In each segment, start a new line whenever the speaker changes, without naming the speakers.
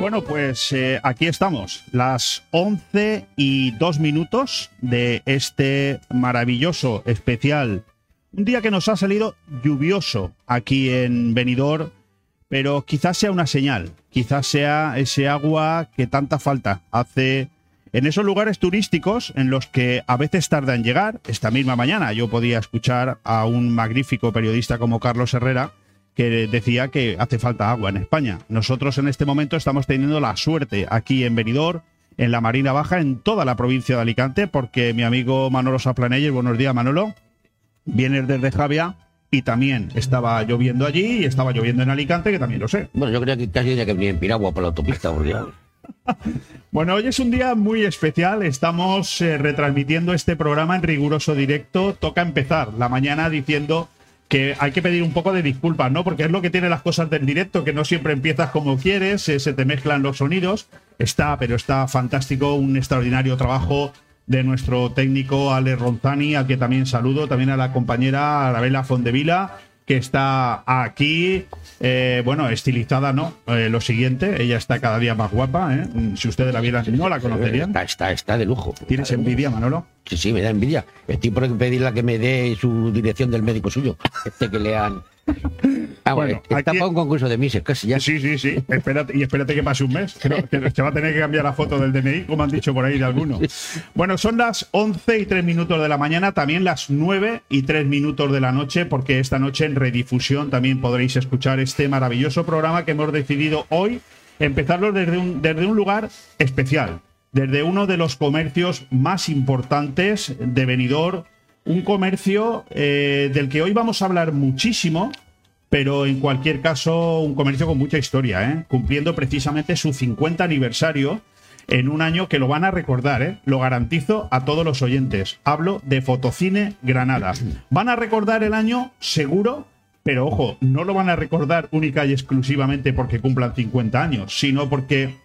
Bueno, pues eh, aquí estamos, las 11 y 2 minutos de este maravilloso especial. Un día que nos ha salido lluvioso aquí en Benidorm, pero quizás sea una señal, quizás sea ese agua que tanta falta hace en esos lugares turísticos en los que a veces tarda en llegar. Esta misma mañana yo podía escuchar a un magnífico periodista como Carlos Herrera que decía que hace falta agua en España. Nosotros en este momento estamos teniendo la suerte aquí en Benidorm, en la Marina Baja, en toda la provincia de Alicante, porque mi amigo Manolo Saplaneyer, buenos días Manolo, viene desde Javia y también estaba lloviendo allí y estaba lloviendo en Alicante, que también lo sé.
Bueno, yo creo que casi tenía que venir en piragua por la autopista, por Dios.
Bueno, hoy es un día muy especial. Estamos eh, retransmitiendo este programa en riguroso directo. Toca empezar la mañana diciendo que hay que pedir un poco de disculpas, ¿no? Porque es lo que tiene las cosas del directo, que no siempre empiezas como quieres, se te mezclan los sonidos. Está, pero está fantástico, un extraordinario trabajo de nuestro técnico Ale Ronzani, al que también saludo, también a la compañera Arabela Fondevila, que está aquí, eh, bueno, estilizada, ¿no? Eh, lo siguiente, ella está cada día más guapa, ¿eh? Si ustedes la vieran, no la conocerían.
Está, está, está de lujo.
¿Tienes envidia, Manolo?
Sí, sí, me da envidia. Estoy por pedirle a que me dé su dirección del médico suyo. Este que le han. Ah, bueno,
Bueno,
está
aquí-
para un concurso de Mises, casi ya.
Sí, sí, sí. Espérate, y espérate que pase un mes. Que, no- que se va a tener que cambiar la foto del DNI, como han dicho por ahí de algunos. Bueno, son las 11 y 3 minutos de la mañana, también las 9 y 3 minutos de la noche, porque esta noche en redifusión también podréis escuchar este maravilloso programa que hemos decidido hoy empezarlo desde un, desde un lugar especial, desde uno de los comercios más importantes de Benidorm, un comercio eh, del que hoy vamos a hablar muchísimo, pero en cualquier caso un comercio con mucha historia, ¿eh? cumpliendo precisamente su 50 aniversario en un año que lo van a recordar, ¿eh? lo garantizo a todos los oyentes. Hablo de Fotocine Granada. Van a recordar el año seguro, pero ojo, no lo van a recordar única y exclusivamente porque cumplan 50 años, sino porque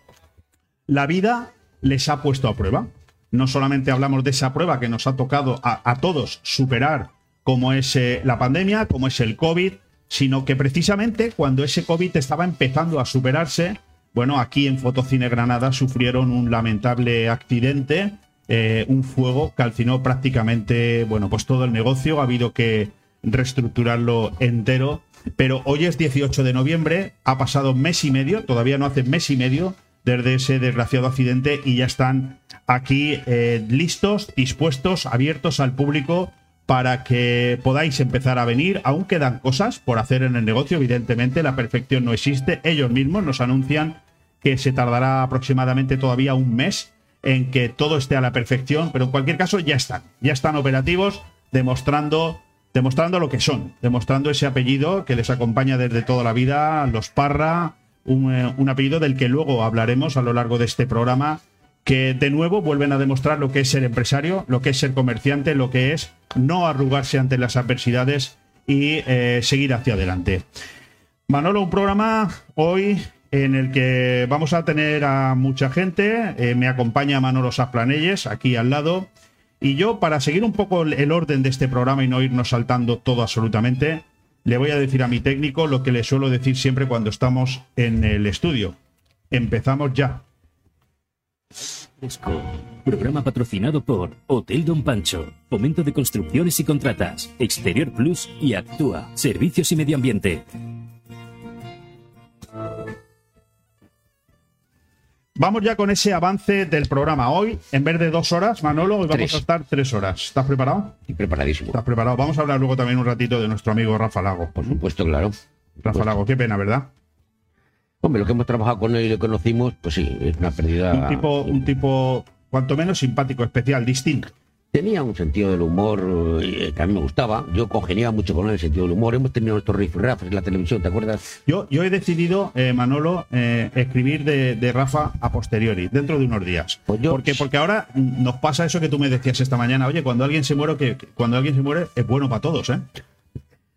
la vida les ha puesto a prueba. No solamente hablamos de esa prueba que nos ha tocado a, todos superar, como es eh, la pandemia, como es el COVID, sino que precisamente cuando ese COVID estaba empezando a superarse, bueno, aquí en Fotocine Granada sufrieron un lamentable accidente, eh, un fuego calcinó prácticamente, bueno, pues todo el negocio, ha habido que reestructurarlo entero, pero hoy es 18 de noviembre, ha pasado mes y medio, todavía no hace mes y medio desde ese desgraciado accidente y ya están aquí eh, listos, dispuestos, abiertos al público para que podáis empezar a venir. Aún quedan cosas por hacer en el negocio, evidentemente la perfección no existe. Ellos mismos nos anuncian que se tardará aproximadamente todavía un mes en que todo esté a la perfección, pero en cualquier caso ya están, ya están operativos, demostrando, demostrando lo que son, demostrando ese apellido que les acompaña desde toda la vida, los Parra, un, eh, un apellido del que luego hablaremos a lo largo de este programa, que de nuevo vuelven a demostrar lo que es ser empresario, lo que es ser comerciante, lo que es no arrugarse ante las adversidades y eh, seguir hacia adelante. Manolo, un programa hoy en el que vamos a tener a mucha gente. Eh, me acompaña Manolo Sasplanelles aquí al lado. Y yo, para seguir un poco el orden de este programa y no irnos saltando todo absolutamente, le voy a decir a mi técnico lo que le suelo decir siempre cuando estamos en el estudio. Empezamos ya.
Fresco. Programa patrocinado por Hotel Don Pancho, Fomento de Construcciones y Contratas, Exterior Plus y Actúa, Servicios y Medio Ambiente.
Vamos ya con ese avance del programa. Hoy, en vez de dos horas, Manolo, hoy vamos
Tres.
a estar tres horas. ¿Estás preparado?
Estoy preparadísimo.
¿Estás preparado? Vamos a hablar luego también un ratito de nuestro amigo Rafa Lago.
Por supuesto, claro.
Rafa Lago, qué pena, ¿verdad?
Hombre, lo que hemos trabajado con él y le conocimos, pues sí, es una pérdida.
Un tipo, un tipo, cuanto menos simpático, especial, distinto.
Tenía un sentido del humor eh, que a mí me gustaba. Yo congeniaba mucho con él el sentido del humor. Hemos tenido nuestros rifrafes en la televisión, ¿te acuerdas?
Yo, yo he decidido, eh, Manolo, eh, escribir de, de Rafa a posteriori, dentro de unos días.
Pues yo-
porque, porque ahora nos pasa eso que tú me decías esta mañana. Oye, cuando alguien se muere, que cuando alguien se muere es bueno para todos, ¿eh?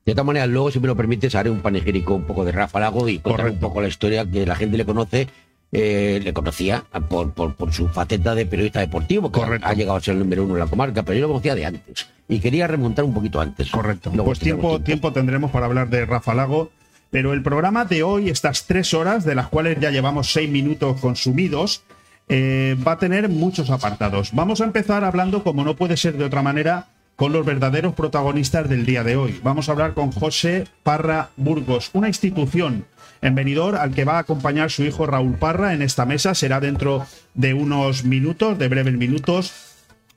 De todas maneras, luego, si me lo permites, haré un panegírico un poco de Rafa Lago y contar
Correcto.
un poco la historia que la gente le conoce. eh, le conocía por, por, por su faceta de periodista deportivo, que
Correcto.
ha llegado a ser el número uno en la comarca, pero yo lo conocía de antes. Y quería remontar un poquito antes.
Correcto.
Luego
pues tiempo, tiempo tendremos para hablar de Rafa Lago. Pero el programa de hoy, estas tres horas, de las cuales ya llevamos seis minutos consumidos, eh, va a tener muchos apartados. Vamos a empezar hablando, como no puede ser de otra manera, con los verdaderos protagonistas del día de hoy. Vamos a hablar con José Parra Burgos, una institución en Benidorm al que va a acompañar su hijo Raúl Parra en esta mesa. Será dentro de unos minutos, de breves minutos.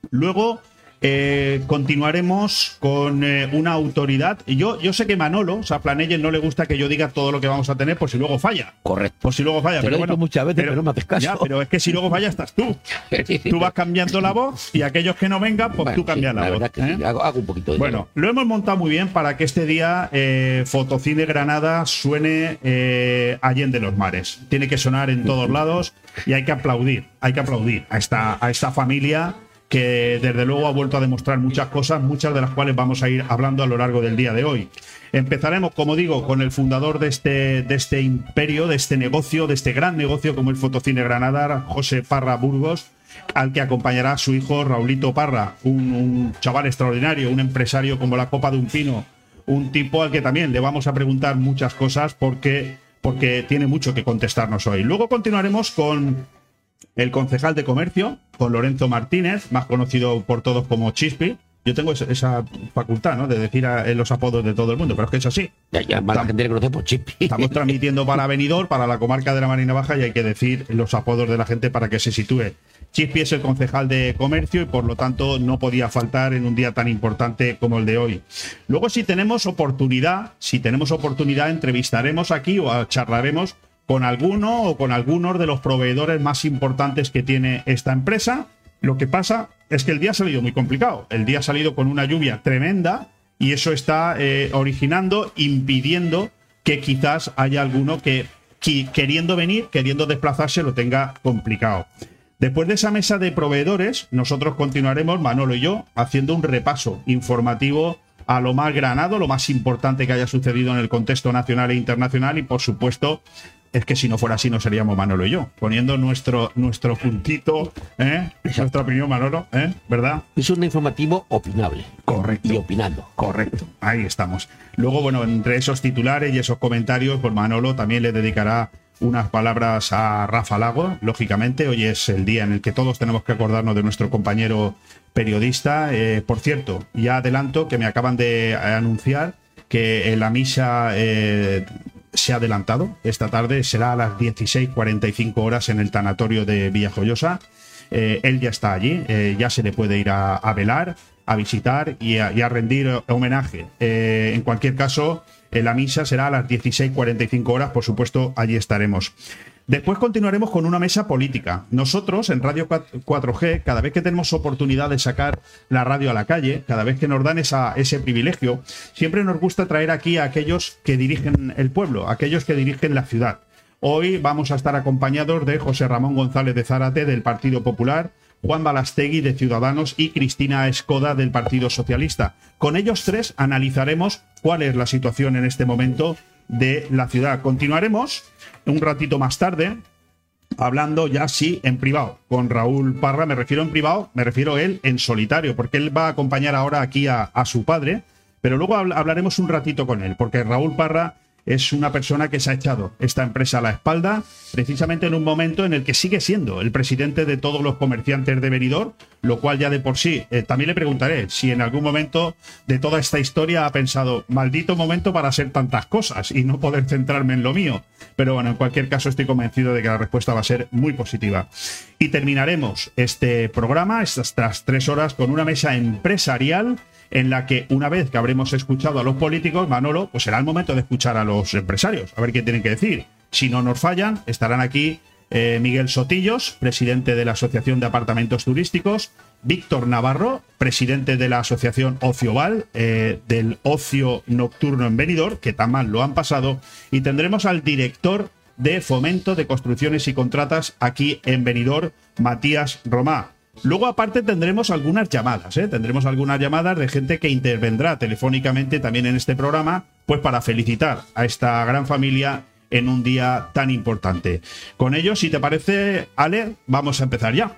Luego eh, continuaremos con eh, una autoridad. Y yo, yo sé que Manolo, o sea, Planelles no le gusta que yo diga todo lo que vamos a tener por si luego falla.
Correcto.
Por si luego falla.
Te
pero
lo
bueno,
muchas veces, pero no me haces caso.
Ya, pero es que si luego falla estás tú. Tú vas cambiando la voz y aquellos que no vengan, pues
Bueno,
tú cambias
sí,
la, voz.
que
¿eh?
sí, hago, hago un poquito de
Bueno, lo hemos montado muy bien para que este día Fotocine Granada suene Allende los Mares. Tiene que sonar en todos lados y hay que aplaudir, hay que aplaudir a esta, a esta familia que desde luego ha vuelto a demostrar muchas cosas, muchas de las cuales vamos a ir hablando a lo largo del día de hoy. Empezaremos, como digo, con el fundador de este, de este imperio, de este negocio, de este gran negocio como el Fotocine Granada, José Parra Burgos, al que acompañará su hijo Raulito Parra, un, un chaval extraordinario, un empresario como la copa de un pino, un tipo al que también le vamos a preguntar muchas cosas porque, porque tiene mucho que contestarnos hoy. Luego continuaremos con el concejal de comercio, con Lorenzo Martínez, más conocido por todos como Chispi. Yo tengo esa, facultad, ¿no? De decir a- los apodos de todo el mundo, pero es que es así.
Ya, ya más la gente le conoce por Chip.
Estamos transmitiendo para Benidorm, para la comarca de la Marina Baja, y hay que decir los apodos de la gente para que se sitúe. Chispi es el concejal de comercio y por lo tanto no podía faltar en un día tan importante como el de hoy. Luego, si tenemos oportunidad, si tenemos oportunidad, entrevistaremos aquí o charlaremos con alguno o con algunos de los proveedores más importantes que tiene esta empresa. Lo que pasa es que el día ha salido muy complicado. El día ha salido con una lluvia tremenda y eso está eh, originando, impidiendo que quizás haya alguno que qui- queriendo venir, queriendo desplazarse, lo tenga complicado. Después de esa mesa de proveedores, nosotros continuaremos, Manolo y yo, haciendo un repaso informativo a lo más granado, lo más importante que haya sucedido en el contexto nacional e internacional y, por supuesto, es que si no fuera así no seríamos Manolo y yo, poniendo nuestro, nuestro puntito, ¿eh? nuestra opinión, Manolo, ¿eh? ¿verdad?
Es un informativo opinable.
Correcto.
Y opinando.
Correcto, ahí estamos. Luego, bueno, entre esos titulares y esos comentarios, pues Manolo también le dedicará unas palabras a Rafa Lago, lógicamente. Hoy es el día en el que todos tenemos que acordarnos de nuestro compañero periodista. Eh, por cierto, ya adelanto que me acaban de anunciar que eh, la misa eh, se ha adelantado. Esta tarde será a las 16.45 horas en el tanatorio de Villajoyosa. Eh, él ya está allí, eh, ya se le puede ir a, velar, a visitar y a, rendir homenaje. Eh, en cualquier caso, la misa será a las 16.45 horas, por supuesto, allí estaremos. Después continuaremos con una mesa política. Nosotros en Radio 4G, cada vez que tenemos oportunidad de sacar la radio a la calle, cada vez que nos dan esa, ese privilegio, siempre nos gusta traer aquí a aquellos que dirigen el pueblo, aquellos que dirigen la ciudad. Hoy vamos a estar acompañados de José Ramón González de Zárate del Partido Popular, Juan Balastegui de Ciudadanos y Cristina Escoda del Partido Socialista. Con ellos tres analizaremos cuál es la situación en este momento de la ciudad. Continuaremos un ratito más tarde hablando ya sí en privado con Raúl Parra. Me refiero en privado, me refiero él en solitario, porque él va a acompañar ahora aquí a, su padre, pero luego habl- hablaremos un ratito con él, porque Raúl Parra es una persona que se ha echado esta empresa a la espalda, precisamente en un momento en el que sigue siendo el presidente de todos los comerciantes de Benidorm, lo cual ya de por sí, eh, también le preguntaré si en algún momento de toda esta historia ha pensado, maldito momento para hacer tantas cosas y no poder centrarme en lo mío. Pero bueno, en cualquier caso estoy convencido de que la respuesta va a ser muy positiva. Y terminaremos este programa, estas tres horas, con una mesa empresarial en la que una vez que habremos escuchado a los políticos, Manolo, pues será el momento de escuchar a los empresarios, a ver qué tienen que decir. Si no nos fallan, estarán aquí eh, Miguel Sotillos, presidente de la Asociación de Apartamentos Turísticos, Víctor Navarro, presidente de la Asociación Ocioval, eh, del ocio nocturno en Benidorm, que tan mal lo han pasado, y tendremos al director de Fomento de Construcciones y Contratas aquí en Benidorm, Matías Romá. Luego, aparte, tendremos algunas llamadas, ¿eh? Tendremos algunas llamadas de gente que intervendrá telefónicamente también en este programa, pues para felicitar a esta gran familia en un día tan importante. Con ello, si te parece, Ale, vamos a empezar ya.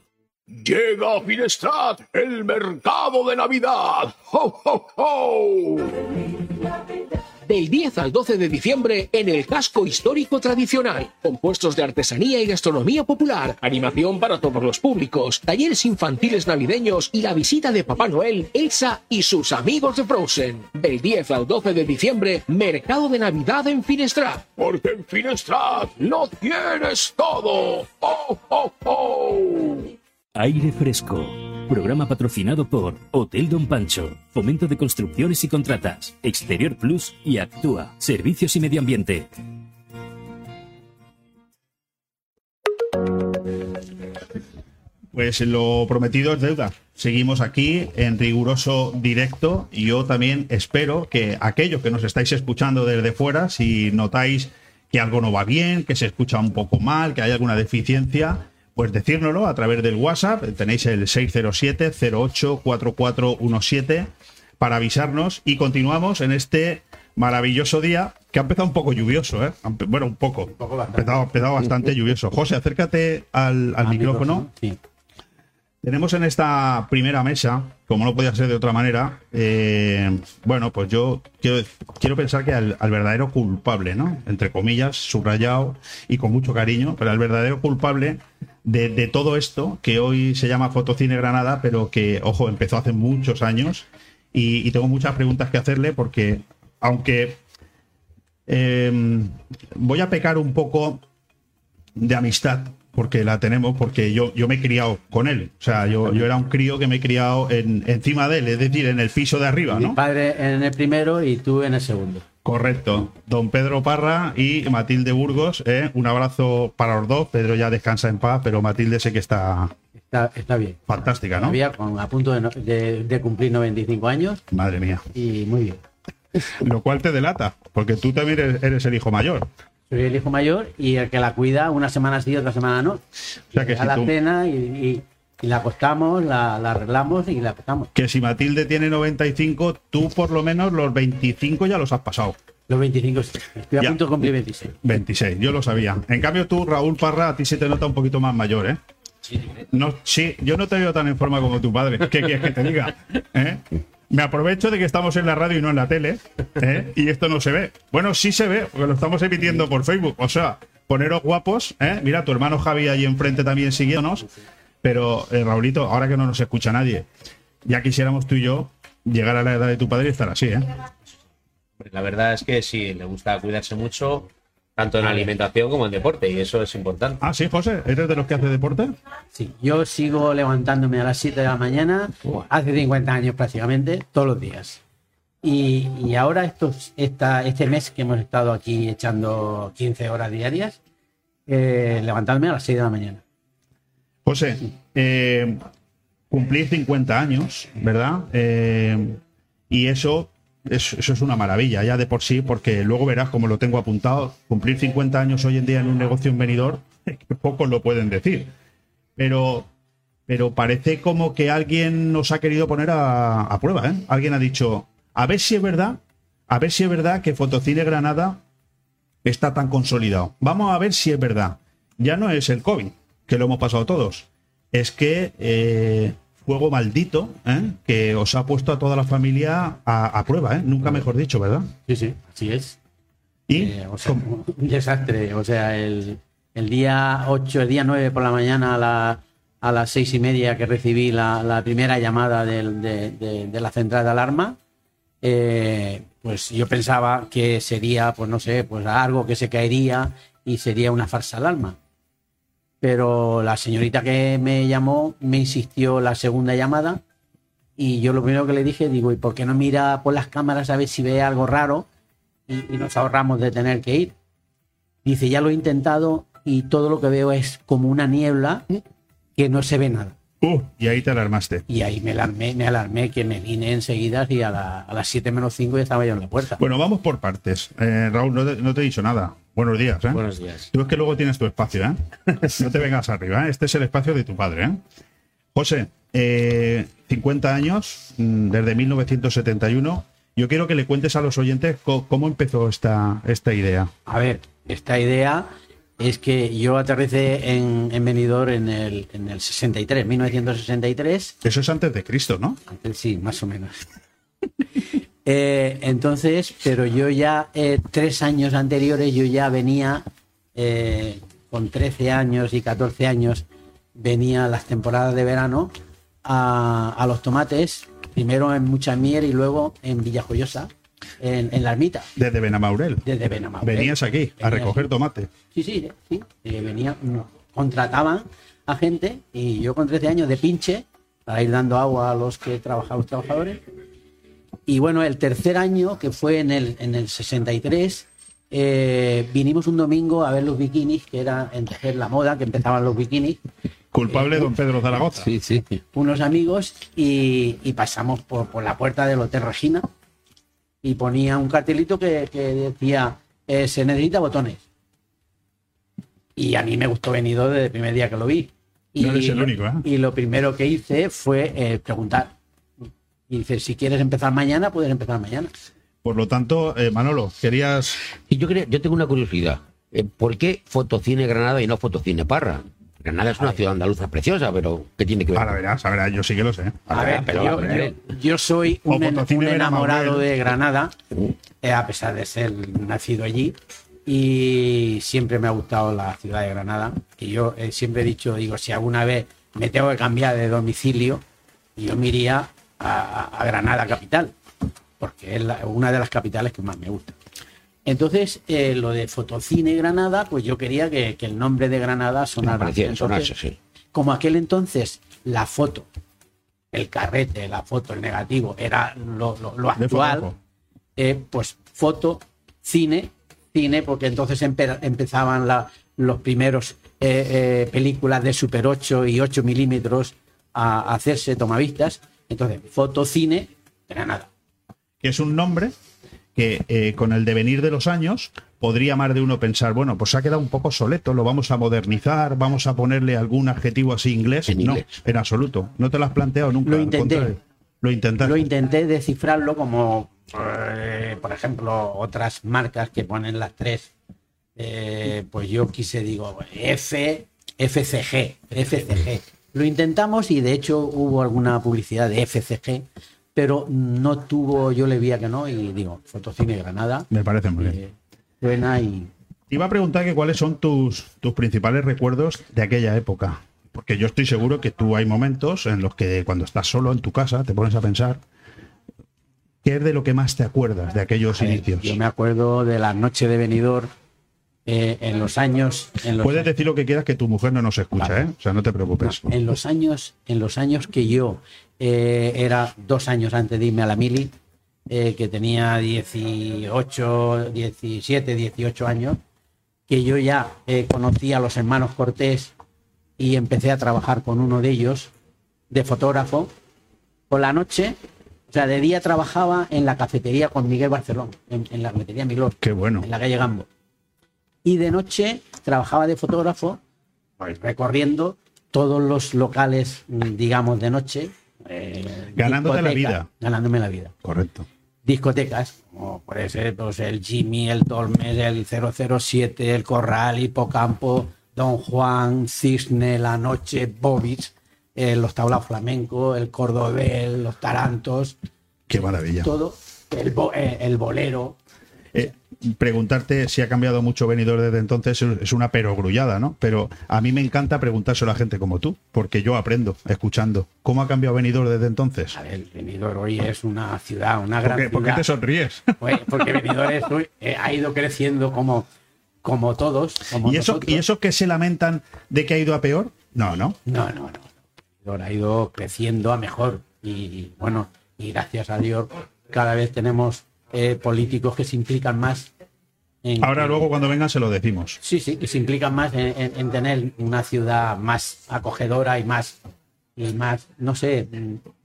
Llega a Finestrat el mercado de Navidad. ¡Ho, ho, ho!
Del 10 al 12 de diciembre en el casco histórico tradicional. Compuestos de artesanía y gastronomía popular. Animación para todos los públicos. Talleres infantiles navideños y la visita de Papá Noel, Elsa y sus amigos de Frozen. Del 10 al 12 de diciembre, mercado de Navidad en Finestrat.
Porque en Finestrat lo tienes todo. ¡Ho, ho, ho!
Aire Fresco. Programa patrocinado por Hotel Don Pancho, Fomento de Construcciones y Contratas, Exterior Plus y Actúa, Servicios y Medio Ambiente.
Pues lo prometido es deuda. Seguimos aquí en riguroso directo y yo también espero que aquellos que nos estáis escuchando desde fuera, si notáis que algo no va bien, que se escucha un poco mal, que hay alguna deficiencia, pues decírnoslo a través del WhatsApp. Tenéis el 607-084417 para avisarnos y continuamos en este maravilloso día que ha empezado un poco lluvioso, ¿eh? Bueno, un poco. Ha empezado, ha empezado bastante lluvioso. José, acércate al, al micrófono.
Sí.
Tenemos en esta primera mesa, como no podía ser de otra manera, eh, bueno, pues yo quiero, pensar que al, verdadero culpable, ¿no? Entre comillas, subrayado y con mucho cariño, pero al verdadero culpable de, todo esto, que hoy se llama Fotocine Granada, pero que, ojo, empezó hace muchos años y, y tengo muchas preguntas que hacerle porque, aunque eh, voy a pecar un poco de amistad, porque la tenemos, porque yo, yo me he criado con él. O sea, yo, yo era un crío que me he criado en, encima de él, es decir, en el piso de arriba,
Mi
¿no?
padre en el primero y tú en el segundo.
Correcto. Don Pedro Parra y Matilde Burgos, ¿eh? un abrazo para los dos. Pedro ya descansa en paz, pero Matilde sé que está
Está, está bien.
fantástica, ¿no?
Todavía con, a punto de, no- de- de cumplir 95 años
Madre mía.
y muy bien.
Lo cual te delata, porque tú también eres, eres el hijo mayor.
Soy el hijo mayor y el que la cuida una semana sí, otra semana no.
sea que
a
si
la
tú-
cena y, y- y la acostamos, la, la arreglamos y la acostamos.
Que si Matilde tiene 95, tú por lo menos los 25 ya los has pasado.
Los 25 sí. Estoy a
Ya.
punto de cumplir 26.
26, yo lo sabía. En cambio, tú, Raúl Parra, a ti se te nota un poquito más mayor, ¿eh? No, sí, yo no te veo tan en forma como tu padre. ¿Qué quieres que te diga? ¿Eh? Me aprovecho de que estamos en la radio y no en la tele, ¿eh? y esto no se ve. Bueno, sí se ve, porque lo estamos emitiendo por Facebook. O sea, poneros guapos, ¿eh? Mira, tu hermano Javi ahí enfrente también siguiéndonos. Pero, eh, Raulito, ahora que no nos escucha nadie, ya quisiéramos tú y yo llegar a la edad de tu padre y estar así, ¿eh?
La verdad es que sí, le gusta cuidarse mucho, tanto en alimentación como en deporte, y eso es importante.
Ah, sí, José, ¿eres de los que hace deporte?
Sí, yo sigo levantándome a las 7 de la mañana, hace 50 años prácticamente, todos los días. Y, y ahora estos, esta, este mes que hemos estado aquí echando 15 horas diarias, eh, levantándome a las 6 de la mañana.
José, eh, cumplir 50 años, ¿verdad? Eh, y eso, es- eso es una maravilla ya de por sí, porque luego verás como lo tengo apuntado, cumplir 50 años hoy en día en un negocio en venidor, pocos lo pueden decir. Pero, pero parece como que alguien nos ha querido poner a, a prueba, ¿eh? Alguien ha dicho, a ver si es verdad, a ver si es verdad que Fotocine Granada está tan consolidado. Vamos a ver si es verdad. Ya no es el COVID, que lo hemos pasado todos. Es que eh, fuego maldito, ¿eh? que os ha puesto a toda la familia a, a prueba, ¿eh? nunca mejor dicho, ¿verdad?
Sí, sí, así es.
Y
Eh, o sea, un desastre. O sea, el, el día 8, el día 9 por la mañana a, la- a las seis y media que recibí la, la primera llamada del- de, de- de la central de alarma, eh, pues yo pensaba que sería, pues no sé, pues algo que se caería y sería una farsa alarma. Pero la señorita que me llamó me insistió la segunda llamada y yo lo primero que le dije, digo, ¿y por qué no mira por las cámaras a ver si ve algo raro y, y nos ahorramos de tener que ir? Dice, ya lo he intentado y todo lo que veo es como una niebla que no se ve nada.
Uh, y ahí te alarmaste.
Y ahí me alarmé, me alarmé que me vine enseguida y a, la- a las 7 menos 5 ya estaba yo en la puerta.
Bueno, vamos por partes. Eh, Raúl, no te, no te he dicho nada. Buenos días, ¿eh?
Buenos días.
Tú es que luego tienes tu espacio, ¿eh? No te vengas arriba, ¿eh? Este es el espacio de tu padre, ¿eh? José, eh, 50 años, mm, desde 1971. Yo quiero que le cuentes a los oyentes cómo empezó esta, esta idea.
A ver, esta idea es que yo aterricé en, en Benidorm en el, en el 63, 1963.
Eso es antes de Cristo, ¿no?
Antes sí, más o menos. Eh, entonces, pero yo ya, eh, tres años anteriores, yo ya venía, eh, con 13 años y 14 años, venía las temporadas de verano a, a los tomates, primero en Muchamier y luego en Villajoyosa, en, en la ermita,
Desde Benamaurel.
desde Benamaurel.
Venías aquí a recoger
aquí.
tomate.
Sí, sí, sí. Eh, venía, no, contrataban a gente y yo con 13 años de pinche para ir dando agua a los que trabajaban los trabajadores. Y bueno, el tercer año, que fue en el, en el 63, eh, vinimos un domingo a ver los bikinis, que era entonces la moda, que empezaban los bikinis,
Culpable don Pedro Zaragoza.
Sí, sí.
unos amigos, y, y pasamos por, por la puerta del Hotel Regina y ponía un cartelito que, que decía, eh, se necesita botones. Y a mí me gustó venido desde el primer día que lo vi. Y,
No eres el
lo-
único, ¿eh?
y lo primero que hice fue eh, preguntar. Y dice, si quieres empezar mañana, puedes empezar mañana.
Por lo tanto, eh, Manolo, querías.
Y yo, quería- yo tengo una curiosidad. Eh, ¿Por qué Fotocine Granada y no Fotocine Parra? Granada es una ciudad andaluza preciosa, pero ¿qué tiene que ver?
Ahora verás, ahora yo sí que lo sé.
A ver,
pero,
yo,
a ver.
yo- yo soy un, en- un enamorado de Granada, eh, a pesar de ser nacido allí. Y siempre me ha gustado la ciudad de Granada. Y yo eh, siempre he dicho, digo, si alguna vez me tengo que cambiar de domicilio, yo me iría a, a Granada capital, porque es la- una de las capitales que más me gusta. Entonces, eh, lo de Fotocine Granada, pues yo quería que, que el nombre de Granada sonara.
parecía
Entonces,
sonarse, sí.
como aquel entonces la foto, el carrete, la foto, el negativo, era lo, lo- lo
De
actual, eh, pues foto, cine, cine, porque entonces empe- empezaban la- los primeros eh, eh, películas de Super 8 y 8 milímetros a, a hacerse tomavistas. Entonces, foto, cine, Granada.
que es un nombre que eh, con el devenir de los años podría más de uno pensar, bueno, pues ha quedado un poco soleto, lo vamos a modernizar, vamos a ponerle algún adjetivo así inglés.
En
no,
inglés.
en absoluto. No te lo has planteado nunca.
Lo intenté.
Lo.
Lo intenté descifrarlo como, eh, por ejemplo, otras marcas que ponen las tres. Eh, pues yo quise, digo, F, FCG, FCG. Lo intentamos y de hecho hubo alguna publicidad de FCG, pero no tuvo, yo le vi a que no y digo, Fotocine Granada,
Me parece muy bien.
eh, suena y
Te Iba a preguntar que cuáles son tus, tus principales recuerdos de aquella época. Porque yo estoy seguro que tú hay momentos en los que cuando estás solo en tu casa te pones a pensar qué es de lo que más te acuerdas de aquellos inicios.
yo me acuerdo de la noche de venidor eh, en los años... En los
Puedes decir lo que quieras que tu mujer no nos escucha,
Vale.
¿eh? O sea, no te preocupes.
En los años, en los años que yo eh, era dos años antes de irme a la mili, eh, que tenía 18, 17, 18 años, que yo ya conocí a los hermanos Cortés y empecé a trabajar con uno de ellos de fotógrafo. Por la noche, o sea, de día trabajaba en la cafetería con Miguel Barcelón, en, en la cafetería Milor
Qué bueno.
en la calle Gambo. Y de noche trabajaba de fotógrafo, pues, recorriendo todos los locales, digamos, de noche. eh,
Ganándote la vida.
Ganándome la vida.
Correcto.
Discotecas, como puede ser pues, el Jimmy, el Tormes, el 007, el Corral, Hipocampo, Don Juan, Cisne, La Noche, Bobis, eh, los tablaos flamenco, el Cordobel, los Tarantos,
Qué maravilla.
todo, el, bo- eh, el bolero,
Eh, preguntarte si ha cambiado mucho venidor desde entonces es- una perogrullada, ¿no? Pero a mí me encanta preguntárselo a gente como tú, porque yo aprendo escuchando. ¿Cómo ha cambiado venidor desde entonces?
A ver, Benidorm hoy es una ciudad, una gran
¿Por qué, por qué
ciudad.
te sonríes?
Pues, porque Benidorm es hoy, eh, ha ido creciendo como, como todos. Como
¿Y eso. ¿Y eso que se lamentan de que ha ido a peor? No, no.
No, no, no. Benidorm ha ido creciendo a mejor. Y bueno, y gracias a Dios, cada vez tenemos eh, políticos que se implican más en.
Ahora
en-
luego cuando vengan se lo decimos.
Sí, sí, que se implican más en, en- en tener una ciudad más acogedora y más, y más, no sé,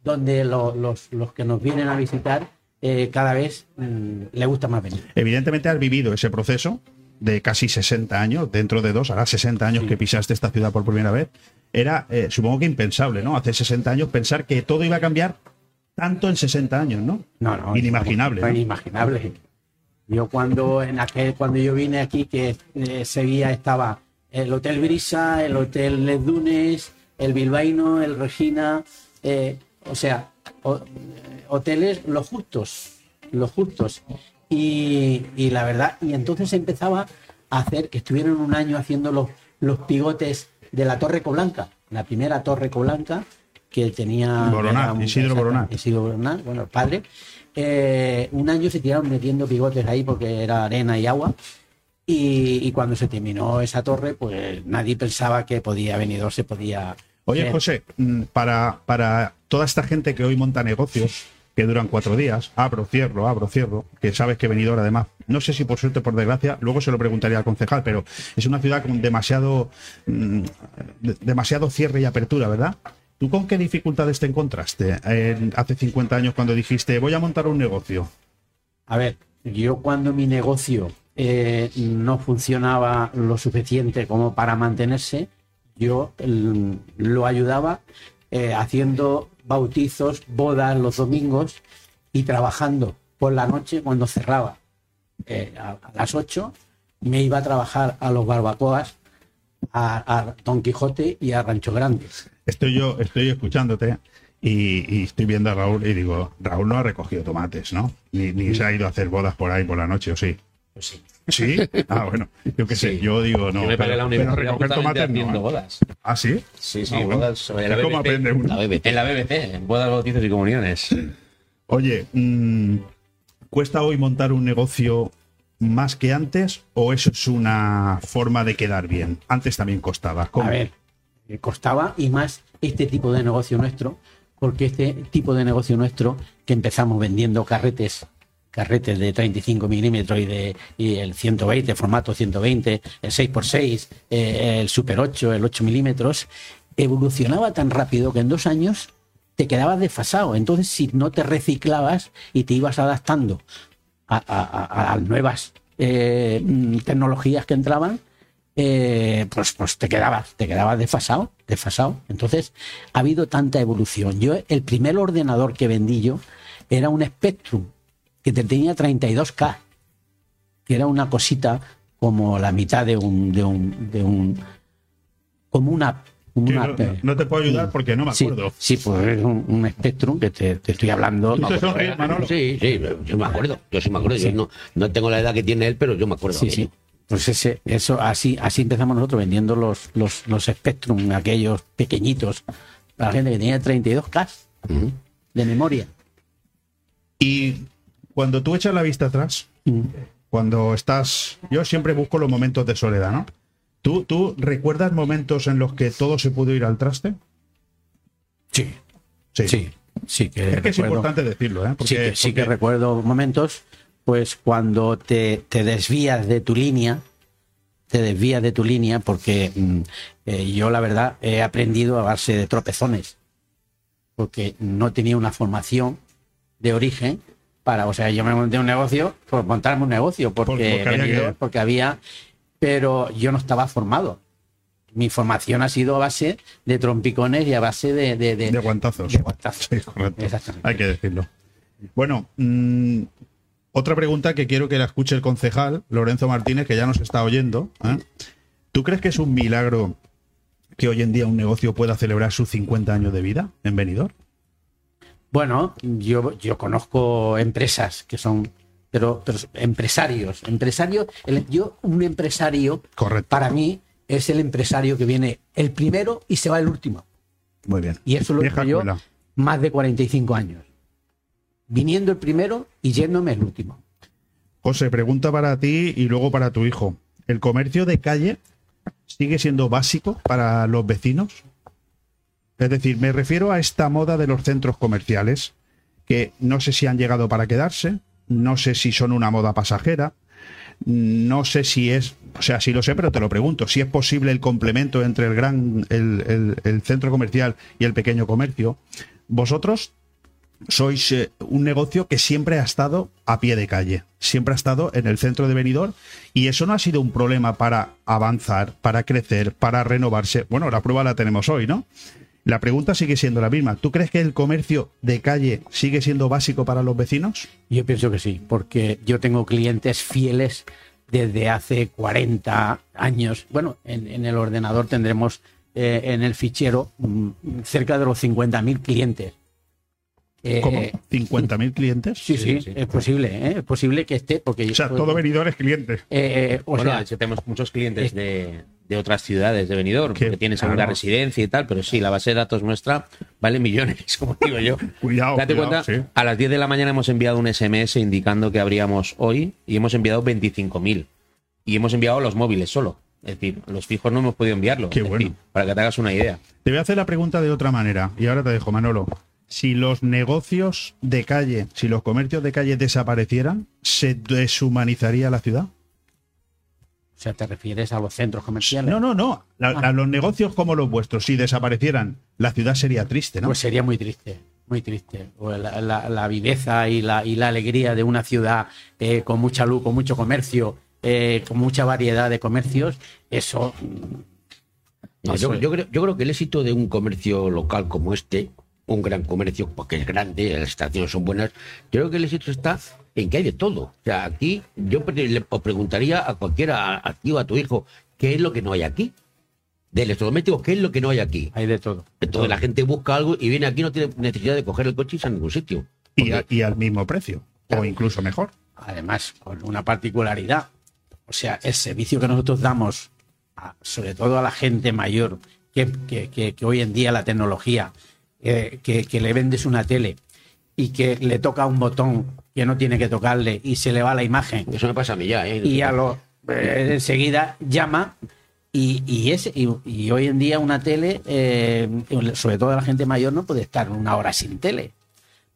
donde lo- los, los que nos vienen a visitar eh, cada vez mm, le gusta más venir.
Evidentemente has vivido ese proceso de casi 60 años, dentro de dos, hará 60 años que pisaste esta ciudad por primera vez. Era, eh, supongo que impensable, ¿no? Hace 60 años pensar que todo iba a cambiar tanto en 60 años, ¿no?
No, no.
Inimaginable,
no,
¿no?
Inimaginable. Yo cuando en aquel, cuando yo vine aquí, que eh, Sevilla estaba el Hotel Brisa, el Hotel Les Dunes, el Bilbaíno, el Regina, eh, o sea, o- eh, hoteles los justos, los justos. Y, y la verdad, y entonces empezaba a hacer, que estuvieron un año haciendo los, los pigotes de la Torre Coblanca, la primera Torre Coblanca que tenía
Boronat,
era un-
Isidro Boronat,
bueno, el padre. Eh, un año se tiraron metiendo pigotes ahí porque era arena y agua. Y, y cuando se terminó esa torre, pues nadie pensaba que podía venidor, se podía.
Oye,
hacer.
José, mm, para, para toda esta gente que hoy monta negocios que duran cuatro días, abro, cierro, abro, cierro, que sabes que venidor además, no sé si por suerte o por desgracia, luego se lo preguntaría al concejal, pero es una ciudad con demasiado, mm, de- demasiado cierre y apertura, ¿verdad? ¿Tú con qué dificultades te encontraste en- hace 50 años cuando dijiste voy a montar un negocio?
A ver, yo cuando mi negocio eh, no funcionaba lo suficiente como para mantenerse, yo lo ayudaba eh, haciendo bautizos, bodas los domingos y trabajando por la noche cuando cerraba eh, a, a las 8, me iba a trabajar a los barbacoas, a, a Don Quijote y a Rancho Grande.
Estoy yo, estoy escuchándote y, y estoy viendo a Raúl y digo, Raúl no ha recogido tomates, ¿no? Ni, ni se ha ido a hacer bodas por ahí por la noche, ¿o sí?
Pues sí.
¿Sí? Ah, bueno, yo qué sé,
Sí.
yo digo, no.
Yo me
pero,
la
pero recoger tomates no. ¿eh?
bodas.
¿Ah, sí?
Sí, sí,
Ah, bueno.
bodas. En la BBC.
aprende uno.
La BBC.
En la BBC, en bodas, bautizos y comuniones.
Oye, mm, ¿cuesta hoy montar un negocio más que antes o eso es una forma de quedar bien? Antes también costaba.
A ver, eh, costaba y más este tipo de negocio nuestro, porque este tipo de negocio nuestro, que empezamos vendiendo carretes, carretes de 35 milímetros y, de, y el 120, formato 120, el 6x6, eh, el Super 8, el 8 milímetros, evolucionaba tan rápido que en dos años te quedabas desfasado. Entonces, si no te reciclabas y te ibas adaptando a, a- a- nuevas eh, mm, tecnologías que entraban, eh, pues, pues te quedabas, te quedabas desfasado, desfasado. Entonces, ha habido tanta evolución. Yo, el primer ordenador que vendí yo era un Spectrum, que te tenía 32K, que era una cosita como la mitad de un, de un, de un como una, una-
no, no te puedo ayudar porque no me
Sí,
acuerdo.
Sí, pues es un, un Spectrum que te, te estoy hablando.
¿Tú te sonríes, Manolo?
Sí, sí, yo me acuerdo. Yo sí me acuerdo. Yo no, no tengo la edad que tiene él, pero yo me acuerdo.
Sí, sí. Pues ese, eso, así, así empezamos nosotros vendiendo los, los, los Spectrum, aquellos pequeñitos, para la gente que tenía 32K
Ujú.
de memoria.
Y cuando tú echas la vista atrás, cuando estás. Yo siempre busco los momentos de soledad, ¿no? ¿Tú, ¿Tú recuerdas momentos en los que todo se pudo ir al traste?
Sí,
Sí.
sí, sí que
Es que es importante decirlo, ¿eh? Porque,
sí, que, sí que recuerdo momentos, pues cuando te, te desvías de tu línea, te desvías de tu línea, porque mm, eh, yo la verdad he aprendido a base de tropezones, porque no tenía una formación de origen para, o sea, yo me monté un negocio por montarme un negocio, porque,
porque había
venidor,
que-
porque había, pero yo no estaba formado. Mi formación ha sido a base de trompicones y a base de, de, de-
de guantazos.
de guantazos.
Sí, correcto.
Exactamente.
Hay que decirlo. Bueno, mm, otra pregunta que quiero que la escuche el concejal, Lorenzo Martínez, que ya nos está oyendo. ¿eh? ¿Tú crees que es un milagro que hoy en día un negocio pueda celebrar sus 50 años de vida en Benidorm?
Bueno, yo, yo conozco empresas que son pero, pero empresarios. El- yo, un empresario,
Correcto.
para mí, es el empresario que viene el primero y se va el último.
Muy bien.
Y eso lo he hecho yo más de 45 años. Viniendo el primero y yéndome el último.
José, pregunta para ti y luego para tu hijo. ¿El comercio de calle sigue siendo básico para los vecinos? Es decir, me refiero a esta moda de los centros comerciales, que no sé si han llegado para quedarse, no sé si son una moda pasajera, no sé si es, o sea, sí lo sé, pero te lo pregunto, si es posible el complemento entre el gran, el, centro comercial y el pequeño comercio. Vosotros sois eh, un negocio que siempre ha estado a pie de calle, siempre ha estado en el centro de Benidorm y eso no ha sido un problema para avanzar, para crecer, para renovarse. Bueno, la prueba la tenemos hoy, ¿no? La pregunta sigue siendo la misma. ¿Tú crees que el comercio de calle sigue siendo básico para los vecinos?
Yo pienso que sí, porque yo tengo clientes fieles desde hace 40 años. Bueno, en, en el ordenador tendremos eh, en el fichero mm, cerca de los 50.000 clientes. Eh,
¿Cómo? ¿50.000 clientes?
Sí, sí, es posible, ¿eh? es posible que esté, porque
O sea, todo Benidorm es cliente.
Eh, eh, o
bueno,
sea,
de hecho, tenemos muchos clientes
es-
de, de otras ciudades de Benidorm
Que,
que tienen segunda
claro.
residencia y tal, pero sí, la base de datos nuestra vale millones, como digo yo.
Cuidado,
Date
cuidado,
cuenta,
sí.
a las 10 de la mañana hemos enviado un SMS indicando que abríamos hoy y hemos enviado 25.000. Y hemos enviado los móviles solo. Es decir, los fijos no hemos podido enviarlo.
Qué bueno.
decir, para que te hagas una idea.
Te voy a hacer la pregunta de otra manera y ahora te dejo, Manolo. Si los negocios de calle, si los comercios de calle desaparecieran, ¿se deshumanizaría la ciudad?
O sea, te refieres a los centros comerciales.
No, no, no. La-
Ah.
a los negocios como los vuestros, si desaparecieran, la ciudad sería triste, ¿no?
Pues sería muy triste, muy triste. O La, la- la viveza y la, y la alegría de una ciudad eh, con mucha luz, con mucho comercio, eh, con mucha variedad de comercios, eso
No,
Eso
yo,
es.
yo creo, yo creo que el éxito de un comercio local como este, un gran comercio, porque es grande, las estaciones son buenas, yo creo que el éxito está en que hay de todo. O sea, aquí yo le os preguntaría a cualquiera, a, a ti o a tu hijo, ¿qué es lo que no hay aquí? De electrodomésticos, ¿qué es lo que no hay aquí?
hay de todo.
Entonces la gente busca algo y viene aquí, no tiene necesidad de coger el coche y irse a ningún sitio.
y,
Porque-
a- y al mismo precio, o incluso mejor.
Además, con una particularidad. O sea, el servicio que nosotros damos, a- sobre todo a la gente mayor, que, que- que- que hoy en día la tecnología, eh, que, que le vendes una tele y que le toca un botón que no tiene que tocarle y se le va la imagen
Eso me pasa a mí ya, ¿eh?
y a lo eh, enseguida llama y, y, ese, y, y hoy en día una tele, eh, sobre todo la gente mayor, no puede estar una hora sin tele.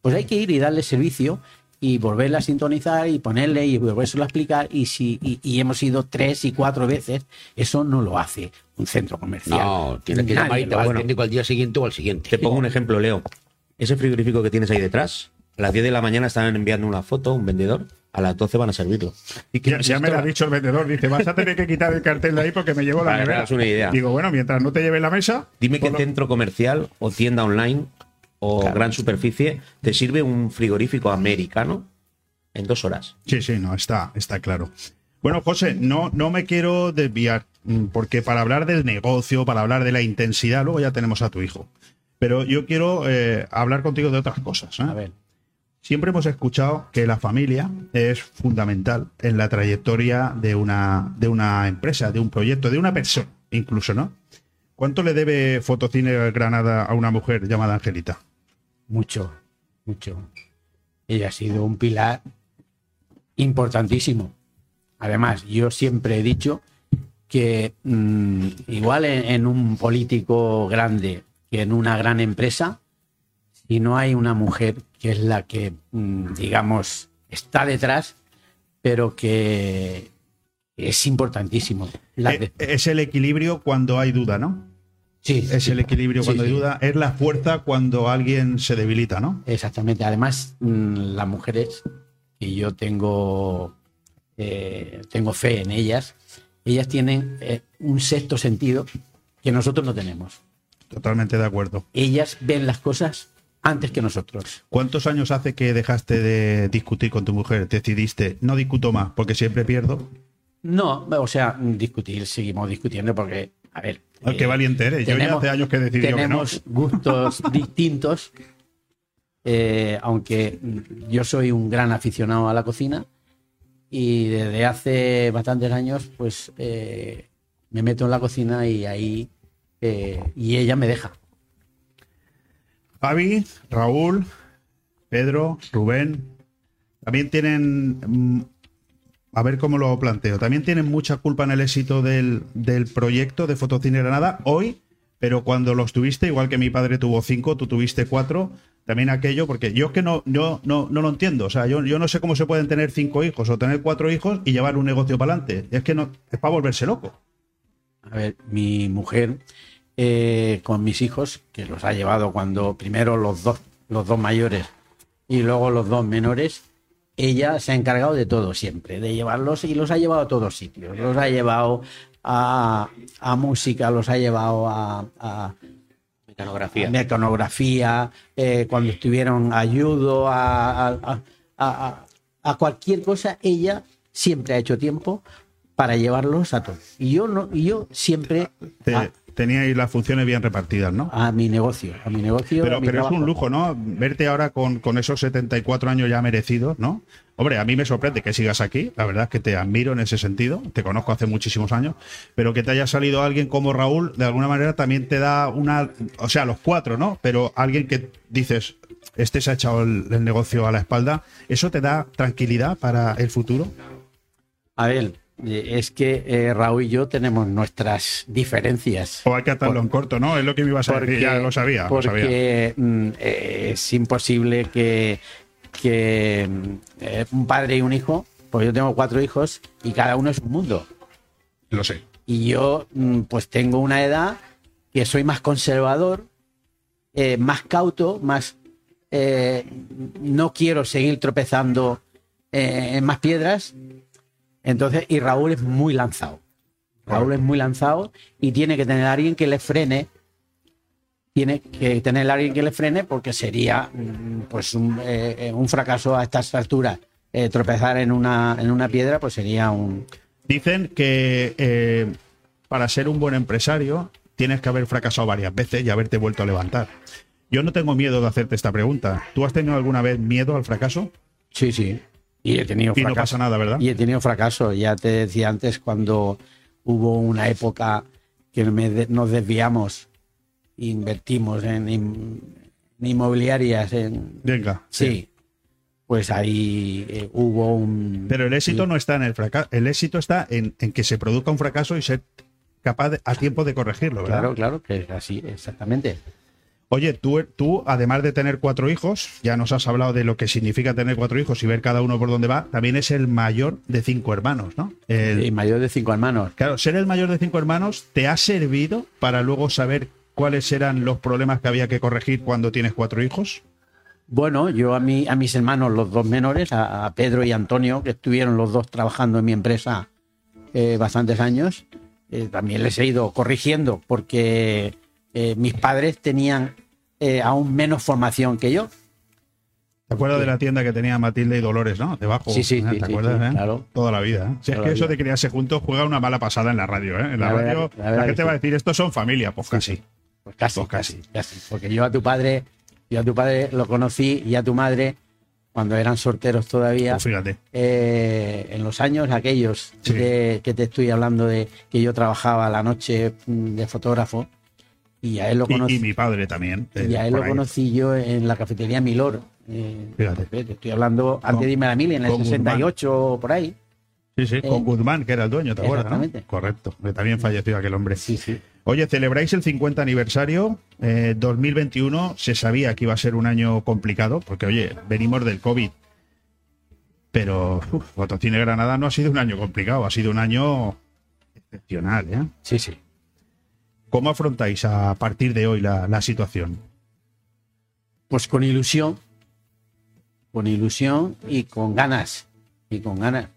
Pues hay que ir y darle servicio y volverla a sintonizar y ponerle y volvérselo a explicar y si y, y hemos ido tres y cuatro veces, eso no lo hace un centro comercial.
No, tienes que llamar y te va al día siguiente o al siguiente.
Te pongo un ejemplo, Leo. Ese frigorífico que tienes ahí detrás, a las 10 de la mañana están enviando una foto, un vendedor, a las 12 van a servirlo. Y
Ya, ya me lo ha dicho el vendedor, dice, vas a tener que quitar el cartel de ahí porque me llevo la nevera.
hagas una idea.
Digo, bueno, mientras no te lleve la mesa...
Dime qué
lo-
centro comercial o tienda online o gran superficie te sirve un frigorífico americano en dos horas.
Sí, sí, no, está, está claro. Bueno, José, no, no me quiero desviar, mm, porque para hablar del negocio, para hablar de la intensidad, luego ya tenemos a tu hijo. Pero yo quiero eh, hablar contigo de otras cosas. ¿eh?
A ver,
Siempre hemos escuchado que la familia es fundamental en la trayectoria de una, de una empresa, de un proyecto, de una persona, incluso, ¿no? ¿Cuánto le debe Fotocine Granada a una mujer llamada Angelita?
mucho, mucho. Ella ha sido un pilar importantísimo. Además, yo siempre he dicho que mm, igual en, en un político grande que en una gran empresa, si no hay una mujer que es la que, mm, digamos, está detrás, pero que es importantísimo. La
Eh,
de-
es el equilibrio cuando hay duda, ¿no?
sí,
Es
sí.
el equilibrio
Sí,
cuando hay
sí.
duda, es la fuerza cuando alguien se debilita, ¿no?
Exactamente. Además, mm, las mujeres, y yo tengo, eh, tengo fe en ellas, ellas tienen eh, un sexto sentido que nosotros no tenemos.
Totalmente de acuerdo.
Ellas ven las cosas antes que nosotros.
¿Cuántos años hace que dejaste de discutir con tu mujer? Decidiste, no discuto más porque siempre pierdo.
No, o sea, discutir, seguimos discutiendo porque, a ver.
Qué
eh,
valiente eres. Yo ya hace años que decidí que no.
tenemos gustos distintos, eh, aunque yo soy un gran aficionado a la cocina y desde hace bastantes años, pues eh, me meto en la cocina y ahí y ella me deja.
Javi, Raúl, Pedro, Rubén, también tienen, mm, a ver cómo lo planteo, también tienen mucha culpa en el éxito del, del proyecto de Fotocine Granada hoy, pero cuando los tuviste, igual que mi padre tuvo cinco, tú tuviste cuatro, también aquello, porque yo es que no, yo no, no lo entiendo, o sea, yo, yo no sé cómo se pueden tener cinco hijos o tener cuatro hijos y llevar un negocio para adelante, es que no, es para volverse loco.
A ver, mi mujer eh, con mis hijos, que los ha llevado cuando primero los dos, los dos mayores y luego los dos menores, ella se ha encargado de todo siempre, de llevarlos y los ha llevado a todos sitios. Los ha llevado a, a música, los ha llevado a, a
Mecanografía.
mecanografía, eh, cuando estuvieron ayudo, a, a- a- a- a cualquier cosa, ella siempre ha hecho tiempo para llevarlos a todos. Y yo no, y yo siempre
Te- Teníais las funciones bien repartidas, ¿no?
a mi negocio, a mi negocio.
Pero,
mi
pero es un lujo, ¿no? Verte ahora con, con esos 74 años ya merecidos, ¿no? Hombre, a mí me sorprende que sigas aquí. La verdad es que te admiro en ese sentido. Te conozco hace muchísimos años. Pero que te haya salido alguien como Raúl, de alguna manera también te da una. O sea, los cuatro, ¿no? Pero alguien que dices, este se ha echado el, el negocio a la espalda. ¿Eso te da tranquilidad para el futuro?
A ver, es que eh, Raúl y yo tenemos nuestras diferencias.
O hay que atarlo en corto, ¿no? Es lo que me ibas a decir. Ya lo sabía. lo sabía.
porque mm, eh, es imposible que, que mm, eh, un padre y un hijo, pues yo tengo cuatro hijos y cada uno es un mundo.
Lo sé.
Y yo mm, pues tengo una edad que soy más conservador, eh, más cauto, más... eh, no quiero seguir tropezando eh, en más piedras. Entonces, y Raúl es muy lanzado. Raúl es muy lanzado y tiene que tener a alguien que le frene. Tiene que tener a alguien que le frene porque sería mm, pues un, eh, eh, un fracaso a estas alturas. Eh, tropezar en una, en una piedra pues sería un,
Dicen que eh, para ser un buen empresario tienes que haber fracasado varias veces y haberte vuelto a levantar. Yo no tengo miedo de hacerte esta pregunta. ¿Tú has tenido alguna vez miedo al fracaso?
Sí, sí. Y he tenido
Y no pasa nada, ¿verdad?
Y he tenido fracaso. Ya te decía antes cuando hubo una época que me de- nos desviamos, invertimos en, in- en inmobiliarias, en
Venga.
sí, pues ahí eh, hubo un.
Pero el éxito no está en el fracaso. El éxito está en, en que se produzca un fracaso y ser capaz de- a tiempo de corregirlo, ¿verdad?
Claro, claro, que es así, exactamente.
Oye, tú, tú, además de tener cuatro hijos, ya nos has hablado de lo que significa tener cuatro hijos y ver cada uno por dónde va, también es el mayor de cinco hermanos, ¿no? El-
mayor de cinco hermanos.
Claro, ser el mayor de cinco hermanos te ha servido para luego saber cuáles eran los problemas que había que corregir cuando tienes cuatro hijos.
Bueno, yo a, mí, a mis hermanos, los dos menores, a, a Pedro y Antonio, que estuvieron los dos trabajando en mi empresa eh, bastantes años, eh, también les he ido corrigiendo porque eh, mis padres tenían eh, aún menos formación que yo.
¿Te acuerdas de la tienda que tenía Matilde y Dolores, no? Debajo.
Sí, sí,
¿eh?
sí,
¿Te
sí,
acuerdas,
sí,
eh?
claro.
Toda la vida. ¿eh? Si es que
la
eso
vida.
de criarse juntos juega una mala pasada en la radio, ¿eh? En la,
La
radio,
la
la,
verdad
gente
que
va a decir, estos son familia, pues casi.
Pues casi,
Pues
casi,
casi.
casi. Porque yo a tu padre, yo a tu padre lo conocí y a tu madre cuando eran solteros todavía.
Pues fíjate.
eh, en los años aquellos
Sí.
de- que te estoy hablando de que yo trabajaba la noche mm, de fotógrafo y a él lo conocí
y mi padre también. eh,
y a él
por
lo
ahí.
conocí yo en la cafetería Milor eh,
Fíjate.
te estoy hablando antes
Con-
de irme a la mili en el
con
68 por ahí
Sí, sí, con
Eh,
Guzmán, que era el dueño, ¿te acuerdas? no?
exactamente.
Correcto, que también falleció aquel hombre.
sí sí
Oye, celebráis el 50 aniversario. eh, 2021 se sabía que iba a ser un año complicado, porque, oye, venimos del COVID. Pero Fotocine Granada no ha sido un año complicado, ha sido un año excepcional. ¿eh?
sí sí
¿Cómo afrontáis a partir de hoy la, la situación?
pues con ilusión con ilusión y con ganas y con ganas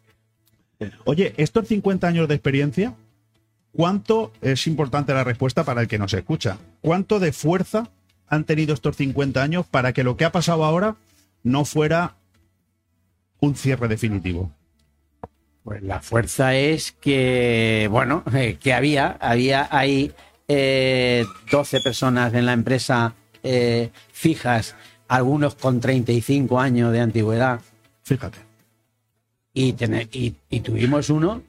Oye, estos 50 años de experiencia, ¿cuánto es importante la respuesta para el que nos escucha? ¿Cuánto de fuerza han tenido estos 50 años para que lo que ha pasado ahora no fuera un cierre definitivo?
Pues la fuerza es que, bueno, que había, había ahí eh, 12 personas en la empresa eh, fijas, algunos con 35 años de antigüedad.
Fíjate.
Y, tener- y, y tuvimos uno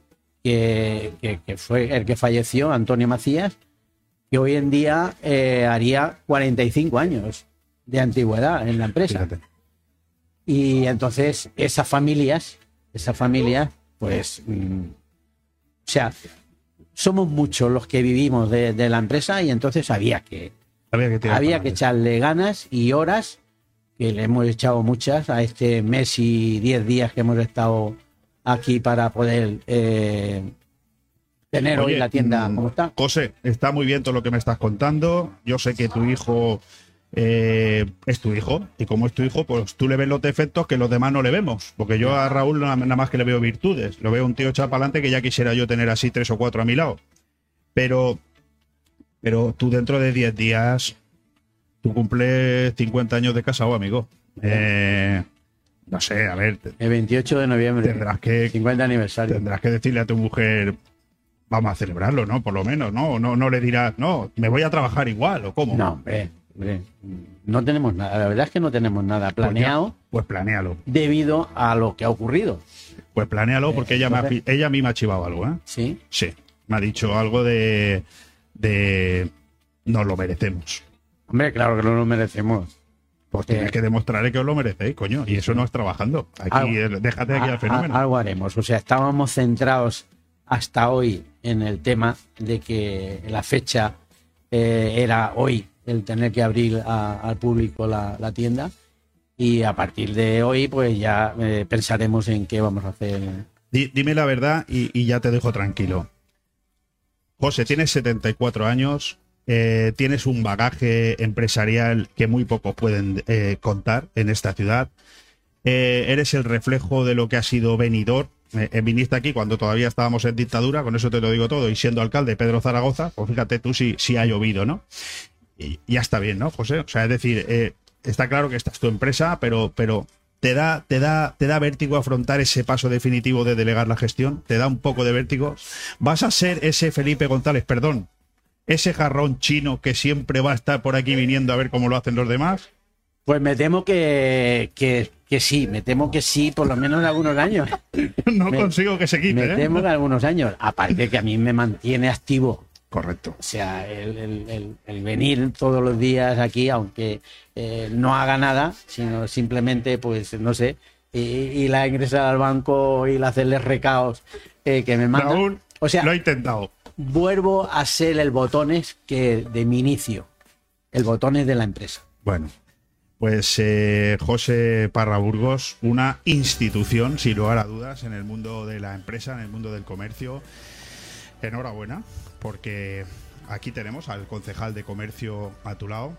que, que- que fue el que falleció, Antonio Macías, que hoy en día eh, haría 45 años de antigüedad en la empresa.
Fíjate.
Y entonces esas familias, esas familias, pues, mm, o sea, somos muchos los que vivimos de, de la empresa y entonces había que,
Había que,
había echarle ganas y horas, que le hemos echado muchas a este mes y diez días que hemos estado aquí para poder eh, tener hoy la tienda
mm,
como está.
José, está muy bien todo lo que me estás contando. Yo sé que tu hijo eh, es tu hijo. Y como es tu hijo, pues tú le ves los defectos que los demás no le vemos. Porque yo a Raúl nada, más que le veo virtudes. Lo veo un tío adelante que ya quisiera yo tener así tres o cuatro a mi lado. Pero, pero tú dentro de 10 días, tú cumples 50 años de casado, amigo. Eh, no sé, a ver,
El 28 de noviembre,
tendrás que
50 aniversario.
tendrás que decirle a tu mujer, vamos a celebrarlo, ¿no? Por lo menos, ¿no? No, no le dirás, no, me voy a trabajar igual, ¿o cómo?
No, hombre, no tenemos nada. La verdad es que no tenemos nada
Pues
planeado
Pues planéalo.
debido a lo que ha ocurrido.
Pues planéalo porque ella, me ha ella a mí me ha chivado algo, ¿eh?
Sí.
Sí, me ha dicho algo de, de nos lo merecemos.
Hombre, claro que no lo merecemos.
Pues tienes que demostrarle que os lo merecéis, coño. Y eso no es trabajando. Aquí,
Algo-
déjate aquí
A-
al fenómeno.
algo haremos. O sea, estábamos centrados hasta hoy en el tema de que la fecha eh, era hoy el tener que abrir a- al público la, tienda. Y a partir de hoy, pues ya eh, pensaremos en qué vamos a hacer.
Di- dime la verdad y, ya te dejo tranquilo. José, tienes 74 años, eh, tienes un bagaje empresarial que muy pocos pueden eh, contar en esta ciudad. Eres el reflejo de lo que ha sido venidor. Viniste aquí cuando todavía estábamos en dictadura, con eso te lo digo todo, y siendo alcalde Pedro Zaragoza, pues fíjate tú si, si ha llovido, ¿no? Y ya está bien, ¿no, José? O sea, es decir, eh, está claro que esta es tu empresa, pero, pero te da, te da, te da vértigo afrontar ese paso definitivo de delegar la gestión, te da un poco de vértigo. Vas a ser ese Felipe González, perdón, ese jarrón chino que siempre va a estar por aquí viniendo a ver cómo lo hacen los demás.
Pues me temo que, que, que sí, me temo que sí, por lo menos en algunos años.
No
Me-
consigo que se quite,
Me
¿eh?
temo que en algunos años. Aparte que a mí me mantiene activo.
Correcto.
O sea, el, el- el- el venir todos los días aquí, aunque eh, no haga nada, sino simplemente, pues, no sé, y, y la ingresar al banco y la hacerles recaos eh, que me mandan.
Raúl,
o sea,
lo he intentado.
vuelvo a ser el botones que de mi inicio, el botones de la empresa.
Bueno, pues eh, José Parra Burgos, una institución, sin lugar a dudas, en el mundo de la empresa, en el mundo del comercio. Enhorabuena, porque aquí tenemos al concejal de comercio a tu lado,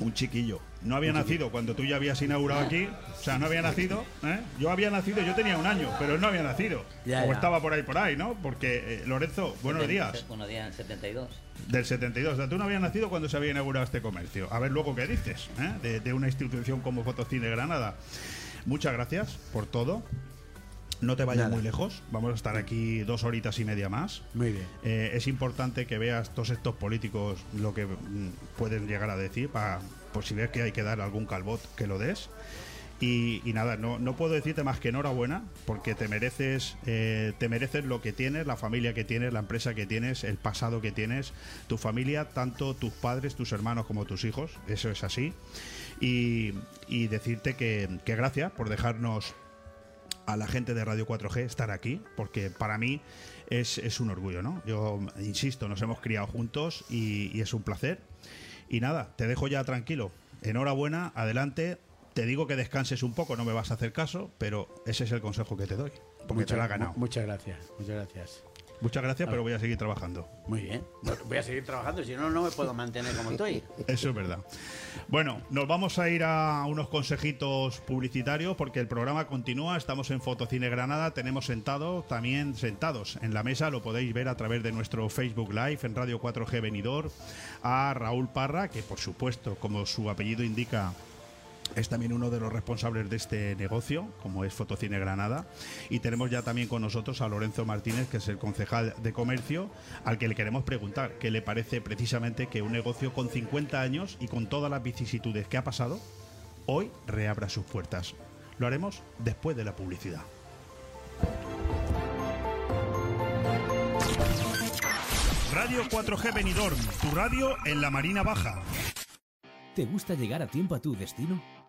un chiquillo. No había nacido cuando tú ya habías inaugurado aquí, o sea, no había nacido. ¿eh? Yo había nacido, yo tenía un año, pero él no había nacido.
Ya,
o
ya.
estaba por ahí, por ahí, ¿no? Porque, eh, Lorenzo, buenos días.
Buenos días, 72.
Del 72. O sea, tú no habías nacido cuando se había inaugurado este comercio. A ver luego qué dices ¿eh? de, de una institución como Fotocine Granada. Muchas gracias por todo. No te vayas
Nada.
muy lejos. Vamos a estar aquí dos horitas y media más.
Muy bien.
Eh, es importante que veas todos estos políticos lo que mm, pueden llegar a decir para, por si ves que hay que dar algún calbot, que lo des. Y, y nada, no, no puedo decirte más que enhorabuena, porque te mereces, eh, te mereces lo que tienes, la familia que tienes, la empresa que tienes, el pasado que tienes, tu familia, tanto tus padres, tus hermanos como tus hijos, eso es así. Y, y decirte que, que gracias por dejarnos a la gente de Radio 4G estar aquí, porque para mí es, es un orgullo, ¿no? Yo insisto, nos hemos criado juntos y, y es un placer. Y nada, te dejo ya tranquilo. Enhorabuena, adelante. Te digo que descanses un poco, no me vas a hacer caso, pero ese es el consejo que te doy, porque te lo has ganado.
Muchas gracias, muchas gracias.
Muchas gracias, pero voy a seguir trabajando.
Muy bien. Voy a seguir trabajando, si no, no me puedo mantener como estoy.
Eso es verdad. Bueno, nos vamos a ir a unos consejitos publicitarios porque el programa continúa. Estamos en Fotocine Granada. Tenemos sentado, también sentados en la mesa, lo podéis ver a través de nuestro Facebook Live en Radio 4G Venidor, a Raúl Parra, que por supuesto, como su apellido indica, es también uno de los responsables de este negocio, como es Fotocine Granada. Y tenemos ya también con nosotros a Lorenzo Martínez, que es el concejal de comercio, al que le queremos preguntar qué le parece precisamente que un negocio con 50 años y con todas las vicisitudes que ha pasado, hoy reabra sus puertas. Lo haremos después de la publicidad. Radio 4G Benidorm, tu radio en la Marina Baja.
¿Te gusta llegar a tiempo a tu destino?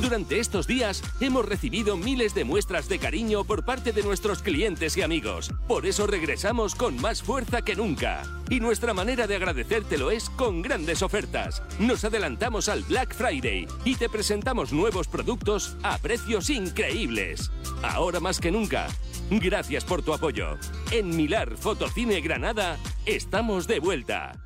Durante estos días hemos recibido miles de muestras de cariño por parte de nuestros clientes y amigos. Por eso regresamos con más fuerza que nunca. Y nuestra manera de agradecértelo es con grandes ofertas. Nos adelantamos al Black Friday y te presentamos nuevos productos a precios increíbles. Ahora más que nunca. Gracias por tu apoyo. En Milar Fotocine Granada estamos de vuelta.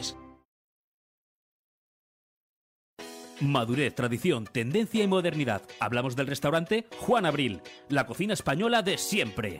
Madurez, tradición, tendencia y modernidad. Hablamos del restaurante Juan Abril, la cocina española de siempre.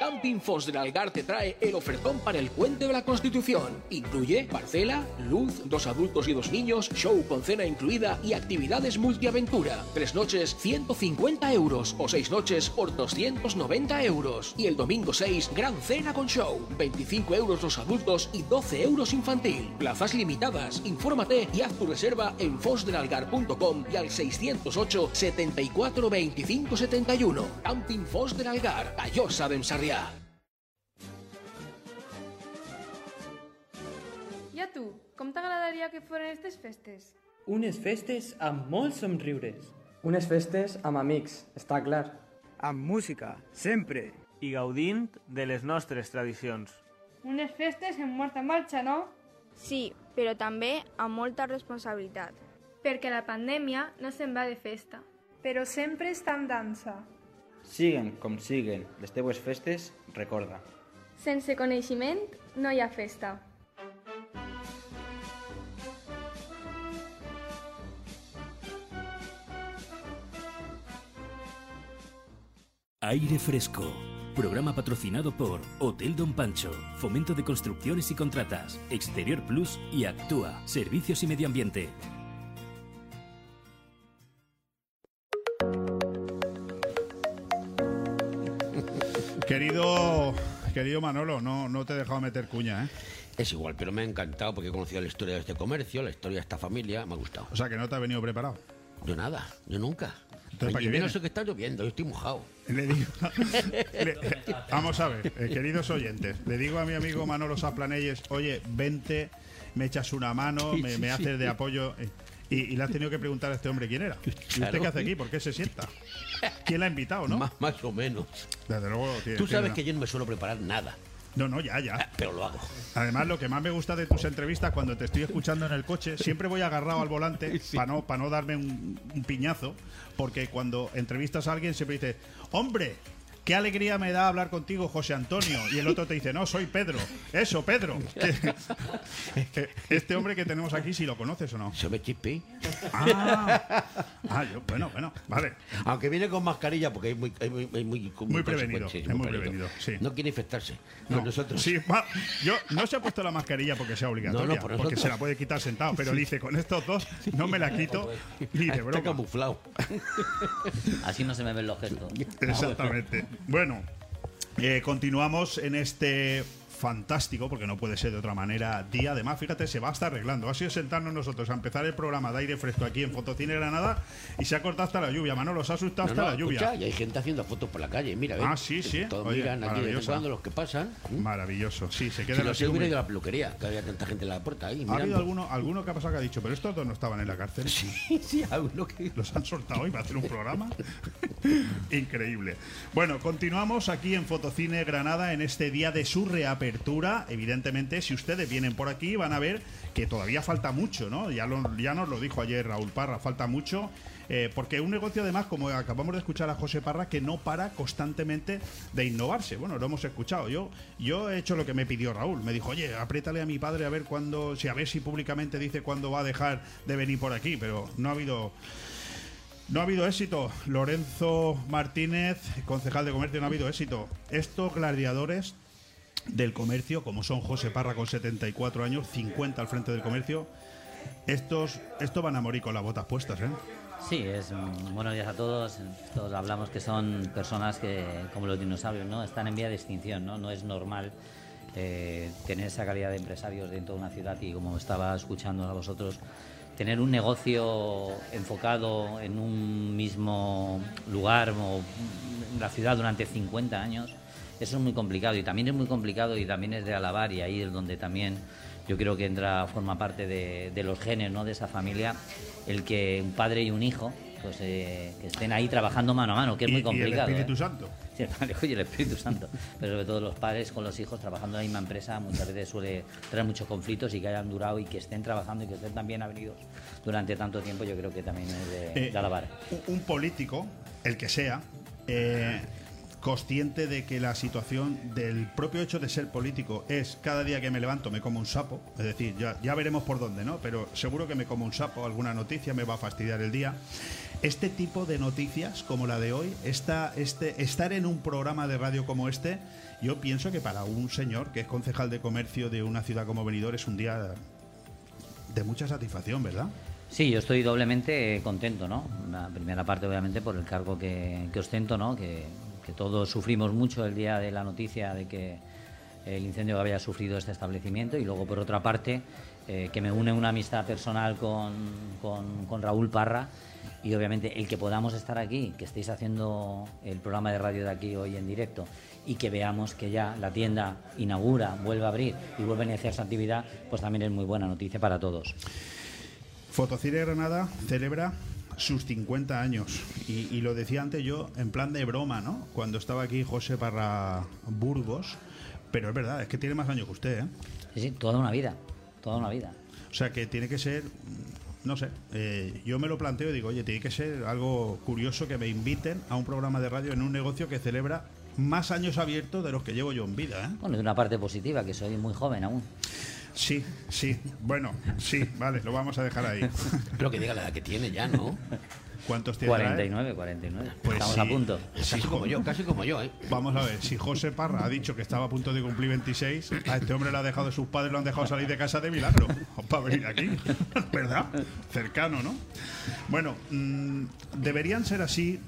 Camping Fos del Algar te trae el ofertón para el Puente de la Constitución. Incluye parcela, luz, dos adultos y dos niños, show con cena incluida y actividades multiaventura. Tres noches, 150 euros o seis noches por 290 euros. Y el domingo 6, gran cena con show. 25 euros los adultos y 12 euros infantil. Plazas limitadas. Infórmate y haz tu reserva en fosdelalgar.com y al 608 74 25 71. Camping Fos del Algar, Callosa de Sarrià.
I a tu, com t'agradaria que foren aquestes festes?
Unes festes amb molts somriures.
Unes festes amb amics, està clar.
Amb música, sempre.
I gaudint de les nostres tradicions.
Unes festes en molta marxa, no?
Sí, però també amb molta responsabilitat.
Perquè la pandèmia no se'n va de festa.
Però sempre està en dansa.
Siguen com siguen les teues festes, recorda.
Sense coneixement no hi ha festa.
Aire Fresco. Programa patrocinado por Hotel Don Pancho, Fomento de Construcciones y Contratas, Exterior Plus y Actúa, Servicios y Medio Ambiente.
Querido, querido Manolo, no, no te he dejado meter cuña, ¿eh?
Es igual, pero me ha encantado porque he conocido la historia de este comercio, la historia de esta familia, me ha gustado.
O sea, que no te ha venido preparado.
Yo nada, yo nunca.
Entonces, ¿para
y
qué
menos
viene?
que está lloviendo, yo estoy mojado.
Le digo, le- vamos a ver, eh, queridos oyentes, le digo a mi amigo Manolo Saplanelles, oye, vente, me echas una mano, me, me haces de apoyo. Y, y le has tenido que preguntar a este hombre quién era. ¿Y usted
Claro.
qué hace aquí? ¿Por qué se sienta? ¿Quién la ha invitado, no?
Más, más o menos.
Desde luego. tiene-
Tú sabes que yo no me suelo preparar nada.
No, no, ya, ya.
Pero lo hago.
Además, lo que más me gusta de tus entrevistas, cuando te estoy escuchando en el coche, siempre voy agarrado al volante para no, para no darme un, un piñazo, porque cuando entrevistas a alguien siempre dices, hombre, qué alegría me da hablar contigo, José Antonio. Y el otro te dice, no, soy Pedro. Eso, Pedro. Que- este hombre que tenemos aquí, si lo conoces o no.
Se ve chispi.
Ah, ah, yo, bueno, bueno, vale.
Aunque viene con mascarilla porque es muy, es muy, es muy,
Muy prevenido, es muy prevenido, sí.
No quiere infectarse.
No,
Con nosotros.
Sí, va, yo no se ha puesto la mascarilla porque sea obligatoria,
No, no, por
porque se la puede quitar sentado, pero dice, con estos dos no me la quito ni de
Está
broma.
camuflado.
Así no se me ven los gestos.
Exactamente. Bueno, eh, continuamos en este fantástico, porque no puede ser de otra manera, día. Además, fíjate, se va hasta arreglando. Ha sido sentarnos nosotros a empezar el programa de aire fresco aquí en Fotocine Granada y se ha cortado hasta la lluvia. Manolo, se ha asustado
No,
hasta
no,
la lluvia.
escucha, y hay gente haciendo fotos por la calle, mira, ¿ves?
Ah, sí, sí.
Todos
Oye,
miran aquí de cuando los que pasan.
Maravilloso. Sí, se queda
Si
la
hubiera ido a la peluquería, que había tanta gente en la puerta ahí.
Ha
mirando.
habido alguno, alguno que ha pasado que ha dicho, pero estos dos no estaban en la cárcel.
Sí, sí, alguno que.
Los han soltado hoy para hacer un programa. Increíble. Bueno, continuamos aquí en Fotocine Granada en este día de su reapertura. Evidentemente, si ustedes vienen por aquí, van a ver que todavía falta mucho, ¿no? Ya, ya nos lo dijo ayer Raúl Parra, falta mucho. eh, porque un negocio, además, como acabamos de escuchar a José Parra, que no para constantemente de innovarse. Bueno, lo hemos escuchado. Yo, yo he hecho lo que me pidió Raúl. Me dijo, oye, apriétale a mi padre a ver cuándo, si a ver si públicamente dice cuándo va a dejar de venir por aquí. Pero no ha habido. No ha habido éxito. Lorenzo Martínez, concejal de comercio, no ha habido éxito. Estos gladiadores del comercio, como son José Parra con 74 años, 50 al frente del comercio, estos, estos van a morir con las botas puestas, ¿eh?
Sí, es mm, buenos días a todos. Todos hablamos que son personas que, como los dinosaurios, ¿no? Están en vía de extinción, ¿no? No es normal eh, tener esa calidad de empresarios dentro de una ciudad y como estaba escuchando a vosotros, tener un negocio enfocado en un mismo lugar o en la ciudad durante 50 años, eso es muy complicado y también es muy complicado y también es de alabar y ahí es donde también yo creo que entra, forma parte de, de los genes ¿no? de esa familia, el que un padre y un hijo pues eh, que estén ahí trabajando mano a mano, que es
Y-
muy
y el
complicado.
Espíritu
¿eh?
Santo.
Sí, el Padre y el Espíritu Santo. Pero sobre todo los padres con los hijos trabajando en la misma empresa muchas veces suele traer muchos conflictos y que hayan durado y que estén trabajando y que estén tan bien avenidos durante tanto tiempo, yo creo que también es de,
Eh,
de alabar.
un- un político, el que sea, eh, consciente de que la situación del propio hecho de ser político es cada día que me levanto me como un sapo, es decir, ya, veremos por dónde, ¿no? Pero seguro que me como un sapo, alguna noticia me va a fastidiar el día. Este tipo de noticias como la de hoy, esta, este, estar en un programa de radio como este, yo pienso que para un señor que es concejal de comercio de una ciudad como Benidorm es un día de mucha satisfacción, ¿verdad?
Sí, yo estoy doblemente contento, ¿no? La primera parte, obviamente, por el cargo que, que ostento, ¿no? Que, que todos sufrimos mucho el día de la noticia de que el incendio que había sufrido este establecimiento y luego, por otra parte, eh, que me une una amistad personal con, con- Raúl Parra y obviamente el que podamos estar aquí, que estéis haciendo el programa de radio de aquí hoy en directo y que veamos que ya la tienda inaugura, vuelve a abrir y vuelve a iniciar su actividad, pues también es muy buena noticia para todos.
Fotocine Granada celebra sus 50 años. Y, y lo decía antes yo en plan de broma, ¿no? Cuando estaba aquí José Parra Burgos. Pero es verdad, es que tiene más años que usted, ¿eh?
Sí, sí, toda una vida, toda una vida.
O sea que tiene que ser, no sé, eh, yo me lo planteo y digo, oye, tiene que ser algo curioso que me inviten a un programa de radio en un negocio que celebra más años abiertos de los que llevo yo en vida, ¿eh?
Bueno, de una parte positiva, que soy muy joven aún.
Sí, sí, bueno, sí, vale, lo vamos a dejar ahí.
Pero que diga la edad que tiene ya, ¿no?
¿Cuántos tiene?
49, 49.
Pues
Estamos
sí.
a punto.
Casi como yo, casi como yo, ¿eh?
Vamos a ver, si José Parra ha dicho que estaba a punto de cumplir 26, a este hombre le ha dejado de sus padres, lo han dejado salir de casa de milagro para venir aquí, ¿verdad? Cercano, ¿no? Bueno, mm, deberían ser así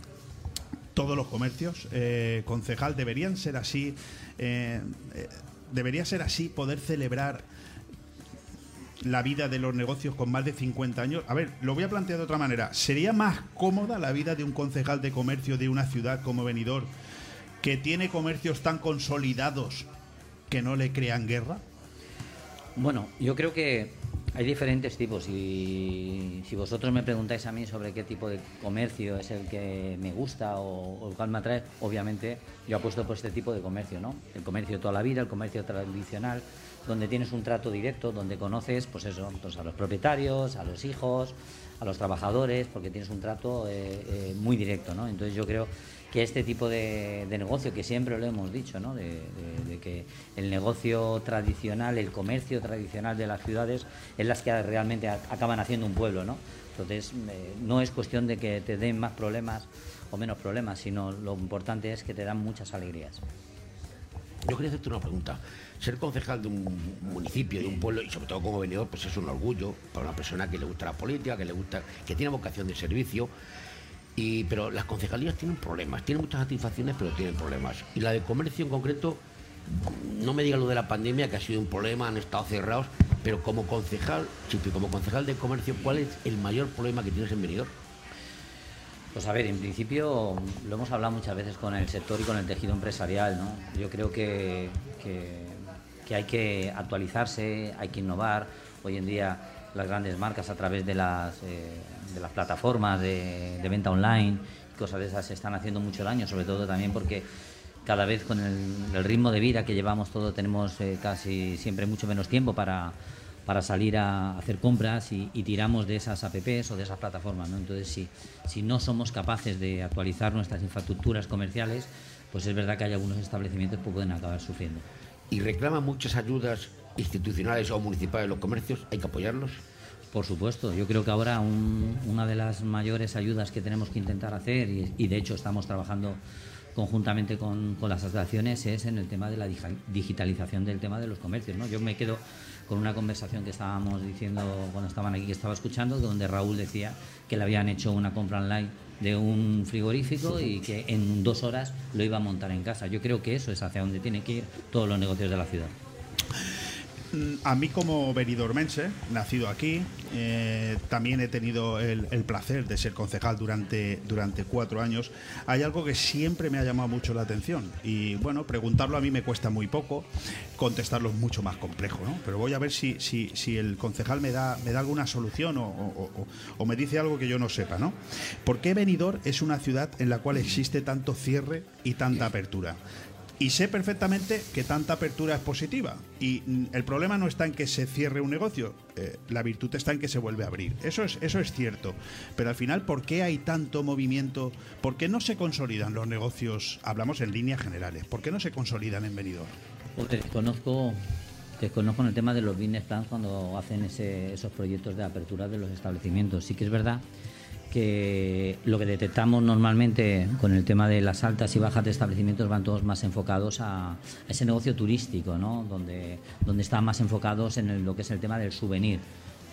todos los comercios, eh, concejal, deberían ser así, eh, eh, debería ser así poder celebrar la vida de los negocios con más de 50 años. A ver, lo voy a plantear de otra manera. ¿Sería más cómoda la vida de un concejal de comercio de una ciudad como Benidorm que tiene comercios tan consolidados que no le crean guerra?
Bueno, yo creo que hay diferentes tipos y si vosotros me preguntáis a mí sobre qué tipo de comercio es el que me gusta o, el cual me atrae, obviamente yo apuesto por este tipo de comercio, ¿no? El comercio toda la vida, el comercio tradicional, donde tienes un trato directo, donde conoces, pues eso, pues a los propietarios, a los hijos, a los trabajadores, porque tienes un trato eh, eh, muy directo, ¿no? Entonces yo creo que este tipo de, negocio, que siempre lo hemos dicho, ¿no? De, que el negocio tradicional, el comercio tradicional de las ciudades es las que realmente acaban haciendo un pueblo, ¿no? Entonces eh, no es cuestión de que te den más problemas o menos problemas, sino lo importante es que te dan muchas alegrías.
Yo quería hacerte una pregunta. Ser concejal de un municipio, de un pueblo, y sobre todo como venidor, pues es un orgullo para una persona que le gusta la política, que le gusta, que tiene vocación de servicio. Y, pero las concejalías tienen problemas, tienen muchas satisfacciones, pero tienen problemas. Y la de comercio en concreto no me diga lo de la pandemia, que ha sido un problema, han estado cerrados, pero como concejal, Chipi, como concejal de comercio, ¿cuál es el mayor problema que tienes en Benidorm?
Pues a ver, en principio lo hemos hablado muchas veces con el sector y con el tejido empresarial, ¿no? Yo creo que, que hay que actualizarse, hay que innovar. Hoy en día las grandes marcas a través de las, eh, de las plataformas de, venta online, cosas de esas se están haciendo mucho daño, sobre todo también porque cada vez con el, ritmo de vida que llevamos todo tenemos eh, casi siempre mucho menos tiempo para, para salir a hacer compras y, tiramos de esas apps o de esas plataformas. Entonces, si, si no somos capaces de actualizar nuestras infraestructuras comerciales, pues es verdad que hay algunos establecimientos que pueden acabar sufriendo.
¿Y reclaman muchas ayudas institucionales o municipales los comercios? ¿Hay que apoyarlos?
Por supuesto, yo creo que ahora un- una de las mayores ayudas que tenemos que intentar hacer, y, de hecho estamos trabajando conjuntamente con, las asociaciones, es en el tema de la digitalización del tema de los comercios. ¿no? Yo me quedo con una conversación que estábamos diciendo cuando estaban aquí, que estaba escuchando, donde Raúl decía que le habían hecho una compra online de un frigorífico y que en dos horas lo iba a montar en casa. Yo creo que eso es hacia donde tienen que ir todos los negocios de la ciudad.
Mm, A mí como benidormense, nacido aquí, eh, también he tenido el, placer de ser concejal durante, durante cuatro años. Hay algo que siempre me ha llamado mucho la atención y bueno, preguntarlo a mí me cuesta muy poco, contestarlo es mucho más complejo, ¿no? Pero voy a ver si, si, si el concejal me da, me da alguna solución o- o me dice algo que yo no sepa, ¿no? ¿Por qué Benidorm es una ciudad en la cual existe tanto cierre y tanta apertura? Y sé perfectamente que tanta apertura es positiva. Y el problema no está en que se cierre un negocio, eh, la virtud está en que se vuelve a abrir. Eso es, eso es cierto. Pero al final, ¿por qué hay tanto movimiento? ¿Por qué no se consolidan los negocios? Hablamos en líneas generales. ¿Por qué no se consolidan en Benidorm?
Porque desconozco, en el tema de los business plans cuando hacen esos proyectos de apertura de los establecimientos. Sí que es verdad que lo que detectamos normalmente con el tema de las altas y bajas de establecimientos van todos más enfocados a, ese negocio turístico, ¿no? donde, donde están más enfocados en lo que es el tema del souvenir,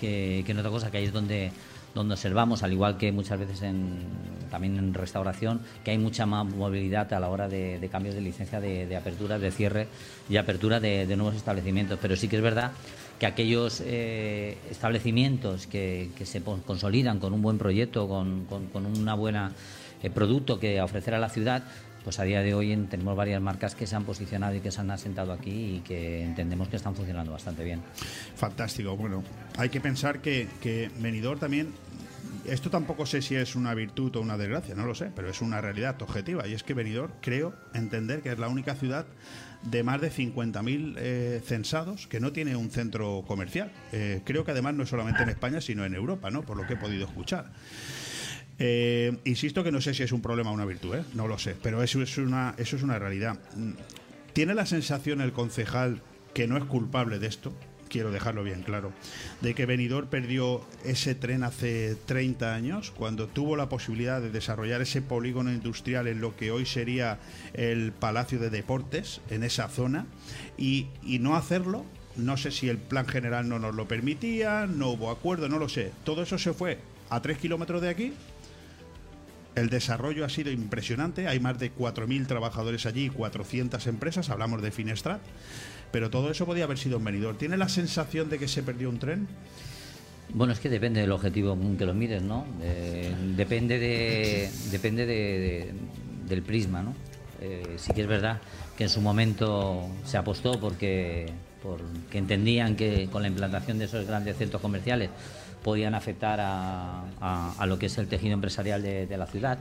que, que en otra cosa que ahí es donde, donde observamos, al igual que muchas veces en, también en restauración, que hay mucha más movilidad a la hora de, cambios de licencia, de, de apertura, de cierre y apertura de nuevos establecimientos. Pero sí que es verdad que aquellos eh, establecimientos que, se consolidan con un buen proyecto, con, con, con una buena eh, producto que ofrecer a la ciudad, pues a día de hoy en- tenemos varias marcas que se han posicionado y que se han asentado aquí y que entendemos que están funcionando bastante bien.
Fantástico. Bueno, hay que pensar que, que Benidorm también. Esto tampoco sé si es una virtud o una desgracia, no lo sé, pero es una realidad objetiva. Y es que Benidorm, creo entender que es la única ciudad de más de 50.000 eh, censados que no tiene un centro comercial. Eh, creo que además no es solamente en España, sino en Europa, ¿no? Por lo que he podido escuchar. Eh, insisto que no sé si es un problema o una virtud, no lo sé, pero eso es una, eso es una realidad. Mm, ¿Tiene la sensación el concejal que no es culpable de esto? Quiero dejarlo bien claro, de que Benidorm perdió ese tren hace 30 años, cuando tuvo la posibilidad de desarrollar ese polígono industrial en lo que hoy sería el Palacio de Deportes, en esa zona, y, no hacerlo. No sé si el plan general no nos lo permitía, no hubo acuerdo, no lo sé. Todo eso se fue a tres kilómetros de aquí, el desarrollo ha sido impresionante, hay más de 4.000 trabajadores allí, 400 empresas, hablamos de Finestrat, pero todo eso podía haber sido en. ¿Tiene la sensación de que se perdió un tren?
Bueno, es que depende del objetivo con que lo mires, ¿no? Eh, depende de, depende de, de- del prisma, ¿no? Eh, sí que es verdad que en su momento se apostó porque, porque entendían que con la implantación de esos grandes centros comerciales podían afectar a, a- lo que es el tejido empresarial de la ciudad.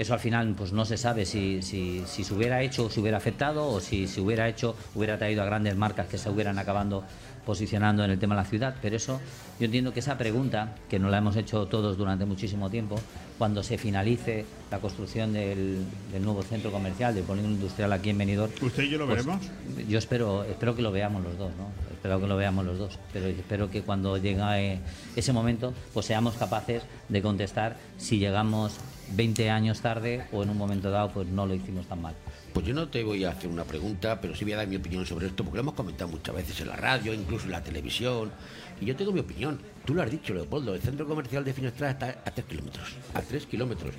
Eso al final pues no se sabe si, si, si se hubiera hecho o se hubiera afectado o si se hubiera hecho hubiera traído a grandes marcas que se hubieran acabando posicionando en el tema de la ciudad. Pero eso, yo entiendo que esa pregunta, que nos la hemos hecho todos durante muchísimo tiempo, cuando se finalice la construcción del, del nuevo centro comercial, del polígono industrial aquí en Benidorm...
¿Usted y yo lo
pues,
veremos?
Yo espero, espero que lo veamos los dos, ¿no? Espero que lo veamos los dos. Pero espero que cuando llegue ese momento, pues seamos capaces de contestar si llegamos 20 años tarde o en un momento dado pues no lo hicimos tan mal.
Pues yo no te voy a hacer una pregunta, pero sí voy a dar mi opinión sobre esto, porque lo hemos comentado muchas veces en la radio, incluso en la televisión, y yo tengo mi opinión. Tú lo has dicho, Leopoldo, el centro comercial de Finestrat está a 3 kilómetros, a 3 kilómetros.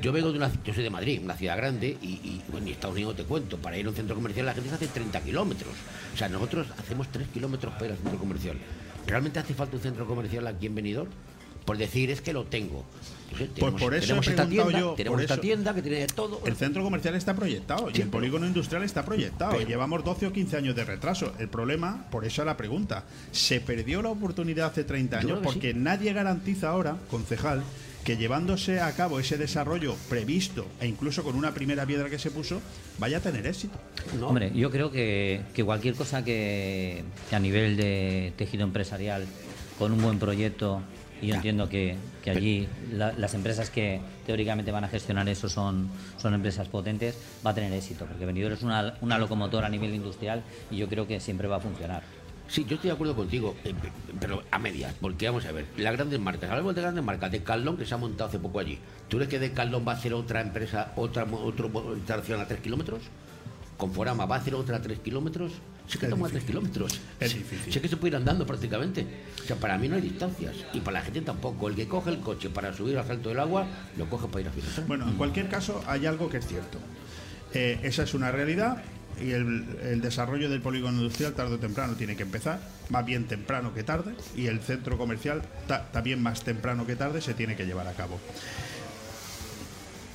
Yo vengo de una, yo soy de Madrid, una ciudad grande, y, y Estados Unidos te cuento, para ir a un centro comercial la gente hace 30 kilómetros. O sea, nosotros hacemos 3 kilómetros para ir al centro comercial. ¿Realmente hace falta un centro comercial aquí en Benidorm? Por decir, es que lo tengo. No sé,
Pues por eso
tenemos
he
esta
preguntado
tienda,
yo.
tenemos esta
eso.
tienda que tiene de todo.
El centro comercial está proyectado y el polígono industrial está proyectado.
Pero-
Llevamos 12 o 15 años de retraso. El problema, por eso la pregunta, ¿se perdió la oportunidad hace 30
Yo
años? Porque nadie garantiza ahora, concejal, que llevándose a cabo ese desarrollo previsto e incluso con una primera piedra que se puso, vaya a tener éxito.
Hombre, yo creo que, que cualquier cosa que, que a nivel de tejido empresarial, con un buen proyecto, y yo entiendo que, que allí la- las empresas que teóricamente van a gestionar eso son, son empresas potentes, va a tener éxito, porque Benidorm es una, una locomotora a nivel industrial y yo creo que siempre va a funcionar.
Sí, yo estoy de acuerdo contigo, eh, pe- pero a medias, porque vamos a ver, las grandes marcas, hablamos de grandes marcas, de Carlón que se ha montado hace poco allí. ¿Tú crees que de Carlón va a hacer otra empresa, otra otro instalación a 3 kilómetros? Con Forama va a hacer otra a 3 kilómetros. Sí que
Es
estamos a
difícil.
3 kilómetros.
Es
Sí-
difícil.
Sí que se puede ir andando prácticamente. O sea, para mí no hay distancias. Y para la gente tampoco. El que coge el coche para subir al salto del agua, lo coge para ir a Finestrat.
Bueno, en cualquier caso, hay algo que es cierto. Eh, esa es una realidad y el, el desarrollo del polígono industrial tarde o temprano tiene que empezar, más bien temprano que tarde, y el centro comercial ta- también más temprano que tarde se tiene que llevar a cabo.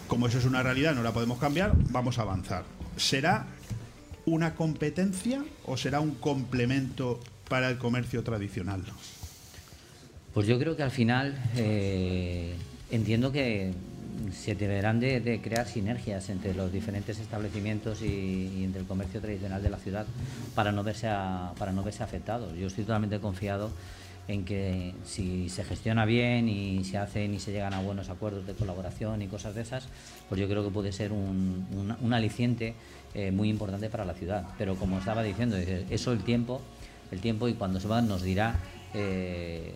Como eso es una realidad, no la podemos cambiar, vamos a avanzar. ¿Será una competencia o será un complemento para el comercio tradicional?
Pues yo creo que al final eh, entiendo que se deberán de, crear sinergias entre los diferentes establecimientos y, y entre el comercio tradicional de la ciudad para no verse a- para no verse afectados. Yo estoy totalmente confiado en que si se gestiona bien y se hacen y se llegan a buenos acuerdos de colaboración y cosas de esas, pues yo creo que puede ser un, un- aliciente eh, muy importante para la ciudad. Pero como estaba diciendo, eso el tiempo, el tiempo y cuando se va nos dirá eh,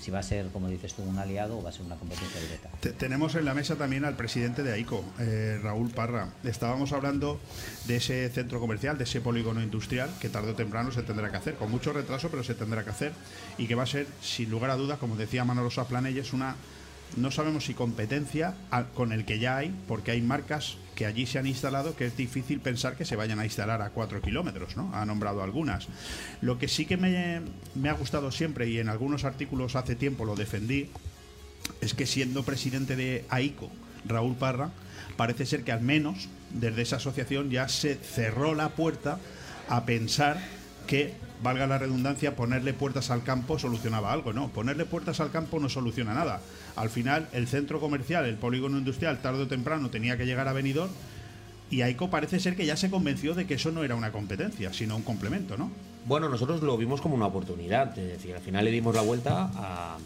si va a ser, como dices tú, un aliado o va a ser una competencia directa.
Te- tenemos en la mesa también al presidente de AICO, eh, Raúl Parra. Estábamos hablando de ese centro comercial, de ese polígono industrial, que tarde o temprano se tendrá que hacer, con mucho retraso, pero se tendrá que hacer, y que va a ser, sin lugar a dudas, como decía Manolo Saplanelles, una, no sabemos si competencia con el que ya hay, porque hay marcas que allí se han instalado que es difícil pensar que se vayan a instalar a cuatro kilómetros, ¿no? Ha nombrado algunas. Lo que sí que me, me ha gustado siempre, y en algunos artículos hace tiempo lo defendí, es que siendo presidente de AICO, Raúl Parra, parece ser que al menos desde esa asociación ya se cerró la puerta a pensar que, valga la redundancia, ponerle puertas al campo solucionaba algo. No, ponerle puertas al campo no soluciona nada. Al final, el centro comercial, el polígono industrial, tarde o temprano tenía que llegar a Benidorm y AICO parece ser que ya se convenció de que eso no era una competencia, sino un complemento, ¿no?
Bueno, nosotros lo vimos como una oportunidad, es decir, al final le dimos la vuelta a,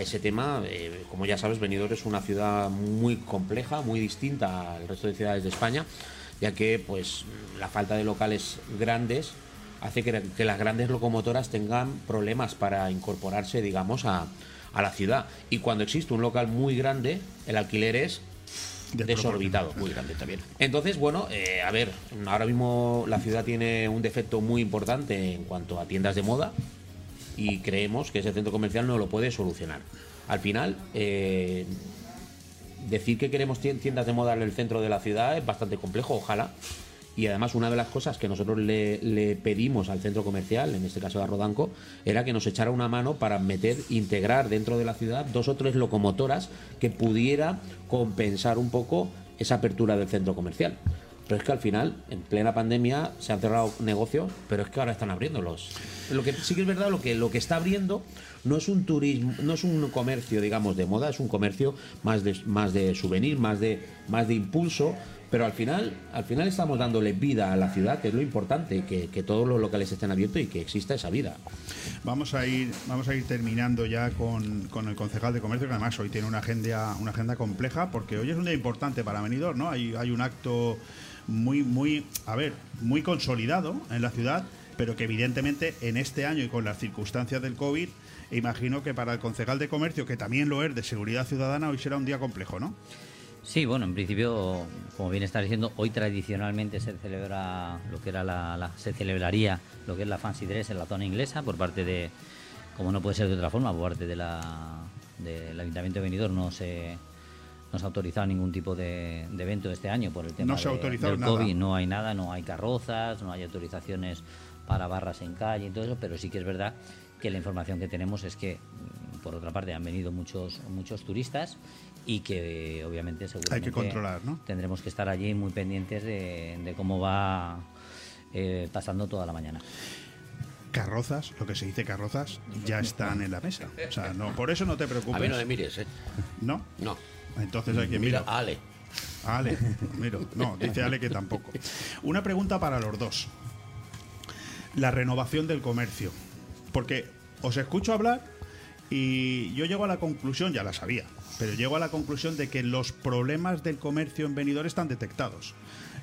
ese tema. Eh, como ya sabes, Benidorm es una ciudad muy compleja, muy distinta al resto de ciudades de España, ya que pues la falta de locales grandes hace que, que las grandes locomotoras tengan problemas para incorporarse, digamos, a, a la ciudad. Y cuando existe un local muy grande, el alquiler es desorbitado.
Muy grande también.
Entonces, bueno, eh, a ver, ahora mismo la ciudad tiene un defecto muy importante en cuanto a tiendas de moda y creemos que ese centro comercial no lo puede solucionar. Al final, eh, decir que queremos tien- tiendas de moda en el centro de la ciudad es bastante complejo, ojalá. Y además una de las cosas que nosotros le, pedimos al centro comercial, en este caso a Rodanco, era que nos echara una mano para meter, integrar dentro de la ciudad dos o tres locomotoras que pudiera compensar un poco esa apertura del centro comercial. Pero es que al final, en plena pandemia, se han cerrado negocios, pero es que ahora están abriéndolos. Lo que sí que es verdad, lo que, lo que está abriendo no es un turismo, no es un comercio, digamos, de moda, es un comercio más de, más de souvenir, más de, más de impulso. Pero al final, al final estamos dándole vida a la ciudad, que es lo importante, que, que todos los locales estén abiertos y que exista esa vida.
Vamos a ir, vamos a ir terminando ya con, con el concejal de comercio, que además hoy tiene una agenda, una agenda compleja, porque hoy es un día importante para Benidorm, ¿no? Hay, hay un acto muy, muy, a ver, muy consolidado en la ciudad, pero que evidentemente en este año y con las circunstancias del COVID, imagino que para el concejal de comercio, que también lo es de seguridad ciudadana, hoy será un día complejo, ¿no?
Sí, bueno, en principio, como bien estás diciendo, hoy tradicionalmente se celebra lo que era la, la- se celebraría lo que es la Fancy Dress en la zona inglesa por parte de, como no puede ser de otra forma, por parte de la, del Ayuntamiento de Benidorm no se no se ha autorizado ningún tipo de, de evento este año por el tema
No se ha
de-
autorizado
del
nada.
COVID. No hay nada, no hay carrozas, no hay autorizaciones para barras en calle y todo eso, pero sí que es verdad que la información que tenemos es que, mm, por otra parte, han venido muchos, muchos turistas y que obviamente seguramente
controlar, ¿no?
tendremos que estar allí muy pendientes de, de cómo va eh, pasando toda la mañana.
Carrozas, lo que se dice carrozas, ya están en la mesa. O sea, no, por eso no te preocupes.
A mí no me mires, ¿eh?
¿No?
No.
Entonces hay que
Mira
mirar.
a Ale.
Ale, miro. No, dice Ale que tampoco. Una pregunta para los dos. La renovación del comercio. Porque os escucho hablar y yo llego a la conclusión, ya la sabía, pero llego a la conclusión de que los problemas del comercio en Benidorm están detectados.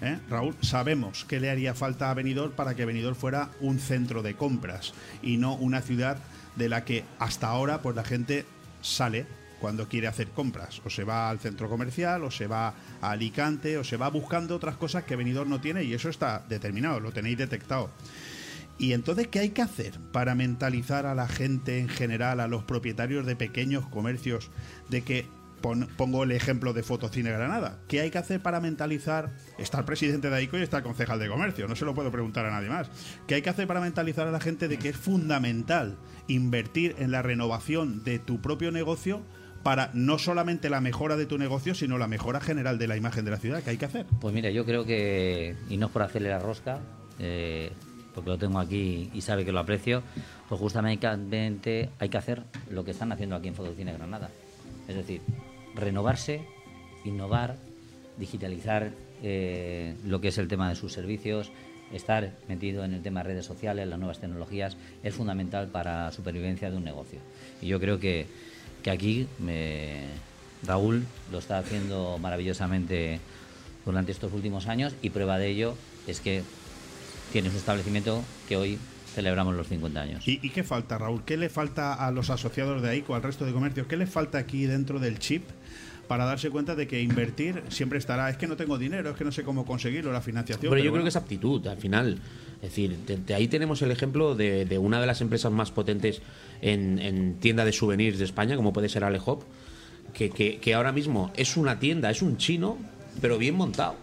¿eh? Raúl, sabemos que le haría falta a Benidorm para que Benidorm fuera un centro de compras y no una ciudad de la que hasta ahora pues la gente sale cuando quiere hacer compras. O se va al centro comercial, o se va a Alicante, o se va buscando otras cosas que Benidorm no tiene y eso está determinado, lo tenéis detectado. Y entonces, ¿qué hay que hacer para mentalizar a la gente en general, a los propietarios de pequeños comercios, de que, pon- pongo el ejemplo de Fotocine Granada, ¿qué hay que hacer para mentalizar? Está el presidente de AICO y está el concejal de comercio, no se lo puedo preguntar a nadie más. ¿Qué hay que hacer para mentalizar a la gente de que es fundamental invertir en la renovación de tu propio negocio para no solamente la mejora de tu negocio, sino la mejora general de la imagen de la ciudad? ¿Qué hay que hacer?
Pues mira, yo creo que, y no es por hacerle la rosca, eh, porque lo tengo aquí y sabe que lo aprecio, pues justamente hay que hacer lo que están haciendo aquí en Fotocine Granada. Es decir, renovarse, innovar, digitalizar eh, lo que es el tema de sus servicios, estar metido en el tema de redes sociales, las nuevas tecnologías, es fundamental para la supervivencia de un negocio. Y yo creo que, que aquí eh, Raúl lo está haciendo maravillosamente durante estos últimos años y prueba de ello es que tiene su establecimiento que hoy celebramos los 50 años.
¿Y, y qué falta, Raúl? ¿Qué le falta a los asociados de AICO, al resto de comercios? ¿Qué le falta aquí dentro del chip para darse cuenta de que invertir siempre estará? Es que no tengo dinero, es que no sé cómo conseguirlo, la financiación.
Pero yo creo que es aptitud, al final. Es decir, de, de ahí tenemos el ejemplo de, de una de las empresas más potentes en, en tienda de souvenirs de España, como puede ser Alehop, que, que, que ahora mismo es una tienda, es un chino, pero bien montado.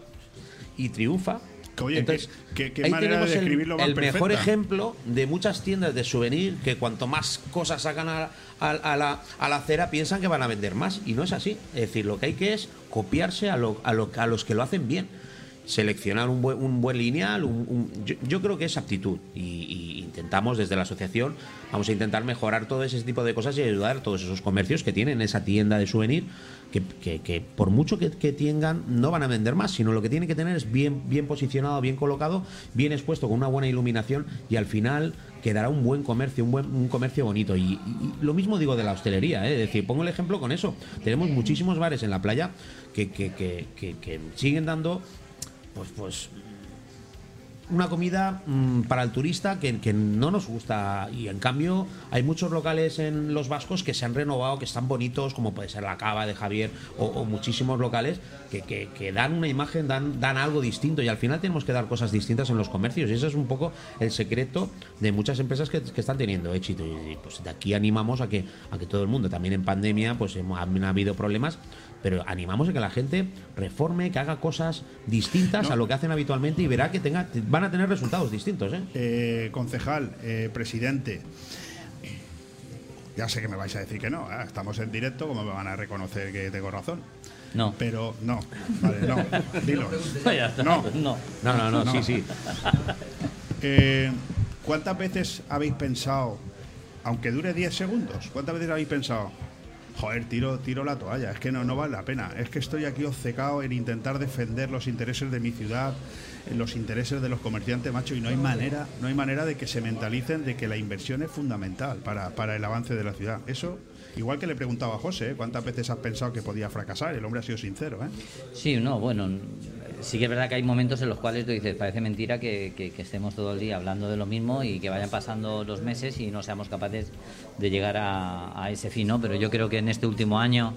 Y triunfa.
Oye,
Entonces,
qué- qué-
ahí
manera de
tenemos el- el, mejor ejemplo de muchas tiendas de souvenir que cuanto más cosas sacan a, a- a la, a la acera piensan que van a vender más y no es así. Es decir, lo que hay que es copiarse a, lo, a, lo- a los que lo hacen bien. Seleccionar un buen, un buen lineal, un- un- yo, yo creo que es aptitud y, y intentamos desde la asociación, vamos a intentar mejorar todo ese tipo de cosas y ayudar a todos esos comercios que tienen esa tienda de souvenir que, por mucho que, tengan no van a vender más, sino lo que tienen que tener es bien, bien posicionado, bien colocado, bien expuesto, con una buena iluminación y al final quedará un buen comercio, un buen un comercio bonito. Y, lo mismo digo de la hostelería, ¿eh? es decir, pongo el ejemplo con eso. Tenemos muchísimos bares en la playa que- que siguen dando pues, pues una comida mm, para el turista que, no nos gusta. Y en cambio hay muchos locales en los vascos que se han renovado, que están bonitos, como puede ser la Cava de Javier o, muchísimos locales que, que- dan una imagen, dan, dan algo distinto. Y al final tenemos que dar cosas distintas en los comercios. Y ese es un poco el secreto de muchas empresas que, están teniendo éxito. Y, pues de aquí animamos a que, a que todo el mundo, también en pandemia pues han habido problemas pero animamos a que la gente reforme, que haga cosas distintas a lo que hacen habitualmente y verá que tenga, van a tener resultados distintos. ¿eh?
Eh, concejal, eh, presidente. Ya sé que me vais a decir que no, ¿eh? estamos en directo, como me van a reconocer que tengo razón?
No.
Pero no, vale, no, dilo.
Ya está.
No,
No.
No, no, no, sí, sí.
Eh, ¿Cuántas veces habéis pensado, aunque dure 10 segundos, cuántas veces habéis pensado, joder, tiro, tiro la toalla, es que no, no vale la pena, es que estoy aquí obcecado en intentar defender los intereses de mi ciudad, los intereses de los comerciantes, macho, y no hay manera, no hay manera de que se mentalicen de que la inversión es fundamental para, para el avance de la ciudad. Eso, igual que le preguntaba a José, ¿eh? ¿cuántas veces has pensado que podía fracasar? El hombre ha sido sincero, ¿eh?
Sí, no, bueno, sí que es verdad que hay momentos en los cuales tú dices, parece mentira que, estemos todo el día hablando de lo mismo y que vayan pasando los meses y no seamos capaces de llegar a, ese fin, ¿no? Pero yo creo que en este último año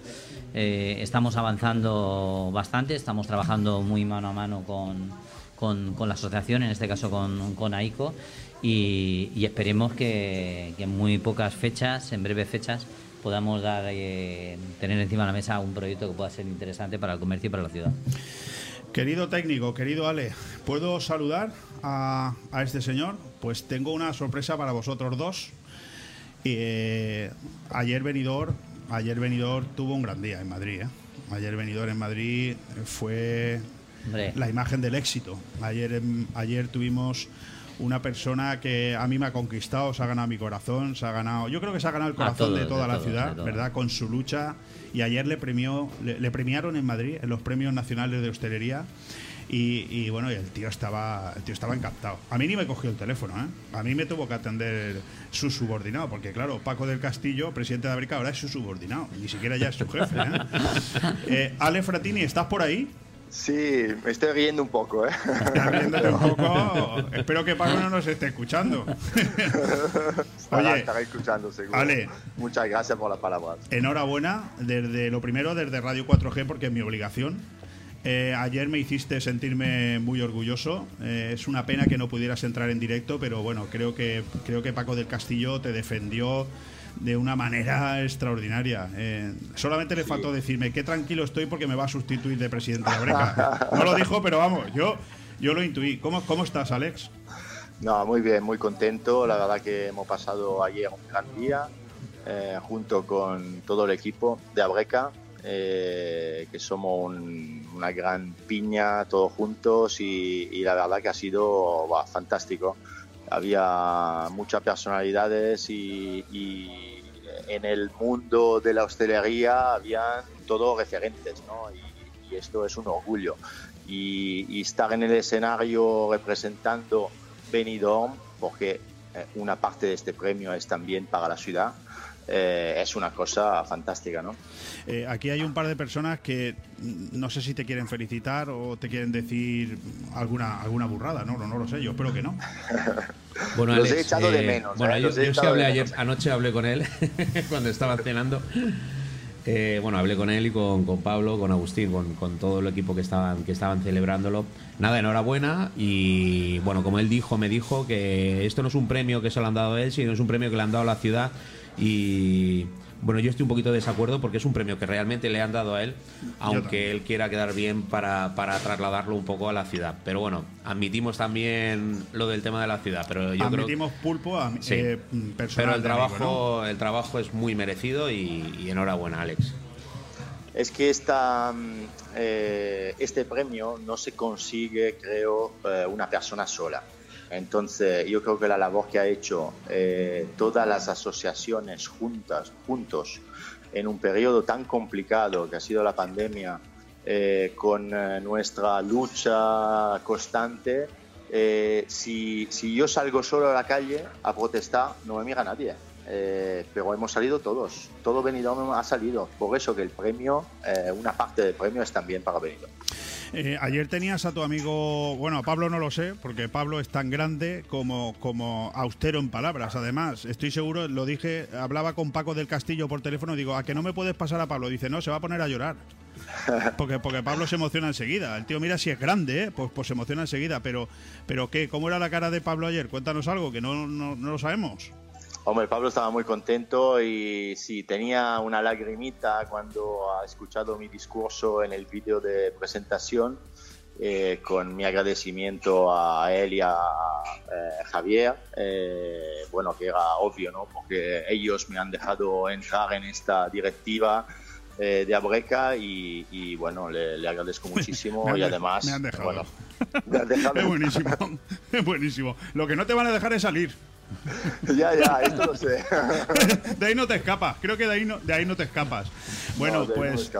eh, estamos avanzando bastante, estamos trabajando muy mano a mano con, con, la asociación, en este caso con, con AICO, y, esperemos que, que en muy pocas fechas, en breves fechas, podamos dar eh, tener encima de la mesa un proyecto que pueda ser interesante para el comercio y para la ciudad.
Querido técnico, querido Ale, ¿puedo saludar a, a este señor? Pues tengo una sorpresa para vosotros dos. Eh, ayer venidor, ayer venidor tuvo un gran día en Madrid. ¿eh? Ayer venidor en Madrid fue
Hombre.
la imagen del éxito. Ayer, ayer tuvimos una persona que a mí me ha conquistado, se ha ganado mi corazón, se ha ganado, yo creo que se ha ganado el corazón
todos,
de toda
de
la
todos,
ciudad. ¿verdad? Con su lucha y ayer le premió, le, le premiaron en Madrid en los premios nacionales de hostelería. Y, y, bueno, el tío estaba el tío estaba encantado. A mí ni me cogió el teléfono, ¿eh? A mí me tuvo que atender su subordinado, porque claro, Paco del Castillo, presidente de Abrica, ahora es su subordinado, ni siquiera ya es su jefe, ¿eh? Eh, Ale Fratini, ¿estás por ahí?
Sí, me estoy riendo un poco, ¿eh?
Estás riéndote un poco. Espero que Paco no nos esté escuchando.
Estará,
Oye,
estará escuchando seguro.
Ale.
Muchas gracias por las palabras.
Enhorabuena, desde lo primero, desde Radio 4G, porque es mi obligación. Eh, ayer me hiciste sentirme muy orgulloso. Eh, es una pena que no pudieras entrar en directo, pero bueno, creo que, creo que Paco del Castillo te defendió de una manera extraordinaria. Eh, solamente le faltó decirme qué tranquilo estoy porque me va a sustituir de presidente de Breca. No lo dijo, pero vamos, yo, yo lo intuí. ¿Cómo, cómo estás, Alex?
No, muy bien, muy contento. La verdad que hemos pasado ayer un gran día eh, junto con todo el equipo de Abreca, eh, que somos un- una gran piña todos juntos y, y la verdad que ha sido fantástico. Había muchas personalidades y, en el mundo de la hostelería habían todos referentes, ¿no? Y, esto es un orgullo. Y, y estar en el escenario representando Benidorm, porque una parte de este premio es también para la ciudad, eh, es una cosa fantástica, ¿no?
Eh, aquí hay un par de personas que no sé si te quieren felicitar o te quieren decir alguna alguna burrada, no, no, no lo sé, yo espero que no.
Bueno,
Los he
Alex,
echado de
eh,
menos,
Bueno,
¿eh?
yo, yo hablé
de
ayer,
menos.
anoche hablé con él cuando estaba cenando. Eh, bueno, hablé con él y con, con Pablo, con Agustín, con, con todo el equipo que estaban, que estaban celebrándolo. Nada, enhorabuena. Y bueno, como él dijo, me dijo que esto no es un premio que se lo han dado a él, sino es un premio que le han dado a la ciudad. Y bueno, yo estoy un poquito de desacuerdo porque es un premio que realmente le han dado a él, aunque él quiera quedar bien para, para trasladarlo un poco a la ciudad. Pero bueno, admitimos también lo del tema de la ciudad. Pero yo creo
Admitimos pulpo a
Sí.
eh,
Pero el
amigo,
trabajo, el trabajo es muy merecido y, y enhorabuena, Alex.
Es que esta, mm, eh, este premio no se consigue, creo, eh, una persona sola. Entonces, yo creo que la labor que ha hecho eh, todas las asociaciones juntas, juntos, en un periodo tan complicado que ha sido la pandemia, eh, con eh, nuestra lucha constante, si yo salgo solo a la calle a protestar, no me mira nadie. Eh, pero hemos salido todos, todo Benidorm ha salido. Por eso que el premio, eh, una parte del premio es también para Benidorm.
Eh, ayer tenías a tu amigo, bueno, a Pablo no lo sé, porque Pablo es tan grande como, como austero en palabras. Además, estoy seguro, lo dije, hablaba con Paco del Castillo por teléfono, digo, ¿a que no me puedes pasar a Pablo? Dice, no, se va a poner a llorar. Porque, porque Pablo se emociona enseguida. El tío, mira, si es grande, ¿eh? pues, pues se emociona enseguida. Pero, pero ¿qué? ¿Cómo era la cara de Pablo ayer? Cuéntanos algo, que no, no, no lo sabemos.
Hombre, Pablo estaba muy contento y sí, tenía una lagrimita cuando ha escuchado mi discurso en el vídeo de presentación, eh, con mi agradecimiento a él y a eh, Javier. Eh, bueno, que era obvio, ¿no? Porque ellos me han dejado entrar en esta directiva eh, de Abreca y, y, bueno, le, le agradezco muchísimo
han
y
de-
además...
me han dejado.
bueno, me han dejado.
Es buenísimo, es buenísimo. Lo que no te van a dejar es salir.
ya, ya, esto lo sé.
de ahí no te escapas, creo que de ahí no, de ahí no te escapas. Bueno,
No,
pues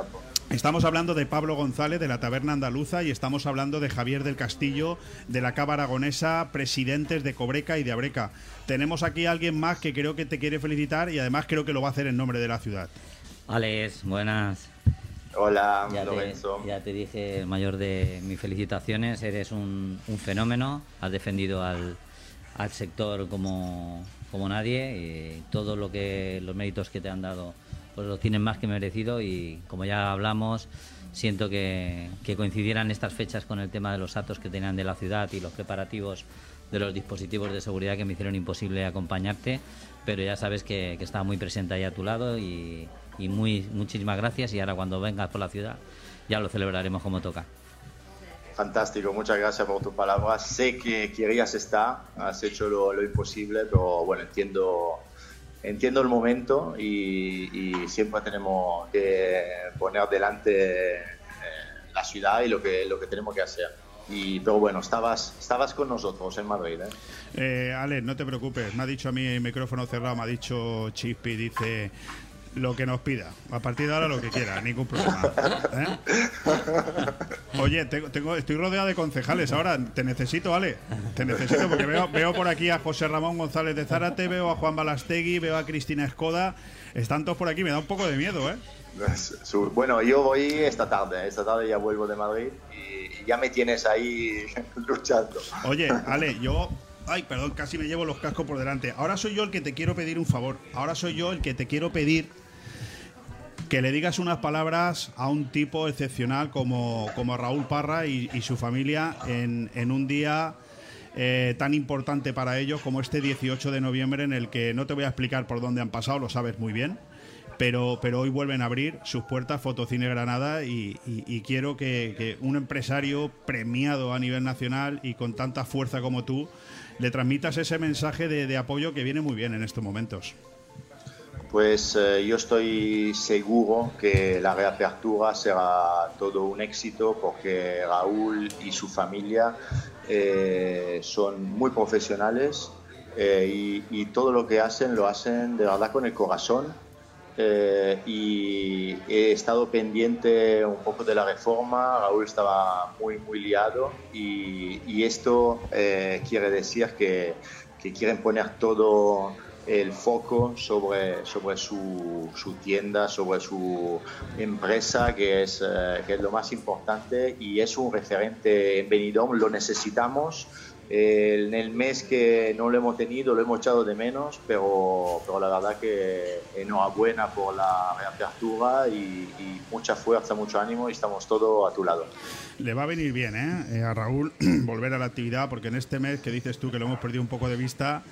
estamos hablando de Pablo González de la Taberna Andaluza y estamos hablando de Javier del Castillo de la Cava Aragonesa, presidentes de Cobreca y de Abreca. Tenemos aquí a alguien más que creo que te quiere felicitar y además creo que lo va a hacer en nombre de la ciudad.
Alex, buenas.
Hola,
ya
Lorenzo.
Te, ya te dije, el mayor de mis felicitaciones, eres un, un fenómeno, has defendido al, al sector como, como nadie y todo lo que los méritos que te han dado pues los tienes más que merecido y como ya hablamos siento que, que coincidieran estas fechas con el tema de los actos que tenían de la ciudad y los preparativos de los dispositivos de seguridad que me hicieron imposible acompañarte pero ya sabes que, que estaba muy presente ahí a tu lado y, y muy muchísimas gracias y ahora cuando vengas por la ciudad ya lo celebraremos como toca.
Fantástico, muchas gracias por tus palabras. Sé que querías estar, has hecho lo, imposible, pero bueno, entiendo, entiendo el momento y, siempre tenemos que poner delante eh, la ciudad y lo que, lo que tenemos que hacer. Y, pero bueno, estabas, estabas con nosotros en Madrid. ¿eh?
Eh, Ale, no te preocupes, me ha dicho a mí el micrófono cerrado, me ha dicho Chispi, dice lo que nos pida. A partir de ahora lo que quiera, ningún problema. ¿eh? Oye, tengo, tengo- estoy rodeado de concejales ahora. Te necesito, Ale. Te necesito porque veo, veo por aquí a José Ramón González de Zárate, veo a Juan Balastegui, veo a Cristina Escoda. Están todos por aquí, me da un poco de miedo, ¿eh?
Bueno, yo voy esta tarde, esta tarde ya vuelvo de Madrid y, y ya me tienes ahí luchando.
Oye, Ale, yo. Ay, perdón, casi me llevo los cascos por delante. Ahora soy yo el que te quiero pedir un favor. Ahora soy yo el que te quiero pedir que le digas unas palabras a un tipo excepcional como, como Raúl Parra y, su familia en, en un día eh, tan importante para ellos como este 18 de noviembre en el que no te voy a explicar por dónde han pasado, lo sabes muy bien. Pero, pero hoy vuelven a abrir sus puertas Fotocine Granada y, quiero que, un empresario premiado a nivel nacional y con tanta fuerza como tú le transmitas ese mensaje de apoyo que viene muy bien en estos momentos.
Pues eh, yo estoy seguro que la reapertura será todo un éxito porque Raúl y su familia eh, son muy profesionales eh, y, todo lo que hacen lo hacen de verdad con el corazón. Y he estado pendiente un poco de la reforma, Raúl estaba muy, muy liado y, esto quiere decir que quieren poner todo el foco sobre, sobre su, su tienda, sobre su empresa, que es, eh, que es lo más importante y es un referente en Benidorm, lo necesitamos. Eh, en el mes que no lo hemos tenido, lo hemos echado de menos, pero, pero la verdad que enhorabuena por la reapertura y, y mucha fuerza, mucho ánimo y estamos todos a tu lado.
Le va a venir bien ¿eh? Eh, a Raúl volver a la actividad porque en este mes que dices tú que lo hemos perdido un poco de vista,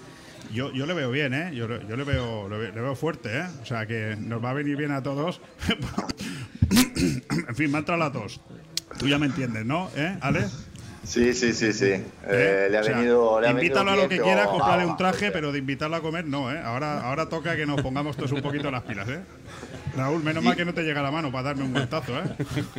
yo, yo le veo bien, ¿eh? yo, le- yo le, veo, le, veo- le veo fuerte, ¿eh? o sea que nos va a venir bien a todos. en fin, me ha entrado la tos. Tú ya me entiendes, ¿no? ¿Eh, Ale?
Sí, sí, sí, sí. Eh, le ha
O sea,
venido, le ha venido
invítalo a lo que quiera, comprarle un traje, pero de invitarlo a comer, no, ¿eh? Ahora, ahora toca que nos pongamos todos un poquito las pilas, ¿eh? Raúl, menos mal que no te llega la mano para darme un guantazo, ¿eh?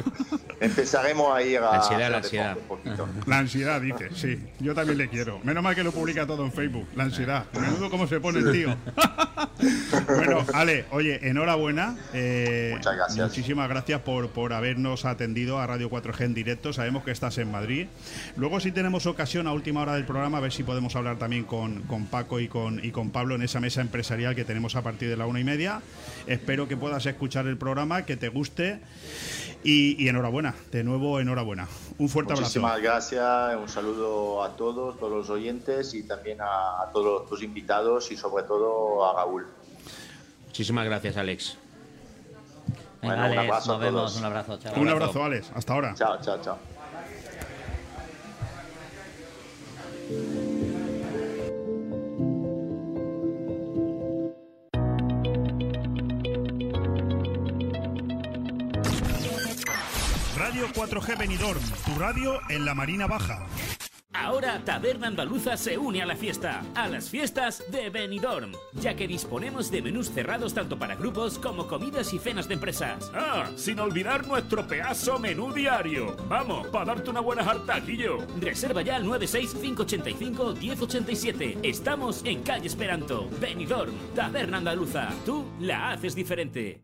Empezaremos a ir a.
La ansiedad, la ansiedad.
deporte un poquito.
La ansiedad, dice, sí. Yo también le quiero. Menos mal que lo publica todo en Facebook. La ansiedad. Menudo cómo se pone el tío. bueno, Ale, oye, enhorabuena. Eh,
Muchas gracias.
Muchísimas gracias por, por habernos atendido a Radio 4G en directo. Sabemos que estás en Madrid. Luego, si tenemos ocasión a última hora del programa, a ver si podemos hablar también con, con Paco y con, y con Pablo en esa mesa empresarial que tenemos a partir de la una y media. Espero que puedas escuchar el programa, que te guste. Y, y enhorabuena, de nuevo enhorabuena. Un fuerte abrazo.
Muchísimas gracias, un saludo a todos, todos los oyentes y también a, a todos tus invitados y sobre todo a Raúl.
Muchísimas gracias, Alex.
Bueno,
Alex,
un abrazo
nos
a
vemos,
todos.
un abrazo, chao.
Un abrazo, Alex. Hasta ahora.
Chao, chao, chao.
Radio 4G Benidorm, tu radio en la Marina Baja.
Ahora Taberna Andaluza se une a la fiesta, a las fiestas de Benidorm, ya que disponemos de menús cerrados tanto para grupos como comidas y cenas de empresas.
Ah, sin olvidar nuestro pedazo menú diario. Vamos, para darte una buena jarta, Guillo.
Reserva ya al 96585-1087. Estamos en calle Esperanto. Benidorm, Taberna Andaluza. Tú la haces diferente.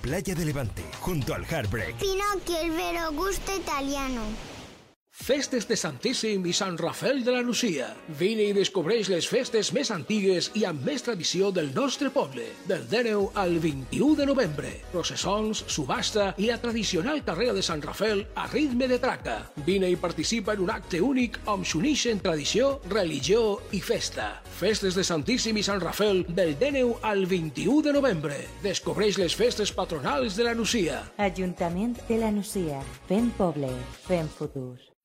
Playa de Levante, junto al Heartbreak.
Pinocchio, el vero gusto italiano.
Festes de Santíssim i Sant Rafel de la Nucia. Vine i descobreix les festes més antigues i amb més tradició del nostre poble. Del 19 al 21 de novembre. Processons, subhasta i la tradicional carrera de Sant Rafel a ritme de traca. Vine i participa en un acte únic on s'unixen tradició, religió i festa. Festes de Santíssim i Sant Rafel del 19 al 21 de novembre. Descobreix les festes patronals de la Nucia.
Ajuntament de la Nucia. Fem poble, fem futur.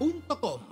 rojiza.com.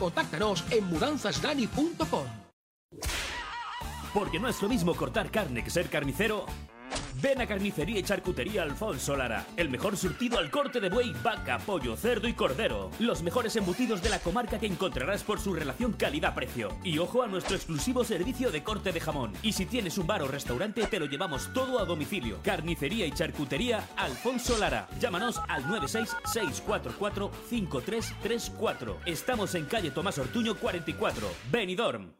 contáctanos en mudanzasdani.com.
Porque no es lo mismo cortar carne que ser carnicero. Ven a Carnicería y Charcutería Alfonso Lara. El mejor surtido al corte de buey, vaca, pollo, cerdo y cordero. Los mejores embutidos de la comarca que encontrarás por su relación calidad-precio. Y ojo a nuestro exclusivo servicio de corte de jamón. Y si tienes un bar o restaurante, te lo llevamos todo a domicilio. Carnicería y Charcutería Alfonso Lara. Llámanos al 966445334. Estamos en calle Tomás Ortuño 44, Benidorm.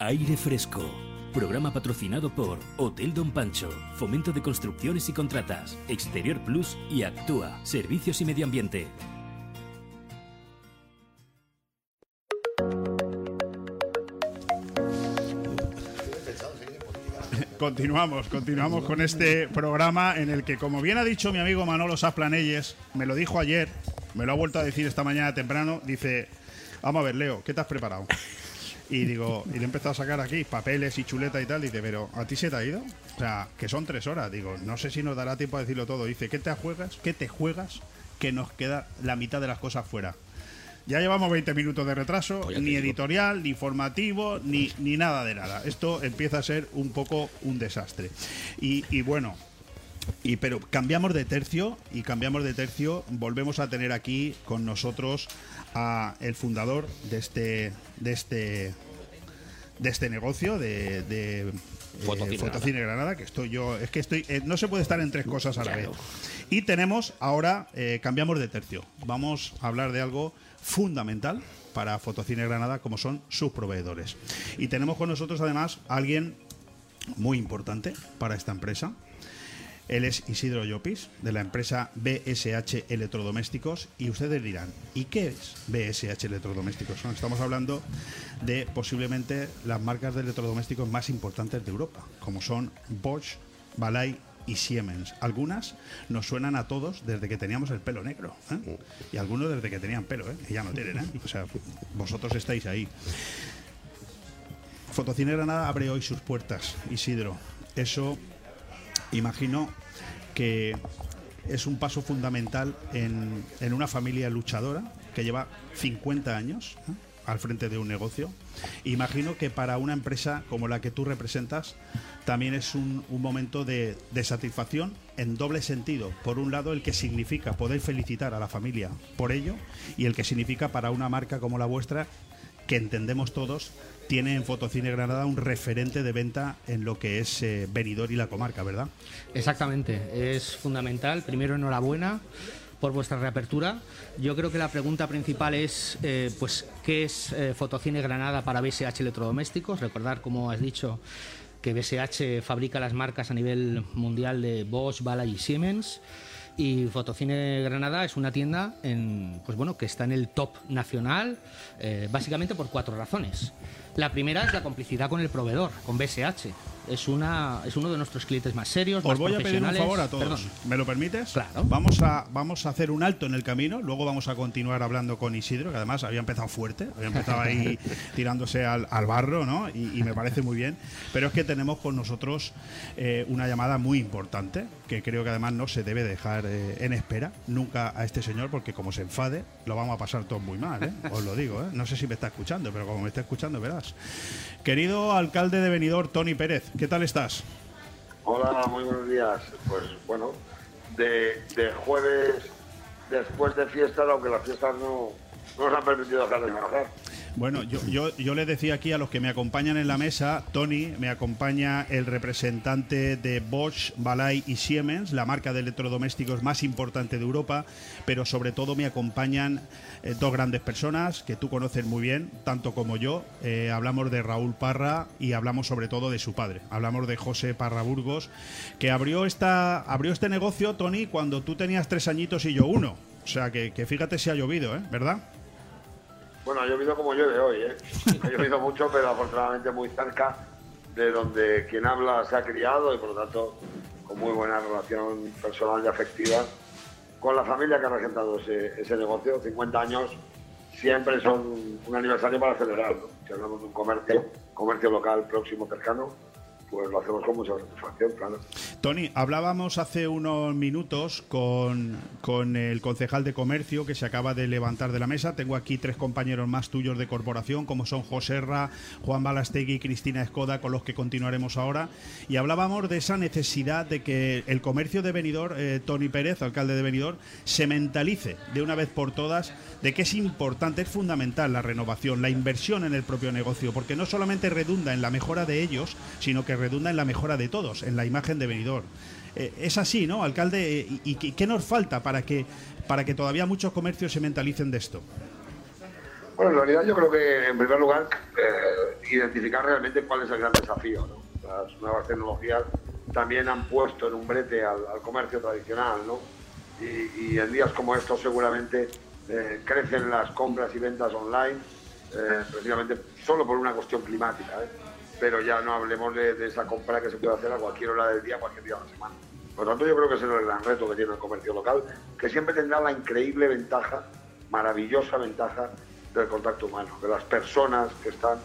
Aire fresco. Programa patrocinado por Hotel Don Pancho, Fomento de Construcciones y Contratas, Exterior Plus y Actúa, Servicios y Medio Ambiente.
Continuamos, continuamos con este programa en el que, como bien ha dicho mi amigo Manolo Saplanelles, me lo dijo ayer, me lo ha vuelto a decir esta mañana temprano, dice, vamos a ver, Leo, ¿qué te has preparado? Y digo, y le he empezado a sacar aquí papeles y chuleta y tal. Dice, pero ¿a ti se te ha ido? O sea, que son tres horas. Digo, no sé si nos dará tiempo a decirlo todo. Dice, ¿qué te juegas? ¿Qué te juegas? Que nos queda la mitad de las cosas fuera. Ya llevamos 20 minutos de retraso,
Pues
ni editorial, ni formativo, ni, ni nada de nada. Esto empieza a ser un poco un desastre. Y, y bueno, y pero cambiamos de tercio y cambiamos de tercio. Volvemos a tener aquí con nosotros a el fundador de este de este de este negocio de, de eh,
Fotocine
Granada. que estoy yo es que estoy eh, no se puede estar en tres cosas a la vez. Y tenemos ahora eh, cambiamos de tercio. Vamos a hablar de algo fundamental para Fotocine Granada como son sus proveedores. Y tenemos con nosotros además a alguien muy importante para esta empresa. Él es Isidro Llopis, de la empresa BSH Electrodomésticos. Y ustedes dirán, ¿y qué es BSH Electrodomésticos? Estamos hablando de posiblemente las marcas de electrodomésticos más importantes de Europa, como son Bosch, Balay y Siemens. Algunas nos suenan a todos desde que teníamos el pelo negro. ¿eh? Y algunos desde que tenían pelo, ¿eh? que ya no tienen. ¿eh? O sea, vosotros estáis ahí. Fotocine Granada abre hoy sus puertas, Isidro. Eso imagino que es un paso fundamental en, en una familia luchadora que lleva 50 años al frente de un negocio. Imagino que para una empresa como la que tú representas también es un, un momento de, de satisfacción en doble sentido. Por un lado, el que significa poder felicitar a la familia por ello y el que significa para una marca como la vuestra que entendemos todos, tiene en Fotocine Granada un referente de venta en lo que es eh, Benidorm y la comarca, ¿verdad?
Exactamente, es fundamental. Primero, enhorabuena por vuestra reapertura. Yo creo que la pregunta principal es, eh, pues, ¿qué es eh, Fotocine Granada para BSH Electrodomésticos? Recordar, como has dicho, que BSH fabrica las marcas a nivel mundial de Bosch, Bala y Siemens. Y Fotocine Granada es una tienda en, pues bueno, que está en el top nacional, eh, básicamente por cuatro razones. La primera es la complicidad con el proveedor, con BSH. Es, una, es uno de nuestros clientes más serios.
Os
más
voy a pedir un favor a todos.
Perdón.
¿Me lo permites? Claro. Vamos a, vamos a hacer un alto en el camino, luego vamos a continuar hablando con Isidro, que además había empezado fuerte, había empezado ahí tirándose al, al barro, ¿no? Y, y me parece muy bien. Pero es que tenemos con nosotros eh, una llamada muy importante, que creo que además no se debe dejar eh, en espera nunca a este señor, porque como se enfade, lo vamos a pasar todos muy mal, ¿eh? Os lo digo, ¿eh? No sé si me está escuchando, pero como me está escuchando, verás. Querido alcalde de Benidorm, Tony Pérez, ¿qué tal estás?
Hola, muy buenos días. Pues bueno, de, de jueves después de fiestas, aunque las fiestas no, no nos han permitido dejar de trabajar.
Bueno, yo, yo, yo le decía aquí a los que me acompañan en la mesa, Tony, me acompaña el representante de Bosch, Balay y Siemens, la marca de electrodomésticos más importante de Europa, pero sobre todo me acompañan eh, dos grandes personas que tú conoces muy bien, tanto como yo. Eh, hablamos de Raúl Parra y hablamos sobre todo de su padre. Hablamos de José Parra Burgos, que abrió, esta, abrió este negocio, Tony, cuando tú tenías tres añitos y yo uno. O sea, que, que fíjate si ha llovido, ¿eh? ¿verdad?
Bueno, ha llovido como llueve hoy, ¿eh? Ha llovido mucho, pero afortunadamente muy cerca de donde quien habla se ha criado y por lo tanto con muy buena relación personal y afectiva con la familia que ha regentado ese, ese negocio. 50 años siempre son un aniversario para celebrar. ¿no? Si hablamos de un comercio, comercio local próximo, cercano, pues lo hacemos con mucha satisfacción, claro.
Tony, hablábamos hace unos minutos con, con el concejal de comercio que se acaba de levantar de la mesa. Tengo aquí tres compañeros más tuyos de corporación, como son José Ra, Juan Balastegui y Cristina Escoda, con los que continuaremos ahora. Y hablábamos de esa necesidad de que el comercio de Benidorm, eh, Tony Pérez, alcalde de Benidorm, se mentalice de una vez por todas de que es importante, es fundamental la renovación, la inversión en el propio negocio, porque no solamente redunda en la mejora de ellos, sino que redunda en la mejora de todos, en la imagen de Benidorm. Eh, es así, ¿no, alcalde? ¿Y, y qué- nos falta para que, para que todavía muchos comercios se mentalicen de esto?
Bueno, en realidad yo creo que en primer lugar eh, identificar realmente cuál es el gran desafío. ¿no? Las nuevas tecnologías también han puesto en un brete al, comercio tradicional, ¿no? Y, en días como estos seguramente eh, crecen las compras y ventas online, eh, precisamente solo por una cuestión climática, ¿eh? Pero ya no hablemos de, esa compra que se puede hacer a cualquier hora del día, cualquier día de la semana. Por lo tanto, yo creo que ese es el gran reto que tiene el comercio local, que siempre tendrá la increíble ventaja, maravillosa ventaja del contacto humano, de las personas que están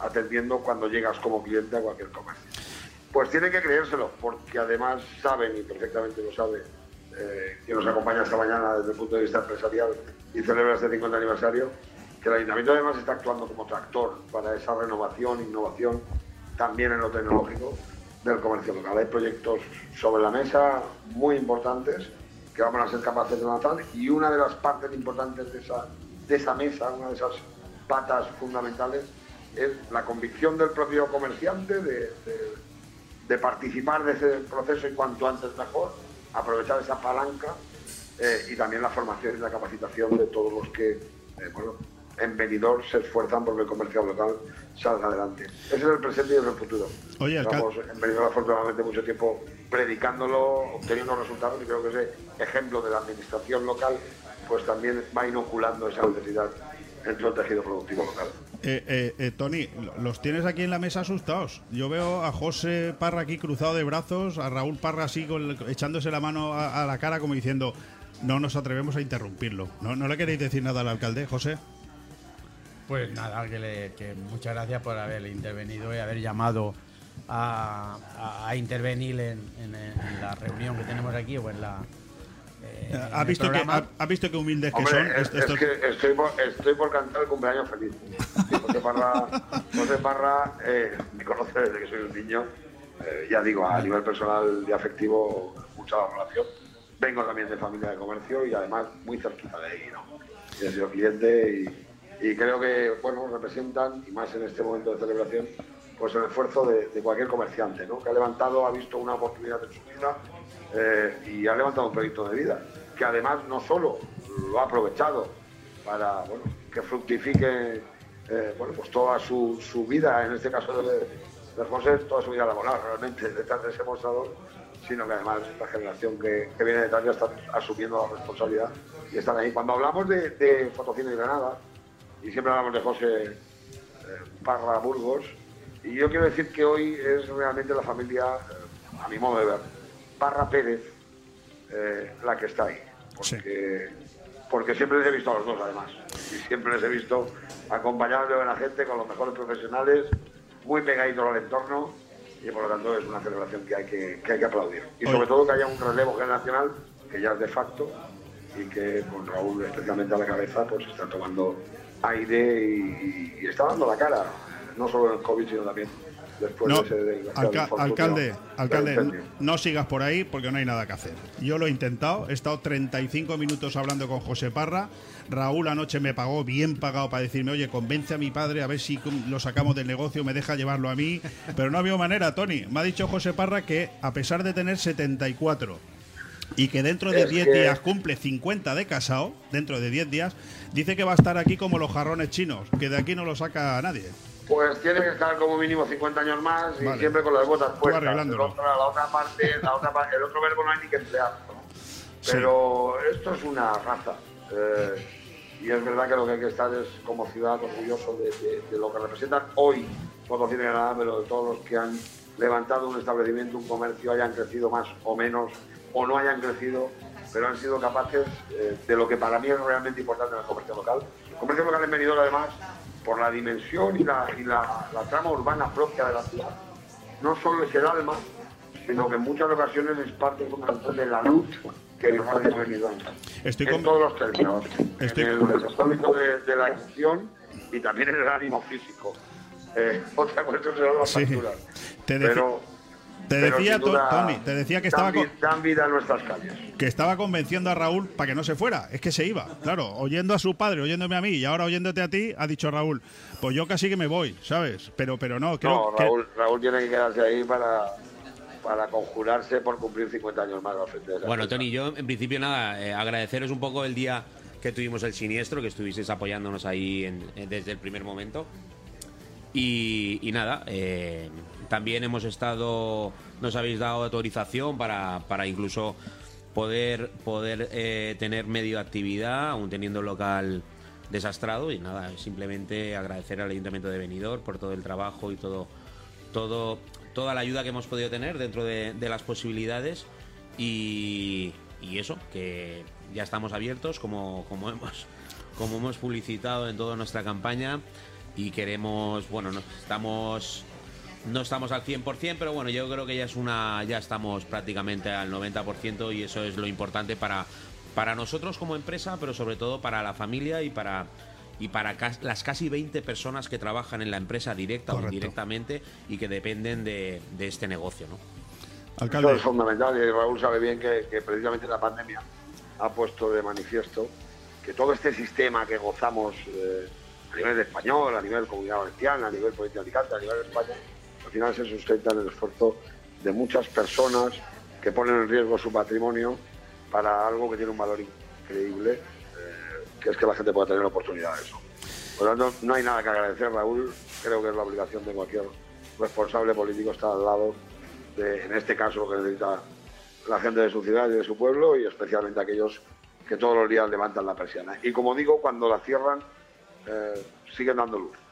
atendiendo cuando llegas como cliente a cualquier comercio. Pues tienen que creérselo, porque además saben, y perfectamente lo sabe, eh, quien nos acompaña esta mañana desde el punto de vista empresarial y celebra este 50 aniversario, que el Ayuntamiento además está actuando como tractor para esa renovación, innovación, también en lo tecnológico del comercio local. Hay proyectos sobre la mesa muy importantes que vamos a ser capaces de lanzar y una de las partes importantes de esa, mesa, una de esas patas fundamentales, es la convicción del propio comerciante de participar de ese proceso y cuanto antes mejor, aprovechar esa palanca eh, y también la formación y la capacitación de todos los que, eh, bueno, en Benidorm se esfuerzan porque el comercio local salga adelante. Ese es el presente y es el futuro.
Oye,
Llevamos en Benidorm afortunadamente mucho tiempo predicándolo, obteniendo resultados y creo que ese ejemplo de la administración local pues también va inoculando esa necesidad en todo el tejido productivo local.
Eh, eh, eh, Tony, lo- los tienes aquí en la mesa asustados. Yo veo a José Parra aquí cruzado de brazos, a Raúl Parra así con echándose la mano a, a la cara como diciendo no nos atrevemos a interrumpirlo. ¿No, ¿No le queréis decir nada al alcalde, José?
Pues nada, que, le- que muchas gracias por haber intervenido y haber llamado a, a- a intervenir en, en- en la reunión que tenemos aquí o en la, eh,
¿Has
el
visto, que, ha- visto que humildes que son?
es, que estoy por, estoy por cantar el cumpleaños feliz. Sí, José Parra, José Parra eh, me conoce desde que soy un niño. Eh, ya digo, a nivel personal y afectivo, mucha relación. Vengo también de familia de comercio y además muy cerquita de ahí, ¿no? He sido cliente y, y creo que, bueno, representan, y más en este momento de celebración, pues el esfuerzo de, cualquier comerciante, ¿no? Que ha levantado, ha visto una oportunidad en su vida eh, y ha levantado un proyecto de vida, que además no solo lo ha aprovechado para bueno, que fructifique eh, bueno, pues toda su, su vida, en este caso de, de José, toda su vida laboral realmente detrás de ese mostrador, sino que además la generación que, viene detrás ya está asumiendo la responsabilidad y están ahí. Cuando hablamos de, de de Granada, y siempre hablamos de José eh, Parra Burgos, y yo quiero decir que hoy es realmente la familia, eh, a mi modo de ver, Parra Pérez, eh, la que está ahí. Porque, porque siempre les he visto a los dos, además. Y siempre les he visto acompañados de buena gente, con los mejores profesionales, muy pegaditos al entorno. Y por lo tanto es una celebración que hay que, que hay que aplaudir. Y sobre todo que haya un relevo generacional, que ya es de facto, y que con Raúl especialmente a la cabeza, pues está tomando aire y, y está dando la cara, no solo en el COVID, sino también después
No,
de ese
alca-
infortunio
alcalde, alcalde, no sigas por ahí porque no hay nada que hacer. Yo lo he intentado, he estado 35 minutos hablando con José Parra. Raúl anoche me pagó bien pagado para decirme, oye, convence a mi padre a ver si lo sacamos del negocio, me deja llevarlo a mí. Pero no había manera, Tony. Me ha dicho José Parra que a pesar de tener 74 y que dentro de
Es
10
que-
días cumple 50 de casado, dentro de 10 días, dice que va a estar aquí como los jarrones chinos, que de aquí no lo saca nadie.
Pues tiene que estar como mínimo 50 años más y
Vale.
siempre con las botas puestas.
arreglándolo.
El otro- la otra parte, la otra parte, el otro verbo no hay ni que emplear. ¿no? Pero esto es una raza. eh, y es verdad que lo que hay que estar es como ciudad orgulloso de, de- de lo que representan hoy Potosí y Granada, pero de todos los que han levantado un establecimiento, un comercio, hayan crecido más o menos, o no hayan crecido, pero han sido capaces eh, de lo que para mí es realmente importante en el comercio local. El comercio local en Benidorm, además, por la dimensión y la, y la, la trama urbana propia de la ciudad, no solo es el alma, sino que en muchas ocasiones es parte fundamental de la luz que irradia Benidorm.
Estoy
en todos los términos,
Estoy-
en el, ámbito de, de la acción y también en el ánimo físico. Eh, otra cuestión serán las
Sí.
facturas.
Te
Pero,
Te
pero
decía,
duda
Tony, te decía que estaba,
dan, vi-
con-
dan vida a nuestras calles.
que estaba convenciendo a Raúl para que no se fuera. Es que se iba, claro, oyendo a su padre, oyéndome a mí y ahora oyéndote a ti, ha dicho Raúl, pues yo casi que me voy, ¿sabes? Pero, pero no, creo
No,
que...
Raúl, Raúl tiene que quedarse ahí para, para conjurarse por cumplir 50 años más al frente de esa
Bueno. Tony, yo en principio nada, eh, agradeceros un poco el día que tuvimos el siniestro, que estuvisteis apoyándonos ahí en- en- desde el primer momento. Y, y nada, eh, también hemos estado, nos habéis dado autorización para, para incluso poder, poder eh, tener medio actividad, aún teniendo local desastrado. Y nada, simplemente agradecer al Ayuntamiento de Benidorm por todo el trabajo y todo, todo, toda la ayuda que hemos podido tener dentro de, las posibilidades. Y, eso, que ya estamos abiertos, como, como, hemos, como hemos publicitado en toda nuestra campaña. Y queremos, bueno, no, estamos no estamos al 100%, pero bueno, yo creo que ya es una ya estamos prácticamente al 90% y eso es lo importante para para nosotros como empresa, pero sobre todo para la familia y para y para cas- las casi 20 personas que trabajan en la empresa directa o
Correcto.
indirectamente y que dependen de, de este negocio, ¿no?
Eso es fundamental y Raúl sabe bien que, que precisamente la pandemia ha puesto de manifiesto que todo este sistema que gozamos eh, a nivel español, a nivel comunidad valenciana, a nivel provincia de Alicante, a nivel de España, final se sustenta en el esfuerzo de muchas personas que ponen en riesgo su patrimonio para algo que tiene un valor increíble, eh, que es que la gente pueda tener oportunidades. Por lo tanto, no hay nada que agradecer, Raúl. Creo que es la obligación de cualquier responsable político estar al lado de, en este caso, lo que necesita la gente de su ciudad y de su pueblo y especialmente aquellos que todos los días levantan la persiana. Y como digo, cuando la cierran, eh, siguen dando luz.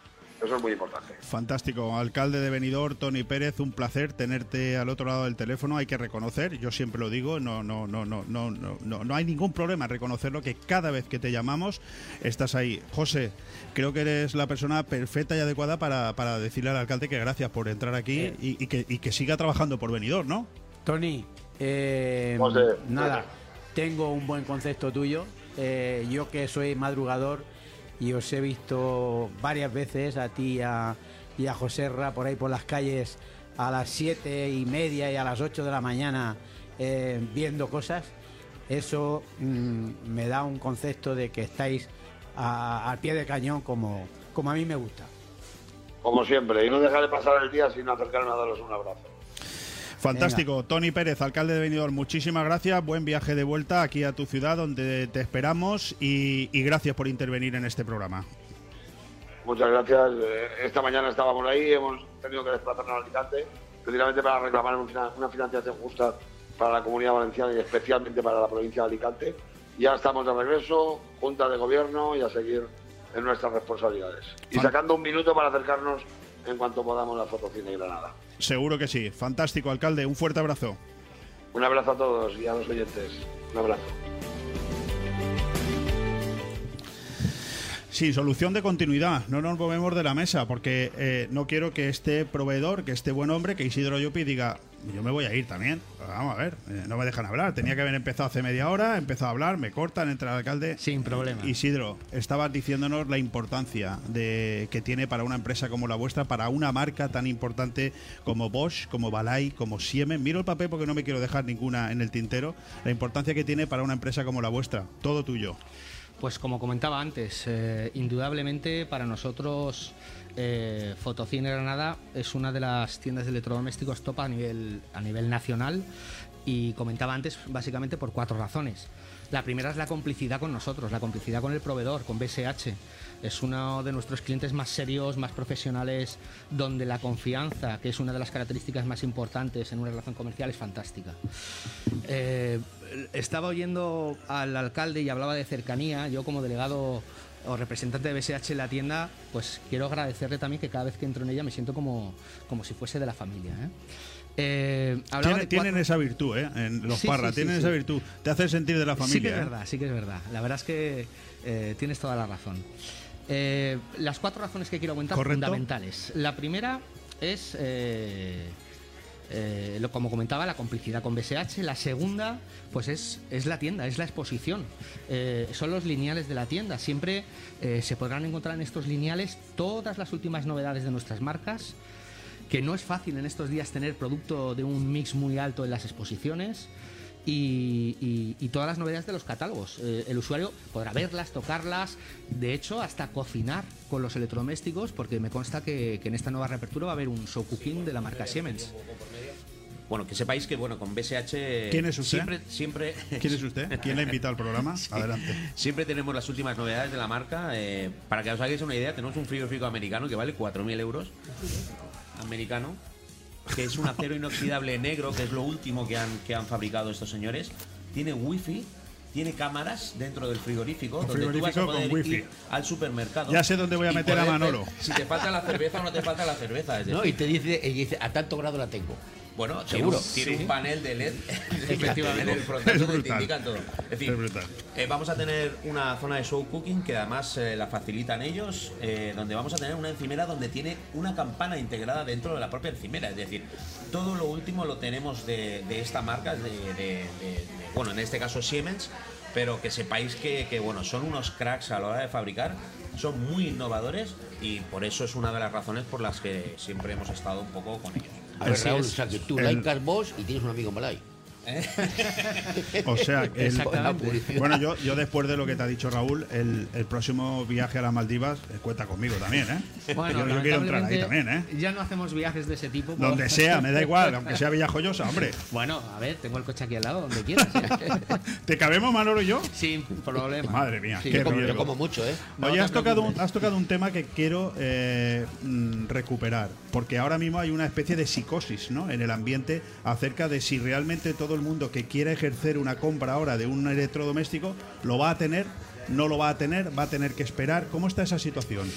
Eso es muy importante.
Fantástico. Alcalde de Benidorm, Tony Pérez, un placer tenerte al otro lado del teléfono. Hay que reconocer, yo siempre lo digo, no, no, no, no, no, no, no hay ningún problema en reconocerlo que cada vez que te llamamos estás ahí. José, creo que eres la persona perfecta y adecuada para, para decirle al alcalde que gracias por entrar aquí eh. y, que, y, que, siga trabajando por Benidorm, ¿no?
Tony, eh, nada, tengo un buen concepto tuyo. Eh, yo que soy madrugador y os he visto varias veces a ti a, y a José Ra por ahí por las calles a las siete y media y a las 8 de la mañana eh, viendo cosas. Eso mm, me da un concepto de que estáis al pie de cañón como, como a mí me gusta.
Como siempre, y no dejar de pasar el día sin acercarme a daros un abrazo.
Fantástico. Tony Pérez, alcalde de Benidorm, muchísimas gracias. Buen viaje de vuelta aquí a tu ciudad donde te esperamos y, y gracias por intervenir en este programa.
Muchas gracias. Eh, Esta mañana estábamos ahí, hemos tenido que desplazarnos a Alicante, precisamente para reclamar una financiación justa para la comunidad valenciana y especialmente para la provincia de Alicante. Ya estamos de regreso, Junta de Gobierno y a seguir en nuestras responsabilidades. Y sacando un minuto para acercarnos en cuanto podamos a Fotocine Granada.
Seguro que sí. Fantástico, alcalde. Un fuerte abrazo.
Un abrazo a todos y a los oyentes. Un abrazo.
Sí, solución de continuidad. No nos movemos de la mesa porque eh, no quiero que este proveedor, que este buen hombre, que Isidro Yupi diga, yo me voy a ir también. Vamos a ver, eh, no me dejan hablar. Tenía que haber empezado hace media hora, he empezado a hablar, me cortan entre el alcalde.
Sin problema.
Isidro, estabas diciéndonos la importancia de que tiene para una empresa como la vuestra, para una marca tan importante como Bosch, como Balay, como Siemens. Miro el papel porque no me quiero dejar ninguna en el tintero. La importancia que tiene para una empresa como la vuestra. Todo tuyo.
Pues como comentaba antes, eh, indudablemente para nosotros eh, Fotocine Granada es una de las tiendas de electrodomésticos top a nivel, a nivel nacional y comentaba antes básicamente por cuatro razones. La primera es la complicidad con nosotros, la complicidad con el proveedor, con BSH. Es uno de nuestros clientes más serios, más profesionales, donde la confianza, que es una de las características más importantes en una relación comercial, es fantástica. Eh, estaba oyendo al alcalde y hablaba de cercanía. Yo como delegado o representante de BSH en la tienda, pues quiero agradecerle también que cada vez que entro en ella me siento como, como si fuese de la familia. ¿eh? Eh, hablaba
Tiene-
de
tienen esa virtud, ¿eh? En los
Sí,
parras,
sí, sí,
tienen esa virtud. Te hace sentir de la familia.
Sí que es
¿eh?
verdad, sí que es verdad. La verdad es que eh, tienes toda la razón. Las cuatro razones que quiero aumentar
Correcto.
fundamentales. La primera es, eh, lo, como comentaba, la complicidad con BSH. La segunda, pues es, es la tienda, es la exposición. Eh, son los lineales de la tienda. Siempre eh, se podrán encontrar en estos lineales todas las últimas novedades de nuestras marcas que no es fácil en estos días tener producto de un mix muy alto en las exposiciones y, y- y todas las novedades de los catálogos. Eh, el usuario podrá verlas, tocarlas, de hecho hasta cocinar con los electrodomésticos porque me consta que, que en esta nueva reapertura va a haber un show cooking de la marca Siemens.
Bueno, que sepáis que bueno con BSH
¿Quién es usted?
siempre siempre
¿Quién es usted? ¿Quién le ha invitado al programa? Adelante.
Siempre tenemos las últimas novedades de la marca. eh, para que os hagáis una idea, tenemos un frigorífico americano que vale 4.000 euros. Americano. Que es un acero inoxidable negro, que es lo último que han, que han fabricado estos señores. Tiene wifi, tiene cámaras dentro del frigorífico, donde tú vas a
frigorífico
poder
con wifi.
ir al supermercado.
Ya sé dónde voy a meter a
ver
Manolo.
Si te falta la cerveza o no te falta la cerveza. Es
No,
decir,
y te dice, y dice, a tanto grado la tengo.
Bueno,
Seguro.
Tiene,
Sí.
un panel de LED
Efectivamente.
en el frontal donde te indican todo. Es decir,
Es
eh, vamos a tener una zona de show cooking que además eh, la facilitan ellos, eh, donde vamos a tener una encimera donde tiene una campana integrada dentro de la propia encimera. Es decir, todo lo último lo tenemos de, de esta marca, de, de- de- de- bueno, en este caso Siemens, pero que sepáis que, que, bueno, son unos cracks a la hora de fabricar, son muy innovadores y por eso es una de las razones por las que siempre hemos estado un poco con ellos.
A ver,
Así
Raúl,
es.
o sea, que tú
El-
laicas vos y tienes un amigo Malay.
O sea, el- bueno, yo, yo después de lo que te ha dicho Raúl, el, el próximo viaje a las Maldivas eh, cuenta conmigo también, ¿eh?
Bueno,
yo, yo quiero entrar ahí también, ¿eh?
Ya no hacemos viajes de ese tipo.
Donde sea, me da igual, aunque sea Villajoyosa, hombre.
Bueno, a ver, tengo el coche aquí al lado, donde quieras. ¿eh?
¿Te cabemos, Manolo y yo?
Sin problema.
Madre mía,
Sí,
qué
yo como- yo
riesgo.
como mucho, ¿eh?
No
Oye, has tocado, un, has tocado un tema que quiero eh, mm, recuperar, porque ahora mismo hay una especie de psicosis ¿no? en el ambiente acerca de si realmente todo el mundo que quiera ejercer una compra ahora de un electrodoméstico lo va a tener, no lo va a tener, va a tener que esperar. ¿Cómo está esa situación?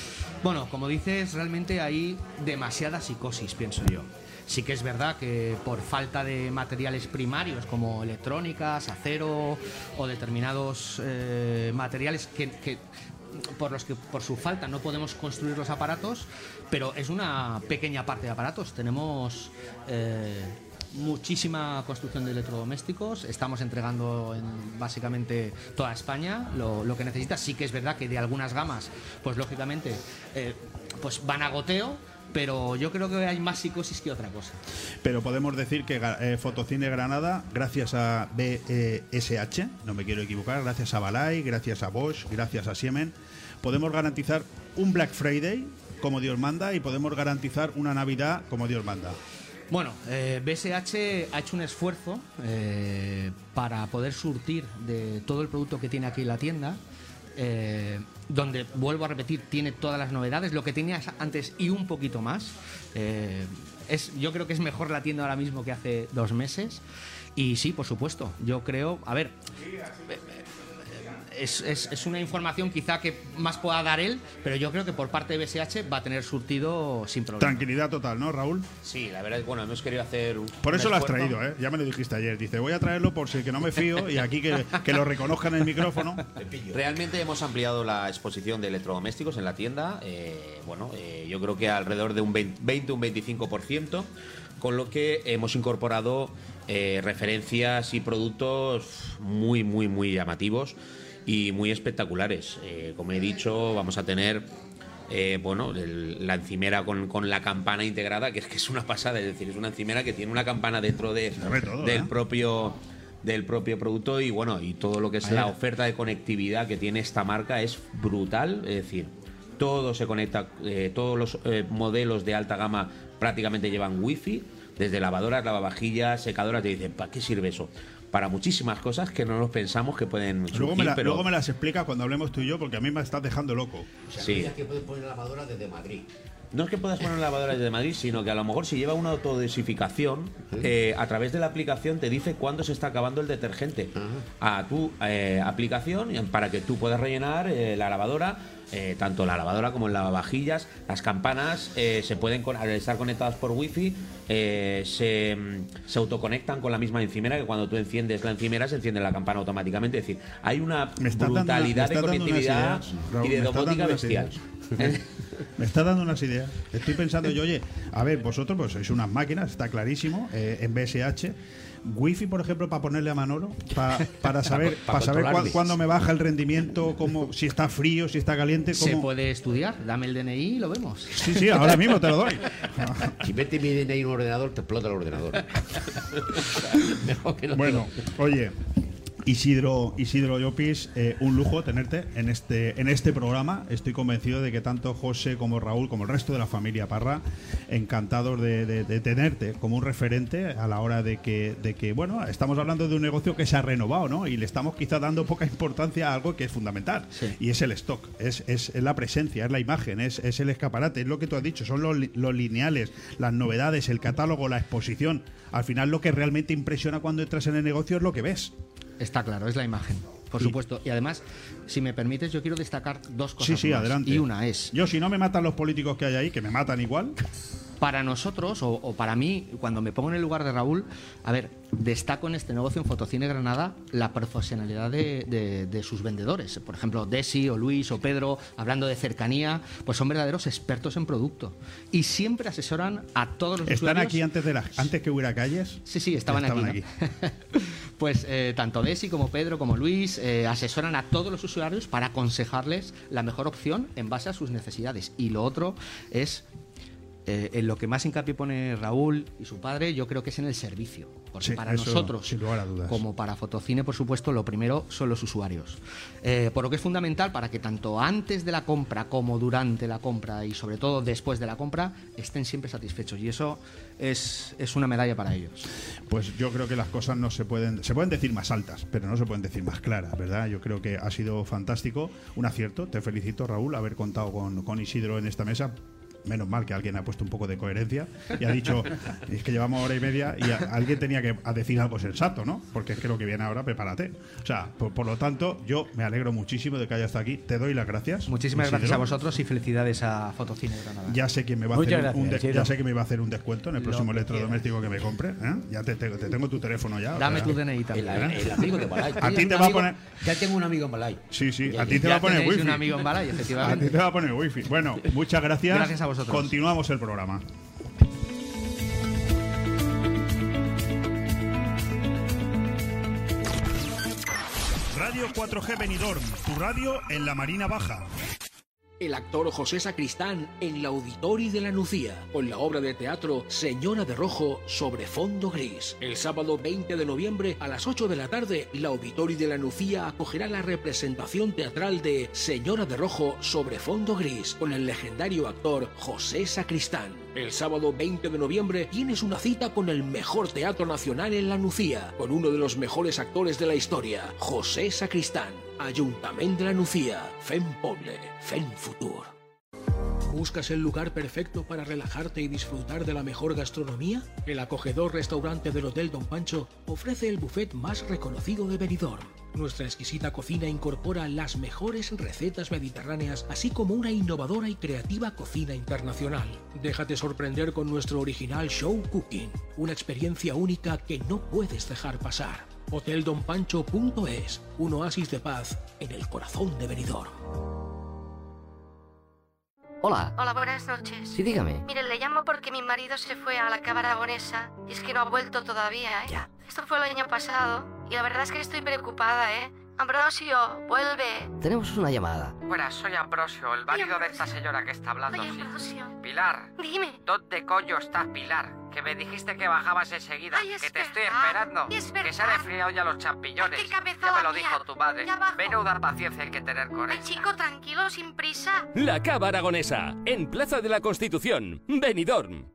Bueno, como dices, realmente hay demasiada psicosis, pienso yo. Sí que es verdad que por falta de materiales primarios como electrónicas, acero o determinados eh, materiales que- por los que por su falta no podemos construir los aparatos, pero es una pequeña parte de aparatos. Tenemos eh, muchísima construcción de electrodomésticos. Estamos entregando en básicamente toda España lo, que necesitas. Sí que es verdad que de algunas gamas, pues lógicamente, eh, pues van a goteo. Pero yo creo que hay más psicosis que otra cosa.
Pero podemos decir que eh, Fotocine Granada, gracias a BSH, no me quiero equivocar, gracias a Balay, gracias a Bosch, gracias a Siemens, podemos garantizar un Black Friday como Dios manda y podemos garantizar una Navidad como Dios manda.
Bueno, eh, BSH ha hecho un esfuerzo eh, para poder surtir de todo el producto que tiene aquí la tienda. eh, donde vuelvo a repetir, tiene todas las novedades, lo que tenías antes y un poquito más. Eh, es, yo creo que es mejor la tienda ahora mismo que hace dos meses. Y sí, por supuesto, yo creo, a ver, es, es- es una información quizá que más pueda dar él, pero yo creo que por parte de BSH va a tener surtido sin problema.
Tranquilidad total, ¿no, Raúl?
Sí, la verdad es bueno, hemos querido hacer. un-
Por eso
un
lo has traído, ¿eh? Ya me lo dijiste ayer. Dice, voy a traerlo por si que no me fío y aquí que, que lo reconozcan en el micrófono.
Realmente hemos ampliado la exposición de electrodomésticos en la tienda. eh, bueno, eh, yo creo que alrededor de un 20, 20, un 25%, con lo que hemos incorporado eh, referencias y productos muy, muy, muy llamativos y muy espectaculares. Eh, como he dicho, vamos a tener eh, bueno, el- la encimera con, con la campana integrada, que es que es una pasada, es decir, es una encimera que tiene una campana dentro de,
todo,
del
¿eh?
propio del propio producto y bueno, y todo lo que es la oferta de conectividad que tiene esta marca es brutal, es decir, todo se conecta, eh, todos los modelos de alta gama prácticamente llevan wifi, desde lavadoras, lavavajillas, secadoras, te dicen, ¿para qué sirve eso? Para muchísimas cosas que no nos pensamos que pueden surgir,
Luego me, la-
pero
luego me las explica cuando hablemos tú y yo, porque a mí me estás dejando loco.
Sí.
que puedes poner lavadora desde Madrid.
No es que puedas poner lavadora desde Madrid, sino que a lo mejor si lleva una autodesificación, eh, a través de la aplicación te dice cuándo se está acabando el detergente a tu eh, aplicación para que tú puedas rellenar eh, la lavadora. Eh, tanto la lavadora como el lavavajillas, las campanas eh, se pueden al estar conectadas por wifi, eh, se, mm, se autoconectan con la misma encimera que cuando tú enciendes la encimera se enciende la campana automáticamente. Es decir, hay una
dando
brutalidad de conectividad
ideas, Raúl,
y de domótica bestial.
Me está dando unas ideas. Estoy pensando yo, oye, a ver, vosotros pues sois unas máquinas, está clarísimo, eh, en BSH. Wifi, por ejemplo, para ponerle a Manolo, pa- para saber,
Pa- pa
para saber cuán-
controlarme.
cuándo me baja el rendimiento, cómo, si está frío, si está caliente,
Se
cómo...
puede estudiar, dame el DNI y lo vemos.
Sí, sí, ahora mismo te lo doy.
Si metes mi DNI en un ordenador, te explota el ordenador. Mejor que no te
Bueno, oye, Isidro, Isidro Llopis, eh, un lujo tenerte en este, en este programa. Estoy convencido de que tanto José como Raúl, como el resto de la familia Parra, encantados de, de- de tenerte como un referente a la hora de que, de que, bueno, estamos hablando de un negocio que se ha renovado, ¿no? Y le estamos quizá dando poca importancia a algo que es fundamental. Y es el stock, es, es- es la presencia, es la imagen, es, es el escaparate, es lo que tú has dicho, son los, los lineales, las novedades, el catálogo, la exposición. Al final lo que realmente impresiona cuando entras en el negocio es lo que ves.
Está claro, es la imagen, por
Y-
supuesto. Y además, si me permites, yo quiero destacar dos cosas.
Sí, sí,
más.
adelante.
Y una es,
Yo, si no me matan los políticos que hay ahí, que me matan igual.
Para nosotros, o, o para mí, cuando me pongo en el lugar de Raúl, a ver, destaco en este negocio en Fotocine Granada la profesionalidad de, de- de sus vendedores. Por ejemplo, Desi o Luis o Pedro, hablando de cercanía, pues son verdaderos expertos en producto. Y siempre asesoran a todos los
Están
usuarios.
aquí antes de la, antes que hubiera calles.
Sí, sí, estaban, aquí. ¿no? pues eh, tanto Desi como Pedro como Luis eh, asesoran a todos los usuarios para aconsejarles la mejor opción en base a sus necesidades. Y lo otro es eh, en lo que más hincapié pone Raúl y su padre, yo creo que es en el servicio. Porque
Sí,
para
eso,
nosotros,
sin lugar a dudas.
como para Fotocine, por supuesto, lo primero son los usuarios. Eh, por lo que es fundamental para que tanto antes de la compra como durante la compra y sobre todo después de la compra estén siempre satisfechos. Y eso es, es una medalla para ellos.
Pues yo creo que las cosas no se pueden, se pueden decir más altas, pero no se pueden decir más claras, ¿verdad? Yo creo que ha sido fantástico, un acierto. Te felicito, Raúl, haber contado con, con Isidro en esta mesa. Menos mal que alguien ha puesto un poco de coherencia y ha dicho, es que llevamos hora y media y a- alguien tenía que a decir algo sensato, ¿no? Porque es que lo que viene ahora, prepárate. O sea, por, por lo tanto, yo me alegro muchísimo de que hayas estado aquí. Te doy las gracias.
Muchísimas gracias a vosotros y felicidades a Fotocine Granada.
Ya sé quién me va a hacer un- un,
gracias,
de-
Isidro.
ya sé que me va a hacer un descuento en el
Lo
próximo electrodoméstico que me compre. ¿eh? Ya te, te- te tengo tu teléfono ya.
Dame tu DNI también.
El, el amigo de Balay.
A ti te
un
va a poner.
Ya tengo un amigo en Balay.
Sí, sí,
Ya-
a ti te va a poner wifi.
un amigo en Balay,
A
efectivamente.
ti te va a poner wifi. Bueno, muchas gracias.
Gracias a vosotros.
Continuamos el programa.
Radio 4G Benidorm, tu radio en la Marina Baja.
El actor José Sacristán en la Auditori de la Nucía, con la obra de teatro Señora de Rojo sobre fondo gris. El sábado 20 de noviembre a las 8 de la tarde, la Auditori de la Nucía acogerá la representación teatral de Señora de Rojo sobre fondo gris, con el legendario actor José Sacristán. El sábado 20 de noviembre tienes una cita con el mejor teatro nacional en la Nucía, con uno de los mejores actores de la historia, José Sacristán. Ayuntamiento de la Nucía, Fem Poble, Fem Futur. ¿Buscas el lugar perfecto para relajarte y disfrutar de la mejor gastronomía? El acogedor restaurante del Hotel Don Pancho ofrece el buffet más reconocido de Benidorm. Nuestra exquisita cocina incorpora las mejores recetas mediterráneas, así como una innovadora y creativa cocina internacional. Déjate sorprender con nuestro original show cooking, una experiencia única que no puedes dejar pasar. Hoteldonpancho.es, un oasis de paz en el corazón de Benidorm.
Hola.
Hola, buenas noches.
Sí, dígame.
Mire, le llamo porque mi marido se fue a la Cava Aragonesa y es que no ha vuelto todavía, ¿eh?
Ya.
Esto fue el año pasado y la verdad es que estoy preocupada, ¿eh? Ambrosio, vuelve.
Tenemos una llamada.
Buenas, soy Ambrosio, el marido de esta señora que está hablando. Sí.
Ambrosio.
Pilar.
Dime.
¿Dónde coño estás, Pilar? Que me dijiste que bajabas enseguida.
Ay, es
que te estoy esperando.
es
que se han enfriado ya los champiñones.
Ay, qué cabeza
ya me lo
mía.
dijo tu madre. Menuda paciencia hay que tener con él.
chico, tranquilo, sin prisa.
La Cava Aragonesa, en Plaza de la Constitución, Benidorm.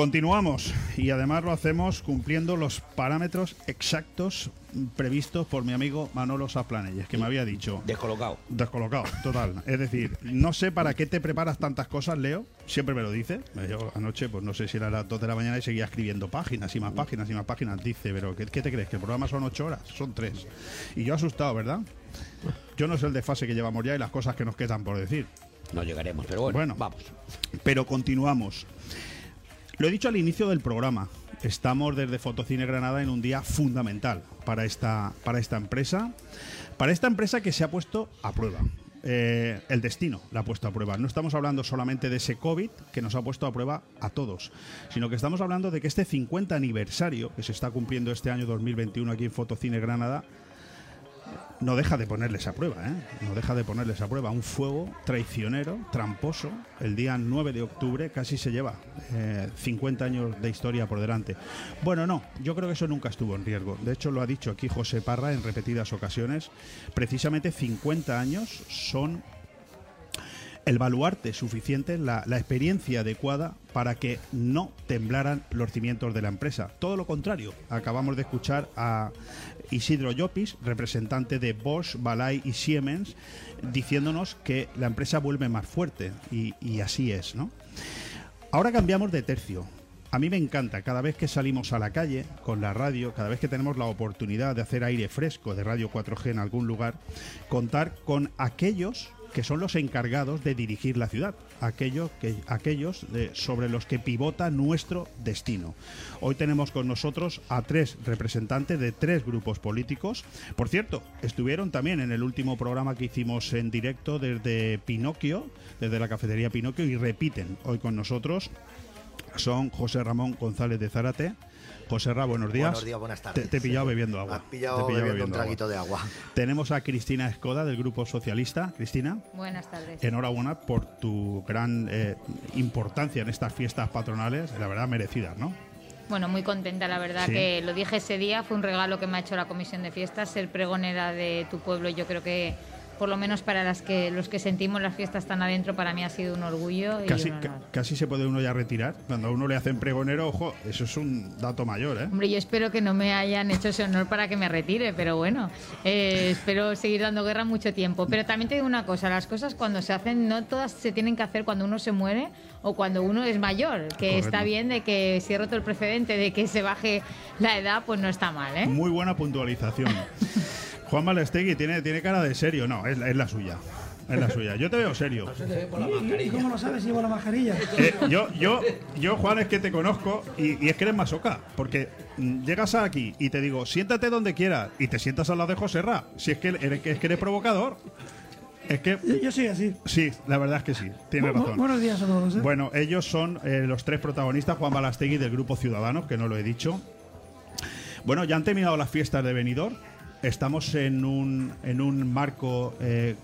Continuamos y además lo hacemos cumpliendo los parámetros exactos previstos por mi amigo Manolo Saplanelles, que me había dicho.
Descolocado.
Descolocado, total. Es decir, no sé para qué te preparas tantas cosas, Leo. Siempre me lo dice. Yo anoche, pues no sé si era las 2 de la mañana y seguía escribiendo páginas y más páginas y más páginas. Dice, pero ¿qué, qué te crees? ¿Que el programa son 8 horas? Son 3. Y yo asustado, ¿verdad? Yo no sé el desfase que llevamos ya y las cosas que nos quedan por decir.
No llegaremos, pero bueno, vamos.
Pero continuamos. Lo he dicho al inicio del programa. Estamos desde Fotocine Granada en un día fundamental para esta, para esta empresa. Para esta empresa que se ha puesto a prueba. Eh, el destino la ha puesto a prueba. No estamos hablando solamente de ese COVID que nos ha puesto a prueba a todos, sino que estamos hablando de que este 50 aniversario que se está cumpliendo este año 2021 aquí en Fotocine Granada no deja de ponerles a prueba, ¿eh? No deja de ponerles a prueba. Un fuego traicionero, tramposo, el día 9 de octubre casi se lleva eh, 50 años de historia por delante. Bueno, no, yo creo que eso nunca estuvo en riesgo. De hecho, lo ha dicho aquí José Parra en repetidas ocasiones. Precisamente 50 años son el baluarte suficiente, la, la, experiencia adecuada para que no temblaran los cimientos de la empresa. Todo lo contrario, acabamos de escuchar a Isidro Llopis, representante de Bosch, Balay y Siemens, diciéndonos que la empresa vuelve más fuerte y, y así es, ¿no? Ahora cambiamos de tercio. A mí me encanta cada vez que salimos a la calle con la radio, cada vez que tenemos la oportunidad de hacer aire fresco de Radio 4G en algún lugar, contar con aquellos que son los encargados de dirigir la ciudad, aquellos, que, aquellos de, sobre los que pivota nuestro destino. Hoy tenemos con nosotros a tres representantes de tres grupos políticos. Por cierto, estuvieron también en el último programa que hicimos en directo desde Pinocchio, desde la cafetería Pinocchio, y repiten hoy con nosotros. Son José Ramón González de Zárate, José Ra, buenos días.
Buenos días, buenas tardes.
Te, te he pillado bebiendo agua.
Me has pillado,
te he pillado
bebiendo un
agua.
traguito de agua.
Tenemos a Cristina Escoda del Grupo Socialista. Cristina,
Buenas tardes.
enhorabuena por tu gran eh, importancia en estas fiestas patronales, la verdad merecidas, ¿no?
Bueno, muy contenta, la verdad,
Sí.
que lo dije ese día, fue un regalo que me ha hecho la comisión de fiestas, ser pregonera de tu pueblo, yo creo que por lo menos para las que los que sentimos las fiestas tan adentro, para mí ha sido un orgullo. y
Casi,
un honor.
ca- casi se puede uno ya retirar. Cuando a uno le hacen pregonero, ojo, eso es un dato mayor, ¿eh?
Hombre, yo espero que no me hayan hecho ese honor para que me retire, pero bueno, eh, espero seguir dando guerra mucho tiempo. Pero también te digo una cosa, las cosas cuando se hacen, no todas se tienen que hacer cuando uno se muere o cuando uno es mayor, que
Correcto.
está bien de que si he roto el precedente de que se baje la edad, pues no está mal, ¿eh?
Muy buena puntualización. Juan Balestegui tiene, tiene cara de serio. No, es, es la suya. Es la suya. Yo te veo serio.
¿Y cómo lo sabes si llevo la mascarilla?
Eh, yo, yo, yo, Juan, es que te conozco y, y es que eres masoca. Porque mm, llegas aquí y te digo, siéntate donde quieras y te sientas al lado de José Ra. Si es que eres, es que eres provocador. Es que.
Yo, yo soy así.
Sí, la verdad es que sí.
Bu-
razón.
buenos días a todos. ¿eh?
Bueno, ellos son eh, los tres protagonistas, Juan Balastegui del Grupo Ciudadanos, que no lo he dicho. Bueno, ya han terminado las fiestas de Benidorm. Estamos en un, en un marco eh,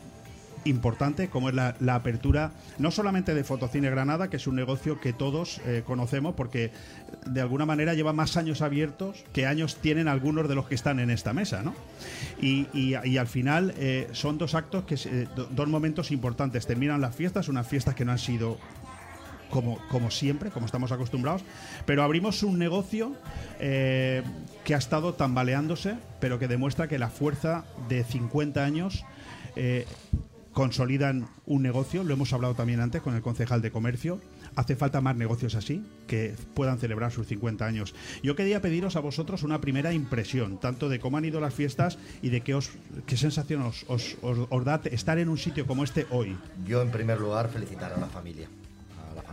importante, como es la, apertura, no solamente de Fotocine Granada, que es un negocio que todos eh, conocemos, porque de alguna manera lleva más años abiertos que años tienen algunos de los que están en esta mesa, ¿no? Y, y- al final eh, son dos actos, que eh, do- dos momentos importantes. Terminan las fiestas, unas fiestas que no han sido como, siempre, como estamos acostumbrados, pero abrimos un negocio eh, que ha estado tambaleándose, pero que demuestra que la fuerza de 50 años eh, consolidan un negocio, lo hemos hablado también antes con el concejal de comercio, hace falta más negocios así, que puedan celebrar sus 50 años. Yo quería pediros a vosotros una primera impresión, tanto de cómo han ido las fiestas y de qué, os, qué sensación os- os- os da estar en un sitio como este hoy.
Yo, en primer lugar, felicitar a la familia.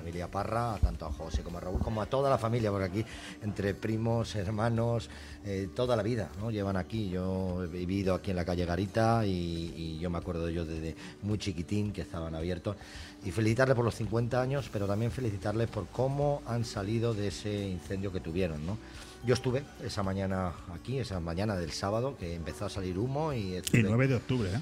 Familia Parra, tanto a José como a Raúl, como a toda la familia, porque aquí, entre primos, hermanos, eh, toda la vida, ¿no? Llevan aquí. Yo he vivido aquí en la calle Garita y, y yo me acuerdo de ellos desde muy chiquitín, que estaban abiertos. Y felicitarles por los 50 años, pero también felicitarles por cómo han salido de ese incendio que tuvieron, ¿no? Yo estuve esa mañana aquí, esa mañana del sábado, que empezó a salir humo y...
El
estuve-
9 de octubre, ¿eh?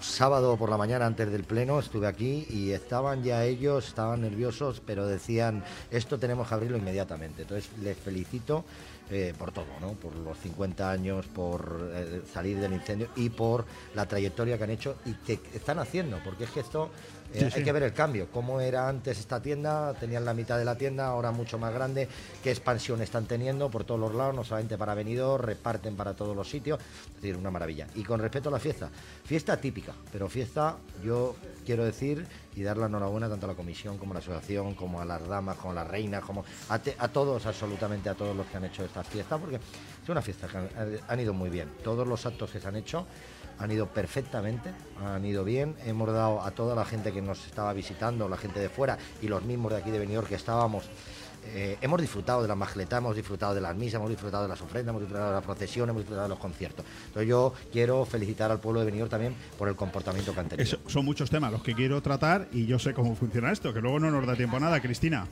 Sábado por la mañana antes del pleno estuve aquí y estaban ya ellos, estaban nerviosos, pero decían, esto tenemos que abrirlo inmediatamente. Entonces les felicito eh, por todo, ¿no? por los 50 años, por eh, salir del incendio y por la trayectoria que han hecho y que están haciendo, porque es que esto eh,
Sí,
hay que ver el cambio, cómo era antes esta tienda, tenían la mitad de la tienda, ahora mucho más grande, qué expansión están teniendo por todos los lados, no solamente para venidos, reparten para todos los sitios, es decir, una maravilla. Y con respecto a la fiesta, fiesta típica, pero fiesta, yo quiero decir y dar la enhorabuena tanto a la comisión como a la asociación, como a las damas, como a las reinas, como a, te- a todos, absolutamente a todos los que han hecho esta fiesta, porque es una fiesta que han, han ido muy bien. Todos los actos que se han hecho han ido perfectamente, han ido bien. Hemos dado a toda la gente que nos estaba visitando, la gente de fuera y los mismos de aquí de Benidorm que estábamos. eh, hemos disfrutado de la majleta, hemos disfrutado de las misas, hemos disfrutado de las ofrendas, hemos disfrutado de la procesión, hemos disfrutado de los conciertos. Entonces yo quiero felicitar al pueblo de Benidorm también por el comportamiento que han tenido.
Son muchos temas los que quiero tratar y yo sé cómo funciona esto, que luego no nos da tiempo a nada, Cristina.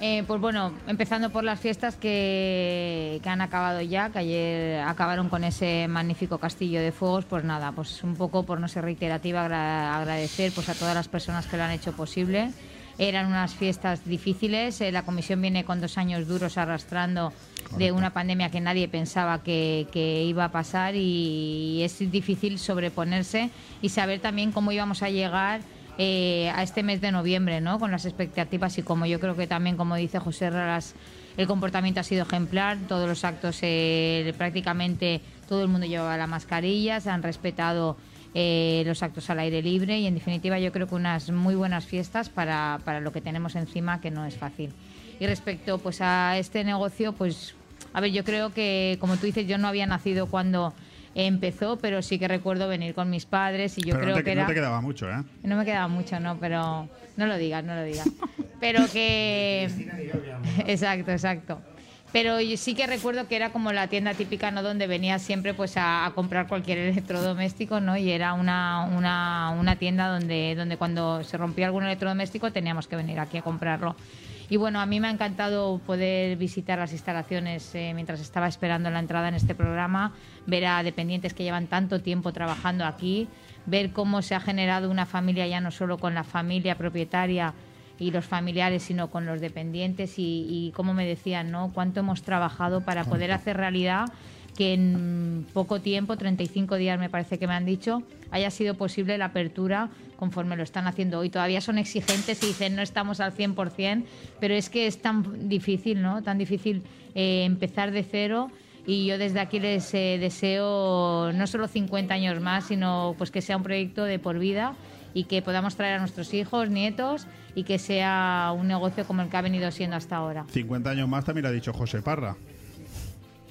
Eh, pues bueno, empezando por las fiestas que, que han acabado ya, que ayer acabaron con ese magnífico castillo de fuegos, pues nada, pues un poco por no ser reiterativa, agra- agradecer pues a todas las personas que lo han hecho posible. Eran unas fiestas difíciles, eh, la comisión viene con dos años duros arrastrando de una pandemia que nadie pensaba que, que iba a pasar y es difícil sobreponerse y saber también cómo íbamos a llegar eh, a este mes de noviembre, ¿no? Con las expectativas y como yo creo que también, como dice José Raras, el comportamiento ha sido ejemplar, todos los actos eh, prácticamente todo el mundo llevaba la mascarilla, se han respetado eh, los actos al aire libre y en definitiva yo creo que unas muy buenas fiestas para, para lo que tenemos encima que no es fácil. Y respecto pues a este negocio, pues a ver, yo creo que como tú dices, yo no había nacido cuando empezó, pero sí que recuerdo venir con mis padres y yo
Pero
creo
no, te,
que
no
era
te quedaba mucho, ¿eh?
no me quedaba mucho, no, pero no lo digas, no lo digas. Pero que Exacto, exacto. Pero yo sí que recuerdo que era como la tienda típica, ¿no? Donde venía siempre pues a, a comprar cualquier electrodoméstico, ¿no? Y era una, una, una tienda donde, donde cuando se rompía algún electrodoméstico teníamos que venir aquí a comprarlo. Y bueno, a mí me ha encantado poder visitar las instalaciones eh, mientras estaba esperando la entrada en este programa, ver a dependientes que llevan tanto tiempo trabajando aquí, ver cómo se ha generado una familia ya no solo con la familia propietaria y los familiares, sino con los dependientes y, y como me decían, ¿no? Cuánto hemos trabajado para poder hacer realidad que en poco tiempo, 35 días me parece que me han dicho, haya sido posible la apertura conforme lo están haciendo hoy. Todavía son exigentes y dicen no estamos al 100%, pero es que es tan difícil, ¿no? Tan difícil eh, empezar de cero y yo desde aquí les eh, deseo no solo 50 años más, sino pues que sea un proyecto de por vida y que podamos traer a nuestros hijos, nietos y que sea un negocio como el que ha venido siendo hasta ahora.
50 años más también lo ha dicho José Parra.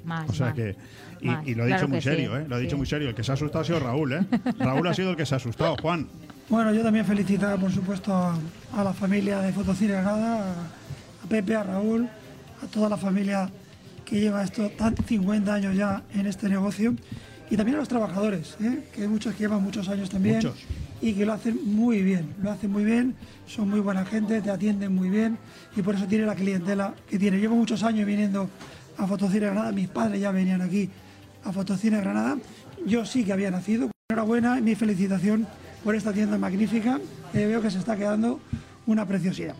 Más,
O sea
más.
que. Y, lo ha
claro
dicho muy
sí,
serio, ¿eh? Lo ha dicho
sí.
muy serio. El que se ha asustado ha sido Raúl, ¿eh? Raúl ha sido el que se ha asustado. Juan.
Bueno, yo también felicitar, por supuesto, a, la familia de Fotocine Granada, a, a Pepe, a Raúl, a toda la familia que lleva esto tan 50 años ya en este negocio y también a los trabajadores, ¿eh? que hay muchos que llevan muchos años también
Muchos.
y que lo hacen muy bien, lo hacen muy bien, son muy buena gente, te atienden muy bien y por eso tiene la clientela que tiene. Llevo muchos años viniendo a Fotocine Granada, mis padres ya venían aquí a Fotocine Granada, yo sí que había nacido. Enhorabuena y mi felicitación por esta tienda magnífica, veo que se está quedando una preciosidad.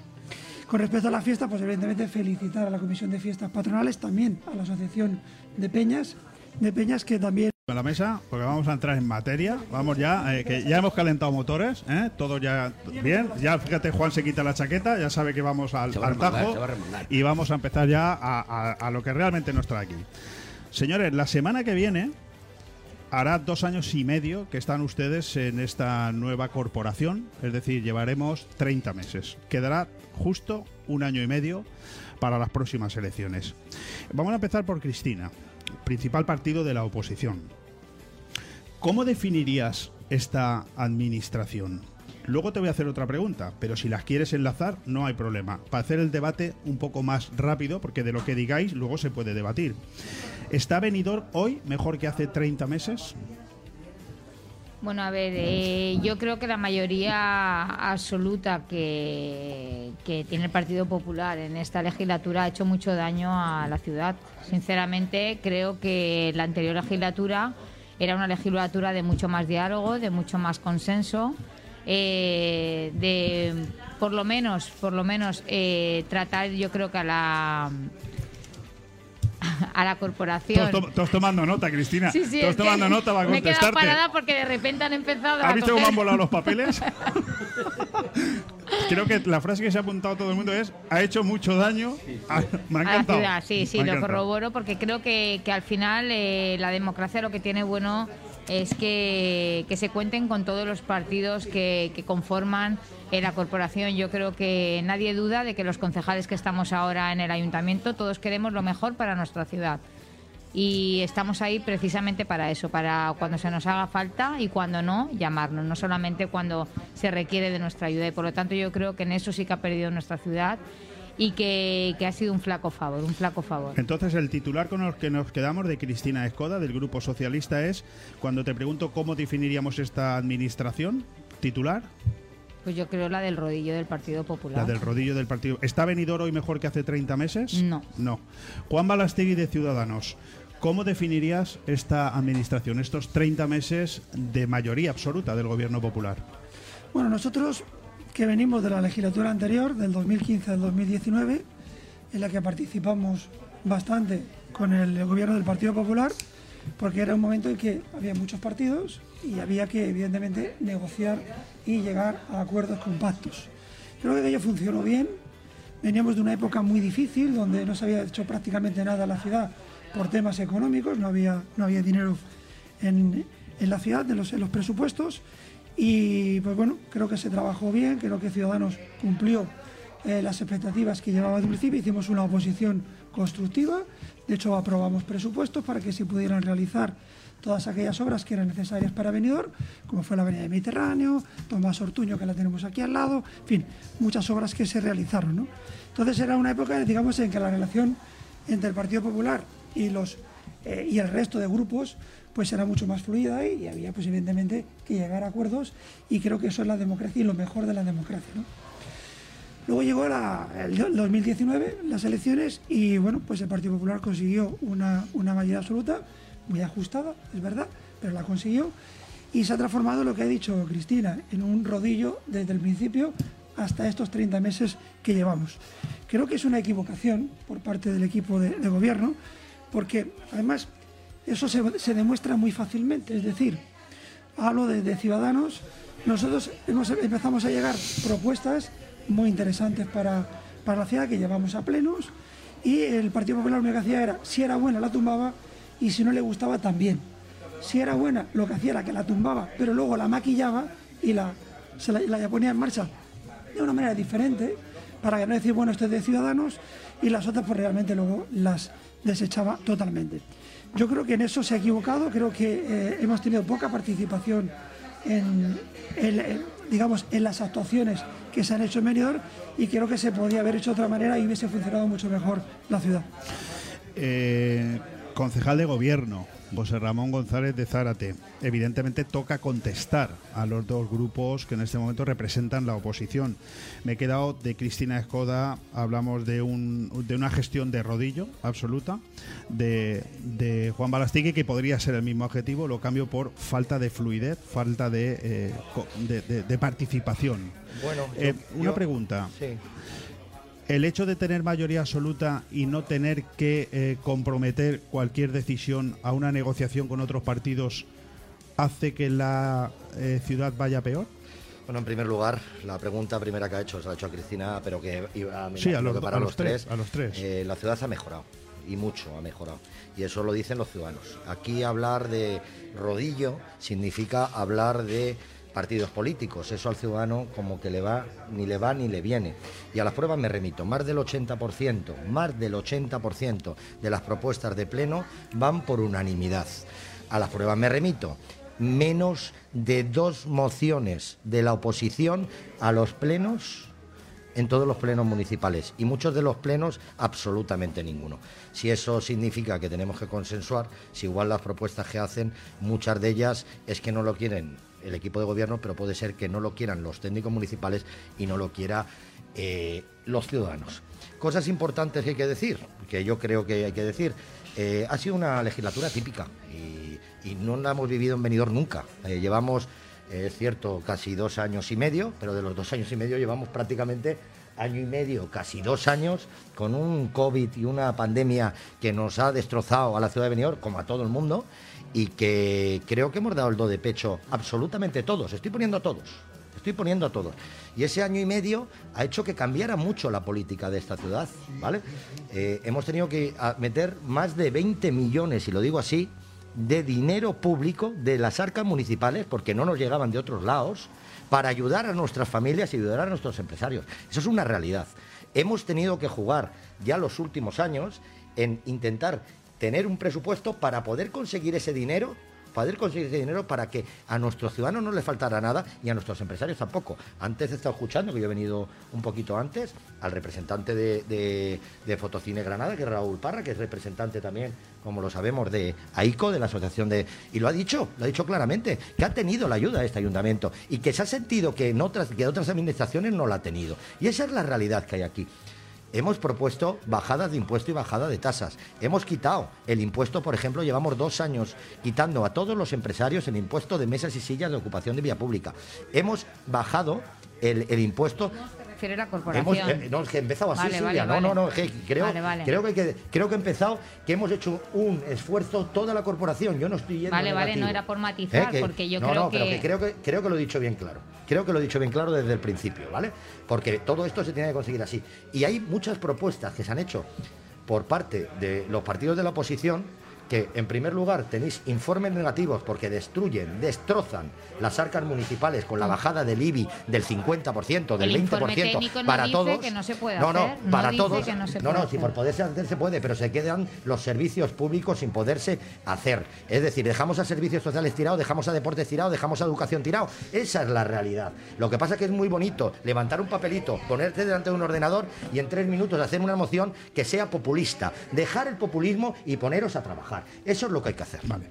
Con respecto a la fiesta, pues evidentemente felicitar a la Comisión de Fiestas Patronales, también a la Asociación de Peñas, de Peñas que también
A la mesa, porque vamos a entrar en materia. Vamos ya, eh, que ya hemos calentado motores, ¿eh? Todo ya bien. Ya fíjate, Juan se quita la chaqueta, ya sabe que vamos al,
va
al tajo
va
y vamos a empezar ya a, a- a lo que realmente nos trae aquí. Señores, la semana que viene hará dos años y medio que están ustedes en esta nueva corporación, es decir, llevaremos 30 meses. Quedará justo un año y medio para las próximas elecciones. Vamos a empezar por Cristina, principal partido de la oposición. ¿Cómo definirías esta administración? Luego te voy a hacer otra pregunta, pero si las quieres enlazar, no hay problema. Para hacer el debate un poco más rápido, porque de lo que digáis luego se puede debatir. ¿Está venidor hoy mejor que hace 30 meses?
Bueno, a ver, eh, yo creo que la mayoría absoluta que, tiene el Partido Popular en esta legislatura ha hecho mucho daño a la ciudad. Sinceramente, creo que la anterior legislatura era una legislatura de mucho más diálogo, de mucho más consenso, eh, de por lo menos, por lo menos eh, tratar, yo creo que a la a la corporación.
Todos, to- todos tomando nota, Cristina.
Sí, sí,
todos tomando nota para
Me he
contestarte.
parada porque de repente han empezado a
¿Has visto cómo han volado los papeles? Creo que la frase que se ha apuntado todo el mundo es ha hecho mucho daño. a- me ha
a la
encantado.
ciudad. Sí, sí,
Me
lo
encantado.
corroboro porque creo que, que al final eh, la democracia lo que tiene bueno es que, que se cuenten con todos los partidos que, que conforman eh, la corporación. Yo creo que nadie duda de que los concejales que estamos ahora en el ayuntamiento todos queremos lo mejor para nuestra ciudad. Y estamos ahí precisamente para eso, para cuando se nos haga falta y cuando no, llamarnos, no solamente cuando se requiere de nuestra ayuda. Y por lo tanto yo creo que en eso sí que ha perdido nuestra ciudad y que, que ha sido un flaco favor, un flaco favor.
Entonces, el titular con el que nos quedamos de Cristina Escoda, del Grupo Socialista, es cuando te pregunto cómo definiríamos esta administración. ¿Titular?
Pues yo creo la del rodillo del Partido Popular.
La del rodillo del partido. ¿Está venidor hoy mejor que hace 30 meses?
No.
No. Juan Balastegui de Ciudadanos. ¿Cómo definirías esta administración, estos 30 meses de mayoría absoluta del gobierno popular?
Bueno, nosotros que venimos de la legislatura anterior, del 2015 al 2019, en la que participamos bastante con el gobierno del Partido Popular, porque era un momento en que había muchos partidos y había que, evidentemente, negociar y llegar a acuerdos compactos. Creo que aquello funcionó bien. Veníamos de una época muy difícil, donde no se había hecho prácticamente nada en la ciudad por temas económicos, no había, no había dinero en, en la ciudad, en los, en los presupuestos. Y pues bueno, creo que se trabajó bien, creo que Ciudadanos cumplió eh, las expectativas que llevaba de principio, hicimos una oposición constructiva, de hecho aprobamos presupuestos para que se pudieran realizar todas aquellas obras que eran necesarias para Benidorm, como fue la Avenida del Mediterráneo, Tomás Ortuño, que la tenemos aquí al lado, en fin, muchas obras que se realizaron. ¿no? Entonces era una época, digamos, en que la relación entre el Partido Popular y, los, eh, y el resto de grupos pues era mucho más fluida y había pues evidentemente que llegar a acuerdos y creo que eso es la democracia y lo mejor de la democracia. ¿no? Luego llegó la, el 2019, las elecciones, y bueno, pues el Partido Popular consiguió una, una mayoría absoluta, muy ajustada, es verdad, pero la consiguió, y se ha transformado lo que ha dicho Cristina, en un rodillo desde el principio hasta estos 30 meses que llevamos. Creo que es una equivocación por parte del equipo de gobierno, porque además eso se, demuestra muy fácilmente. Es decir, hablo de, de Ciudadanos, nosotros hemos, empezamos a llegar propuestas muy interesantes para, para la ciudad que llevamos a plenos y el Partido Popular lo que hacía era, si era buena la tumbaba y si no le gustaba también. Si era buena lo que hacía era que la tumbaba, pero luego la maquillaba y la, la, la ponía en marcha de una manera diferente para que no decir, bueno, esto es de Ciudadanos y las otras pues realmente luego las desechaba totalmente. Yo creo que en eso se ha equivocado, creo que eh, hemos tenido poca participación en, digamos, en las actuaciones que se han hecho en Benidorm y creo que se podía haber hecho de otra manera y hubiese funcionado mucho mejor la ciudad.
Eh, concejal de gobierno, José Ramón González de Zárate. Evidentemente toca contestar a los dos grupos que en este momento representan la oposición. Me he quedado de Cristina Escoda, hablamos de, un, de una gestión de rodillo absoluta, de, de Juan Balastigui, que podría ser el mismo adjetivo, lo cambio por falta de fluidez, falta de, eh, de, participación.
Bueno,
Eh, una
yo-
pregunta.
Sí.
El hecho de tener mayoría absoluta y no tener que eh, comprometer cualquier decisión a una negociación con otros partidos hace que la eh, ciudad vaya peor.
Bueno, en primer lugar, la pregunta primera que ha hecho se la ha hecho a Cristina, pero que iba me
Sí, a los
que
do-
para
a
los,
los tres,
tres.
a los tres.
eh, la ciudad ha mejorado y mucho ha mejorado. Y eso lo dicen los ciudadanos. Aquí hablar de rodillo significa hablar de partidos políticos. Eso al ciudadano como que le va, ni le va ni le viene. Y a las pruebas me remito. Más del 80%, más del 80% de las propuestas de pleno van por unanimidad. A las pruebas me remito. Menos de dos mociones de la oposición a los plenos en todos los plenos municipales y muchos de los plenos absolutamente ninguno. Si eso significa que tenemos que consensuar, si igual las propuestas que hacen, muchas de ellas es que no lo quieren el equipo de gobierno, pero puede ser que no lo quieran los técnicos municipales y no lo quiera eh, los ciudadanos. Cosas importantes que hay que decir, que yo creo que hay que decir. Eh, ha sido una legislatura típica y, no la hemos vivido en Benidorm nunca. Eh, llevamos es cierto, casi dos años y medio, pero de los dos años y medio llevamos prácticamente año y medio, casi dos años, con un COVID y una pandemia que nos ha destrozado a la ciudad de Benidorm, como a todo el mundo, y que creo que hemos dado el do de pecho absolutamente todos. Estoy poniendo a todos. Estoy poniendo a todos. Y ese año y medio ha hecho que cambiara mucho la política de esta ciudad, ¿vale? Eh, hemos tenido que a- meter más de 20 millones, y lo digo así, de dinero público de las arcas municipales, porque no nos llegaban de otros lados, para ayudar a nuestras familias y ayudar a nuestros empresarios. Eso es una realidad. Hemos tenido que jugar ya los últimos años en intentar tener un presupuesto para poder conseguir ese dinero poder conseguir ese dinero para que a nuestros ciudadanos no les faltara nada y a nuestros empresarios tampoco. Antes he estado escuchando, que yo he venido un poquito antes, al representante de, de- Fotocine Granada, que es Raúl Parra, que es representante también, como lo sabemos, de AICO, de la Asociación de... Y lo ha dicho, lo ha dicho claramente, que ha tenido la ayuda de este ayuntamiento y que se ha sentido que en otras, que otras administraciones no la ha tenido. Y esa es la realidad que hay aquí. Hemos propuesto bajadas de impuesto y bajada de tasas. Hemos quitado el impuesto, por ejemplo, llevamos dos años quitando a todos los empresarios el impuesto de mesas y sillas de ocupación de vía pública. Hemos bajado el, el impuesto
Refiere la
Hemos,
corporación.
eh, no, es que he empezado así,
Vale,
Silvia.
vale,
no, no,
vale.
no, es que creo, creo que, que- creo que he empezado, que hemos hecho un esfuerzo toda la corporación. Yo no estoy yendo
Vale, vale, no era por matizar,
¿Eh?
porque yo
no,
creo
no, pero
que-
que creo que creo que lo he dicho bien claro. Creo que lo he dicho bien claro desde el principio, ¿vale? Porque todo esto se tiene que conseguir así. Y hay muchas propuestas que se han hecho por parte de los partidos de la oposición que en primer lugar tenéis informes negativos porque destruyen, destrozan las arcas municipales con la bajada del IBI del 50%, del
El informe
20%
técnico no
para
dice
todos.
que no se puede
no, no,
hacer, no
para todos.
que no se
no,
puede
no, si por poderse hacer se puede, pero se quedan los servicios públicos sin poderse hacer. Es decir, dejamos a servicios sociales tirados, dejamos a deportes tirados, dejamos a educación tirado. Esa es la realidad. Lo que pasa es que es muy bonito levantar un papelito, ponerte delante de un ordenador y en tres minutos hacer una moción que sea populista. Dejar el populismo y poneros a trabajar. Eso es lo que hay que hacer.
Vale.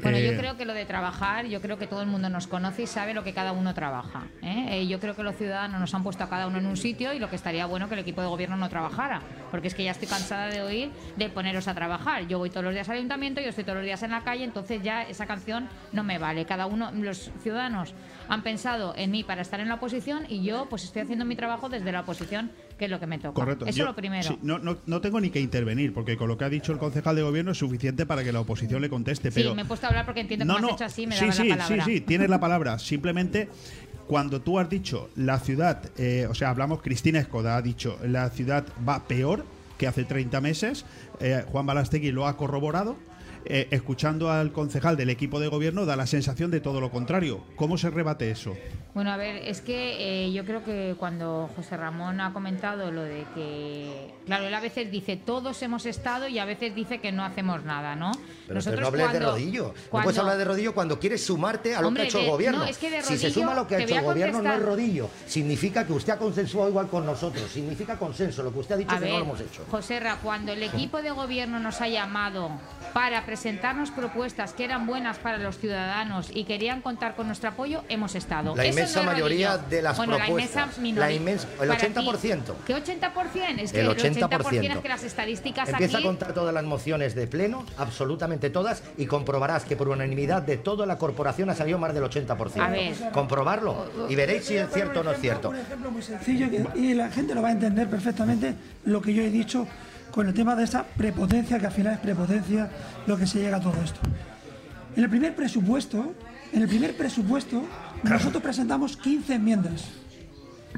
Bueno,
Eh,
yo creo que lo de trabajar, yo creo que todo el mundo nos conoce y sabe lo que cada uno trabaja. ¿eh? Eh, yo creo que los ciudadanos nos han puesto a cada uno en un sitio y lo que estaría bueno que el equipo de gobierno no trabajara, porque es que ya estoy cansada de oír de poneros a trabajar. Yo voy todos los días al ayuntamiento, yo estoy todos los días en la calle, entonces ya esa canción no me vale. Cada uno, los ciudadanos han pensado en mí para estar en la oposición y yo pues estoy haciendo mi trabajo desde la oposición, que es lo que me toca.
Correcto.
Eso
Yo-
lo primero.
sí, no, no, no tengo ni que intervenir, porque con lo que ha dicho el concejal de gobierno es suficiente para que la oposición le conteste.
Sí,
pero
me he puesto a hablar porque entiendo que
no,
me has hecho así, me
sí, sí,
la palabra.
sí, sí, tienes la palabra. Simplemente cuando tú has dicho la ciudad, eh, o sea, hablamos, Cristina Escoda ha dicho la ciudad va peor que hace 30 meses. eh, Juan Balastegui lo ha corroborado. Eh, escuchando al concejal del equipo de gobierno da la sensación de todo lo contrario. ¿Cómo se rebate eso?
Bueno, a ver, es que eh, yo creo que cuando José Ramón ha comentado lo de que, claro, él a veces dice todos hemos estado y a veces dice que no hacemos nada, ¿no?
Pero, pero no hables de rodillo. No
cuando-
puedes hablar de rodillo cuando quieres sumarte a lo
Hombre,
que ha hecho
de-
el gobierno.
no, es que de
si se
rodillo
suma lo que ha hecho el
a
gobierno, no es rodillo. Significa que usted ha consensuado igual con nosotros. Significa consenso. Lo que usted ha dicho
A
que
ver,
no lo hemos hecho.
José Ra, cuando el equipo de gobierno nos ha llamado para presentarnos propuestas que eran buenas para los ciudadanos y querían contar con nuestro apoyo, hemos estado.
La
Eso
inmensa
no es
mayoría
rodillo.
de las
bueno,
propuestas.
La inmensa minoría.
La inmensa- el
Para ti,
80%.
¿Qué 80%? Es que
El
el 80%,
80%.
es que las estadísticas
Empieza
aquí...
a contar todas las mociones de pleno, absolutamente todas, y comprobarás que por unanimidad de toda la corporación ha salido más del 80%.
A ver.
Comprobarlo y veréis si es cierto o no es cierto.
Un ejemplo muy sencillo que- y la gente lo va a entender perfectamente lo que yo he dicho con el tema de esa prepotencia, que al final es prepotencia lo que se llega a todo esto. En el primer presupuesto, en el primer presupuesto, nosotros presentamos 15 enmiendas.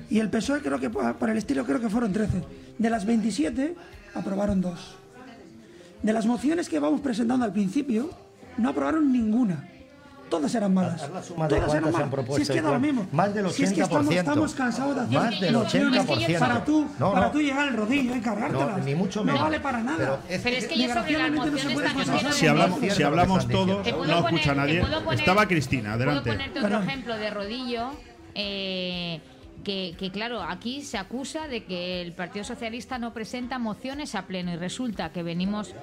Y el PSOE creo que por el estilo creo que fueron 13. De las 27 aprobaron dos. De las mociones que vamos presentando al principio, no aprobaron ninguna. Todas eran malas.
Haz la suma de
Todas eran malas.
han propuesto,
Si es que da lo mismo.
Más del
Si es que estamos,
80%.
estamos cansados de hacer
Más del
mociones
80%.
Para tú,
No,
para
no.
tú llegar al rodillo y cargártelas.
No, ni mucho
No
menos.
vale para nada.
Pero es
Pero es que yo sobre
Desgraciadamente no se puede pasar.
Si hablamos, si hablamos.
Te
no escucha a
poner-
nadie.
poner-
Estaba Cristina, adelante.
Puedo ponerte otro
Perdón.
ejemplo de rodillo. eh, que, que, claro, aquí se acusa de que el Partido Socialista no presenta mociones a pleno y resulta que venimos...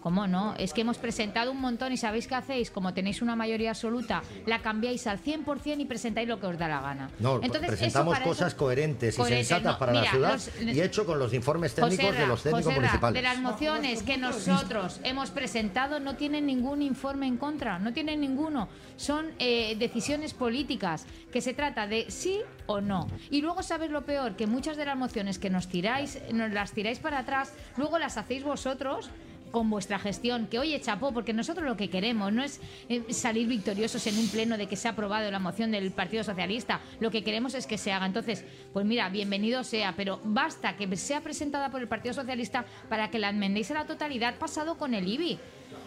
¿Cómo no? Es que hemos presentado un montón y ¿sabéis qué hacéis? Como tenéis una mayoría absoluta, la cambiáis al 100% y presentáis lo que os da la gana.
No,
Entonces, eso
presentamos cosas
eso-
coherentes y
Coherentes,
sensatas
no,
para la ciudad
los-
y hecho con los informes técnicos de los técnicos municipales.
De las mociones que nosotros hemos presentado no tienen ningún informe en contra, no tienen ninguno. Son eh, decisiones políticas que se trata de sí o no. Y luego sabes lo peor, que muchas de las mociones que nos tiráis, nos las tiráis para atrás, luego las hacéis vosotros con vuestra gestión, que oye, chapó, porque nosotros lo que queremos no es eh, salir victoriosos en un pleno de que se ha aprobado la moción del Partido Socialista, lo que queremos es que se haga. Entonces, pues mira, bienvenido sea, pero basta que sea presentada por el Partido Socialista para que la enmendéis a la totalidad, pasado con el IBI.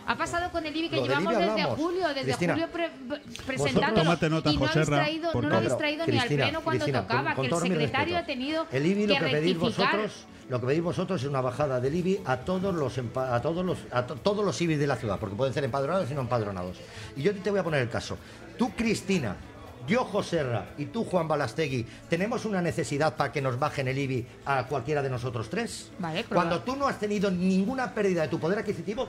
Ha pasado con el IBI que llevamos desde
hablamos.
julio, desde
Cristina,
julio pre- pre- presentándolo.
Tómate nota,
y no habéis traído, no lo habéis traído ni al pleno cuando
Cristina,
tocaba,
con- con
que el secretario ha tenido
El IBI lo
que
que pedís
rectificar.
vosotros, lo que pedís vosotros es una bajada del IBI a todos los a todos los a to- todos los IBI de la ciudad, porque pueden ser empadronados y no empadronados. Y yo te voy a poner el caso. Tú, Cristina, yo, Joserra, y tú, Juan Balastegui, ¿tenemos una necesidad para que nos bajen el IBI a cualquiera de nosotros tres?
Vale,
Cuando tú no has tenido ninguna pérdida de tu poder adquisitivo,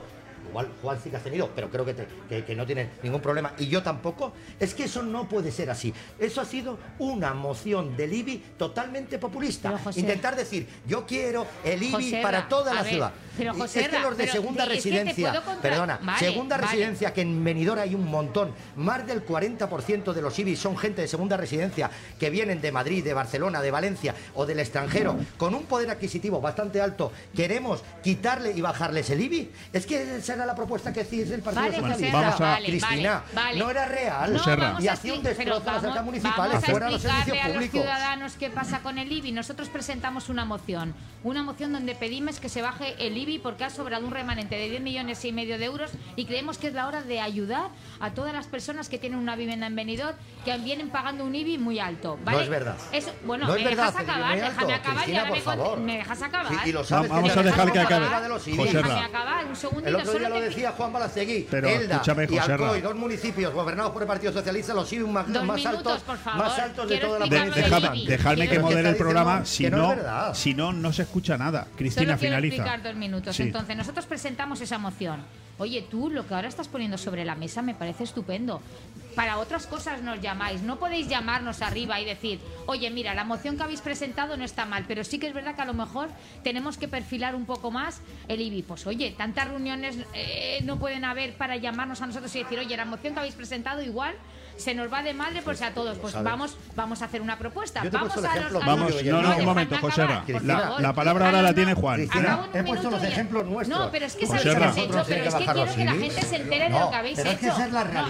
igual Juan sí que has tenido, pero creo que, te- que, que no tiene ningún problema, y yo tampoco, es que eso no puede ser así. Eso ha sido una moción del IBI totalmente populista. Intentar decir, yo quiero el IBI para toda la
ver,
ciudad.
Pero,
es que los de
pero
segunda
es que te
residencia,
contra-
perdona,
Vale,
segunda
vale.
residencia, que en Benidorm hay un montón, más del 40% de los IBI son gente de segunda residencia que vienen de Madrid, de Barcelona, de Valencia o del extranjero, con un poder adquisitivo bastante alto. ¿Queremos quitarle y bajarles el IBI? Es que esa era la propuesta que hacía el Partido
Vale,
Socialista.
Vamos a-
vale,
Cristina,
vale, vale.
no era real.
No, vamos
Y
a
hacía un destrozo a las
vamos-
municipales,
vamos a
fuera los servicios
a los
públicos.
ciudadanos qué pasa con el IBI. Nosotros presentamos una moción, una moción donde pedimos que se baje el IBI porque ha sobrado un remanente de 10 millones y medio de euros y creemos que es la hora de ayudar a todas las personas que tienen una vivienda en Benidorm que vienen pagando un IBI muy alto. ¿vale?
No es verdad.
Eso- bueno,
No
me
es verdad,
dejas acabar, déjame acabar
Cristina,
y ahora me,
favor.
me dejas acabar.
Sí, y lo sabes
Vamos
que
a dejar que acabe.
IBI.
Déjame acabar, un segundito.
El otro día
solo
lo decía Juan Balacegui,
Pero
Elda
escúchame,
y. Alcoy, dos municipios gobernados por el Partido Socialista, los IBI más,
Dos
más
minutos,
altos,
por favor.
más altos de toda la
De- dejadme
IBI.
que modere el programa, si
no
no, si no, no se escucha nada. Cristina finaliza.
Minutos.
Sí.
Entonces, nosotros presentamos esa moción. oye, tú lo que ahora estás poniendo sobre la mesa me parece estupendo. Para otras cosas nos llamáis, no podéis llamarnos arriba y decir, oye, mira, la moción que habéis presentado no está mal, pero sí que es verdad que a lo mejor tenemos que perfilar un poco más el IBI. Pues oye, tantas reuniones eh, no pueden haber para llamarnos a nosotros y decir, oye, la moción que habéis presentado igual se nos va de madre pues a todos. Pues vamos, vamos a hacer una propuesta.
Yo te he
Vamos a los,
Vamos, no, no, un momento, José La, palabra ahora la tiene Juan.
He puesto los
ya.
ejemplos nuestros.
No, pero es que sabéis lo que habéis hecho, pero es que quiero que la gente se entere de lo que habéis hecho.
es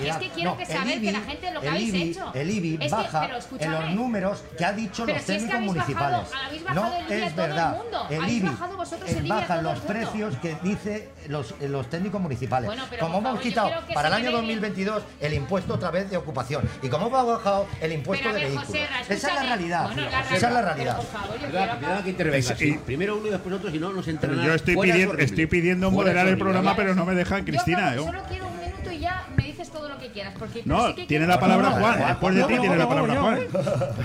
No, que quiero que saber que la gente lo que
el
habéis hecho.
El IBI
Es que-
baja en los números que ha dicho los técnicos municipales. no es verdad. El IBI baja los precios que dice los, los técnicos municipales.
Bueno, pero,
como hemos quitado para el año
quede
2022 el impuesto otra vez de ocupación y como hemos bajado el impuesto de vehículos. Esa es la realidad.
Bueno, la
Esa es la
realidad. favor, yo.
Es- y-
Primero uno y después otro, si no nos nada.
yo estoy, pidiendo, estoy pidiendo moderar el programa, pero no me dejan,
Yo
Cristina.
acabo,
¿eh?
solo quiero un minuto y ya me dices todo lo que quieras. Porque
No,
sí que
tiene
quiero-
la palabra
No,
Juan. Después de
no,
ti tiene la palabra
yo,
Juan.
¿eh?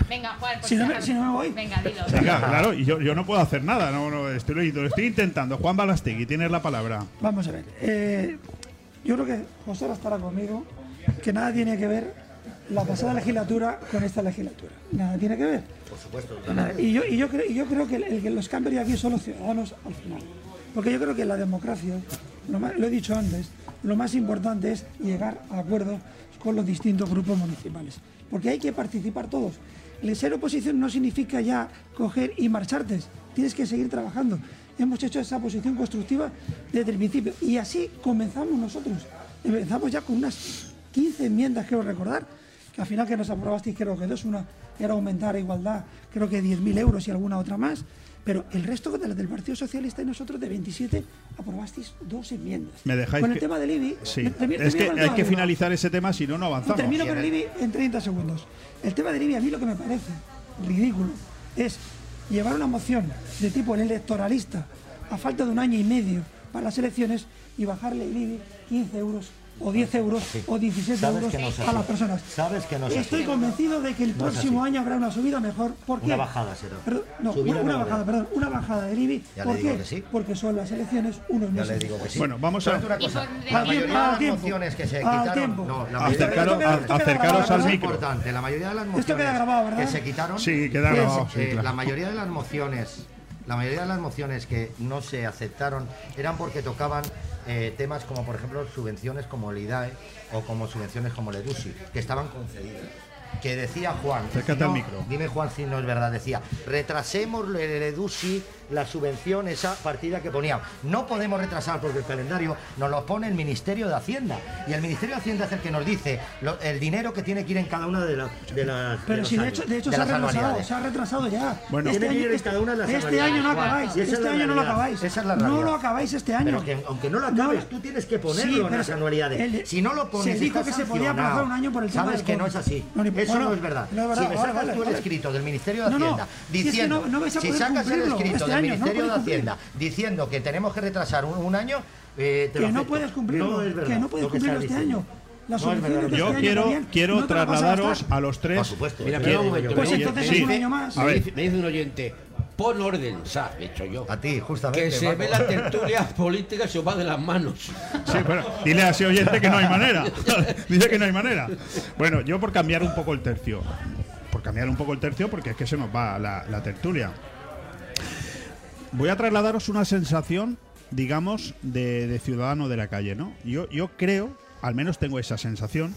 Venga, Juan, pues
Si no me-
déjame.
si no me voy.
Venga, dilo.
Venga, claro, y yo, yo no puedo hacer nada. No, no, estoy, lo estoy intentando. Juan Balastegui, tienes la palabra.
Vamos a ver. eh, yo creo que José estará conmigo, que nada tiene que ver la pasada legislatura con esta legislatura. Nada tiene que ver.
Por supuesto.
Y yo, y yo, creo, y yo creo que, el, el que los cambios de aquí son los ciudadanos al final. Porque yo creo que la democracia, lo, más- lo he dicho antes, lo más importante es llegar a acuerdos con los distintos grupos municipales. Porque hay que participar todos. El ser oposición no significa ya coger y marcharte. Tienes que seguir trabajando. Hemos hecho esa posición constructiva desde el principio. Y así comenzamos nosotros. Empezamos ya con unas 15 enmiendas, quiero recordar, que al final que nos aprobasteis, creo que dos, una era aumentar a igualdad, creo que 10.000 euros y alguna otra más, pero el resto de las del Partido Socialista y nosotros de 27 aprobasteis dos enmiendas.
¿Me dejáis
Con el
que-
tema del IBI,
Sí.
me- termino-
Es que
termino
hay que finalizar ese tema, si no, no avanzamos.
Termino con el IBI en 30 segundos. El tema del IBI a mí lo que me parece ridículo es llevar una moción de tipo electoralista a falta de un año y medio para las elecciones y bajarle el IBI 15 euros o 10 euros o 17
Sabes
euros a
así.
las personas.
Sabes que no es así.
Estoy convencido de que el
No
próximo
así.
año habrá una subida mejor. ¿Por qué?
Una bajada será.
Perdón, no,
Subida
una, una bajada, perdón, una bajada del IBI.
Ya
¿Por
le digo
qué?
que sí.
Porque son las elecciones unos
Ya
meses.
le digo que sí.
Bueno, vamos a-
¿Sabes una cosa? La mayoría de las mociones que se quitaron. No, la
Acercaros-
mayoría
Esto queda-
a- acercaros
grabado,
al micro.
importante. La mayoría de las mociones
Esto queda grabado, ¿verdad?
que se quitaron.
Sí, queda grabado, sí,
eh,
claro.
La mayoría de las mociones, la mayoría de las mociones que no se aceptaron eran porque tocaban eh, temas como, por ejemplo, subvenciones como el IDAE o como subvenciones como el EDUSI, que estaban concedidas. Que decía Juan,
Acércate
no,
micro.
dime Juan si no es verdad, decía, retrasemos el EDUSI, la subvención, esa partida que poníamos. No podemos retrasar porque el calendario nos lo pone el Ministerio de Hacienda. Y el Ministerio de Hacienda es el que nos dice lo- el dinero que tiene que ir en cada una de, las de las. de
Pero
los
si de hecho, de hecho
de
se ha retrasado, se ha retrasado ya.
Bueno.
Tiene que ir en
este,
cada una de las
este año no acabáis, este año no lo acabáis.
esa es la
no lo acabáis este año.
Pero que aunque no lo
No,
acabes, tú tienes que ponerlo
sí,
en las anualidades.
el-
si no lo pones,
se dijo que se podía aplazar un año por el tema
Sabes
del
que no es así.
No, ni-
Eso
bueno,
no es verdad.
no es verdad,
Si me sacas
vale,
tú el
vale.
escrito del Ministerio de Hacienda diciendo, si sacas el escrito
este no
Ministerio de
cumplir.
Hacienda diciendo que tenemos que retrasar un, un año, eh, te lo
Que no puedes cumplirlo,
No es verdad
que no puedes cumplirlo este año.
No es
Yo
año
quiero,
también
quiero
no a
trasladaros a los tres.
Por supuesto.
Mira, un momento.
Pues entonces es un año más.
Me
A ver.
dice, me dice un oyente, pon orden, sa, he hecho yo.
A ti, justamente.
Que se ve la tertulia política se os va de las manos.
Sí, pero dile a ese oyente que no hay manera. Dice que no hay manera. Bueno, yo por cambiar un poco el tercio. Por cambiar un poco el tercio, porque es que se nos va la, la tertulia. Voy a trasladaros una sensación, digamos, de, ciudadano de la calle, ¿no? Yo, yo creo, al menos tengo esa sensación,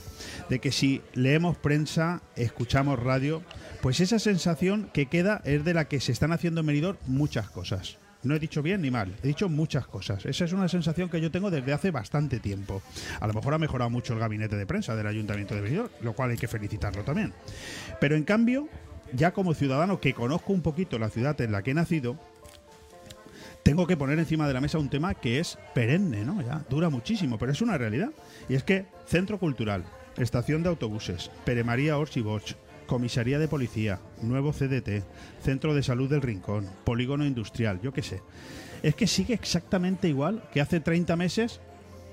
de que si leemos prensa, escuchamos radio, pues esa sensación que queda es de la que se están haciendo en muchas cosas. No he dicho bien ni mal, he dicho muchas cosas. Esa es una sensación que yo tengo desde hace bastante tiempo. A lo mejor ha mejorado mucho el gabinete de prensa del Ayuntamiento de Benidorm, lo cual hay que felicitarlo también. Pero en cambio, ya como ciudadano que conozco un poquito la ciudad en la que he nacido, tengo que poner encima de la mesa un tema que es perenne, ¿no? Ya dura muchísimo, pero es una realidad. Y es que Centro Cultural, Estación de Autobuses, Pere María Ors y Bosch, Comisaría de Policía, nuevo CDT, Centro de Salud del Rincón, Polígono Industrial, yo qué sé. Es que sigue exactamente igual que hace 30 meses,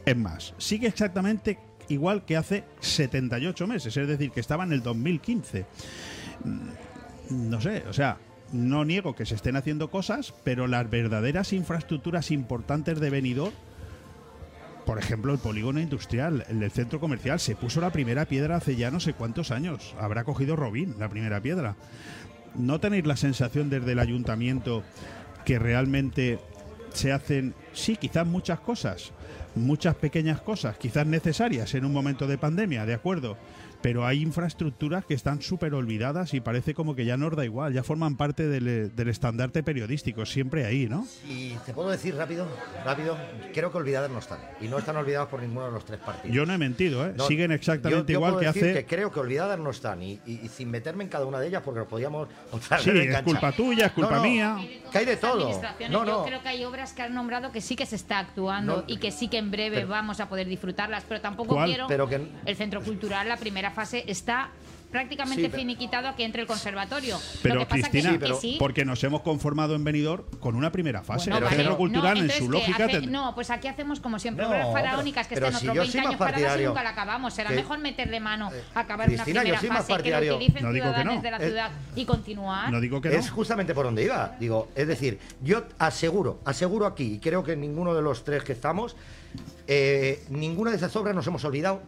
es más, sigue exactamente igual que hace 78 meses, es decir, que estaba en el 2015 no sé, o sea, no niego que se estén haciendo cosas, pero las verdaderas infraestructuras importantes de Benidorm Por ejemplo, el polígono industrial, el del centro comercial, se puso la primera piedra hace ya no sé cuántos años. Habrá cogido Robin la primera piedra. ¿No tenéis la sensación desde el ayuntamiento que realmente se hacen, sí, quizás muchas cosas, muchas pequeñas cosas, quizás necesarias en un momento de pandemia, de acuerdo? Pero hay infraestructuras que están súper olvidadas y parece como que ya nos da igual, ya forman parte del, del estandarte periodístico, siempre ahí, ¿no?
Y te puedo decir rápido, rápido, creo que olvidadas no están. Y no están olvidadas por ninguno de los tres partidos.
Yo no he mentido, ¿eh?
No,
Siguen exactamente
yo- yo
igual
puedo
que
decir
hace...
que creo que olvidadas no están y, y- y sin meterme en cada una de ellas porque nos podíamos
Sí, es culpa tuya, es culpa
No, no,
mía.
Que hay de todo.
Administraciones,
No,
Yo
no.
creo que hay obras que han nombrado que sí que se está actuando
No,
y que sí que en breve
pero-
vamos a poder disfrutarlas, pero tampoco
¿Cuál?
quiero.
Pero que-
El centro cultural, la primera fase, está prácticamente
Sí, pero-
finiquitado a que entre el conservatorio.
Pero
Lo que pasa
Cristina,
que, que sí.
porque nos hemos conformado en Benidorm con una primera fase.
Bueno,
el
vale.
centro cultural
No,
en su
¿qué
lógica...
hace?
ten-
No, pues aquí hacemos como siempre,
No,
obras faraónicas que
pero
estén
si
otros
yo
20
soy más
años paradas y nunca la acabamos. Será
que-
mejor meterle mano a acabar
Cristina,
una primera fase, que lo utilicen
No digo que
ciudadanos
no.
de la
Eh,
ciudad y continuar.
Es justamente por donde iba. Digo, es decir, yo aseguro, aseguro aquí, y creo que ninguno de los tres que estamos, eh, ninguna de esas obras nos hemos olvidado.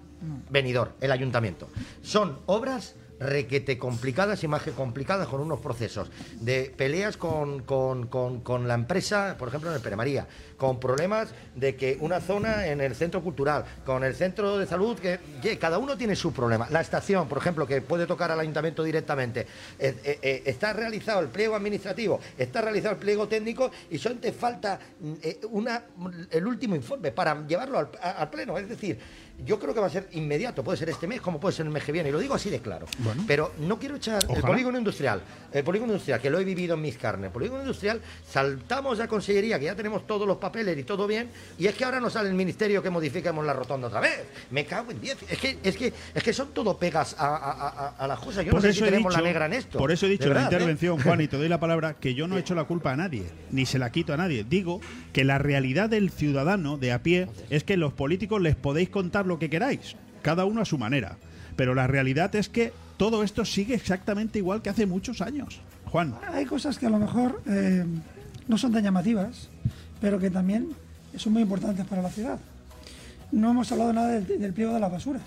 Venidor, el ayuntamiento. Son obras requete complicadas que complicadas con unos procesos de peleas con, con- con- la empresa, por ejemplo en el Pere María, con problemas de que una zona en el centro cultural, con el centro de salud, que, cada uno tiene su problema. La estación, por ejemplo, que puede tocar al ayuntamiento directamente, eh, eh, eh, está realizado el pliego administrativo, está realizado el pliego técnico y solo te falta mm, una, el último informe para llevarlo al pleno. Es decir, yo creo que va a ser inmediato, puede ser este mes como puede ser el mes que viene, y lo digo así de claro. Pero no quiero echar el
Ojalá.
polígono industrial, el polígono industrial, que lo he vivido en mis carnes, el polígono industrial, saltamos a consellería, que ya tenemos todos los papeles y todo bien, y es que ahora nos sale el ministerio que modifiquemos la rotonda otra vez. Me cago en 10. Es que, es que, es que son todo pegas a, a- a- a las cosas. Yo no sé si tenemos
dicho-
la negra en esto.
por eso he dicho en la
¿eh?
intervención, Juan, y te doy la palabra, que yo no he hecho la culpa a nadie, ni se la quito a nadie. Digo que la realidad del ciudadano de a pie es que los políticos les podéis contar lo que queráis, cada uno a su manera. Pero la realidad es que todo esto sigue exactamente igual que hace muchos años. Juan.
Hay cosas que a lo mejor eh, no son tan llamativas, pero que también son muy importantes para la ciudad. No hemos hablado nada del, del pliego de las basuras.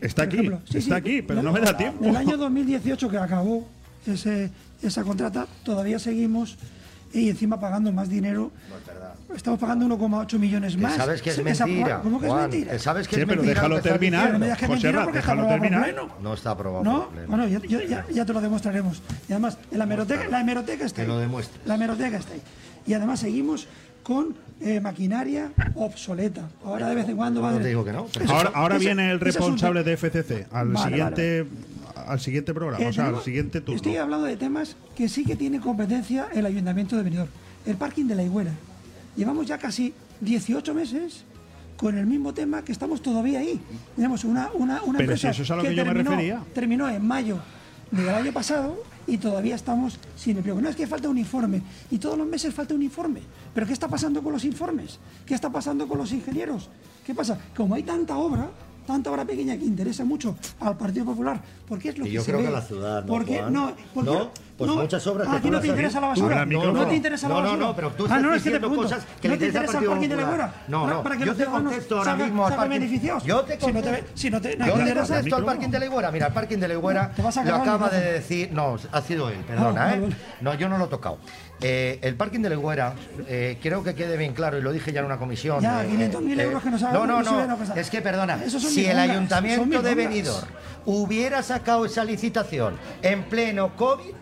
Está
Por
aquí,
ejemplo, sí,
está
sí,
aquí, pero no me da tiempo.
Del año 2018 que acabó ese, esa contrata, todavía seguimos y encima pagando más dinero. Estamos pagando 1,8 millones
Que
más.
sabes que es mentira.
¿Cómo que
Juan,
es mentira?
que sabes que
Sí,
es
pero
mentira.
déjalo
que
terminar.
No me digas que es
José
mentira
Ra,
porque está
déjalo
aprobado por
terminar.
pleno.
No está aprobado.
No,
por pleno.
bueno, yo- yo- ya, ya te lo demostraremos. Y además, en la hemeroteca, la hemeroteca está
Que
ahí.
lo demuestres.
La hemeroteca está ahí. Y además seguimos con eh, maquinaria obsoleta. Ahora de vez en cuando va
No
a-
te digo que no, pero-
Eso-
Ahora, ahora viene el responsable de FCC al
Vale,
siguiente al siguiente programa,
Eh,
o sea, al siguiente turno.
Estoy hablando de temas que sí que tiene competencia el Ayuntamiento de Benidorm. El parking de la Higuera. Llevamos ya casi 18 meses con el mismo tema que estamos todavía ahí. Tenemos una, una, una
Pero
empresa
si eso es a lo que yo me
terminó,
refería.
terminó en mayo del año pasado y todavía estamos sin empleo. No es que falta un informe y todos los meses falta un informe. Pero ¿qué está pasando con los informes? ¿Qué está pasando con los ingenieros? ¿Qué pasa? Como hay tanta obra, tanta obra pequeña que interesa mucho al Partido Popular, porque es lo
Y
que
yo
se
creo
ve.
que a la ciudad, ¿no,
Porque,
Juan?
no, porque,
No, pues muchas obras
¿A
que
ti no te interesa la basura?
Habla
No,
micrófono.
te interesa la
No, no,
basura.
no, pero tú
ah,
estás
no, es que te pregunto.
cosas que
¿No te
interesa al Partido
parking de la
Popular. No, no,
Para que
yo te contesto ahora mismo al
beneficiados.
Yo te
Si no te,
contesto.
si no te, no
contesto al parking de la Higuera. Mira, el parking de la Higuera
Te vas a
lo acaba de decir. No, ha sido él, perdona,
Ah,
¿eh? No, yo no lo he tocado. Eh, el parking de la Higuera, eh, quiero que quede bien claro, y lo dije ya en una comisión.
Ya,
eh,
500.000
eh,
euros que nos
No,
hagan,
no,
no.
Es que, perdona, si el ayuntamiento de. Benidorm hubiera sacado esa licitación en pleno COVID,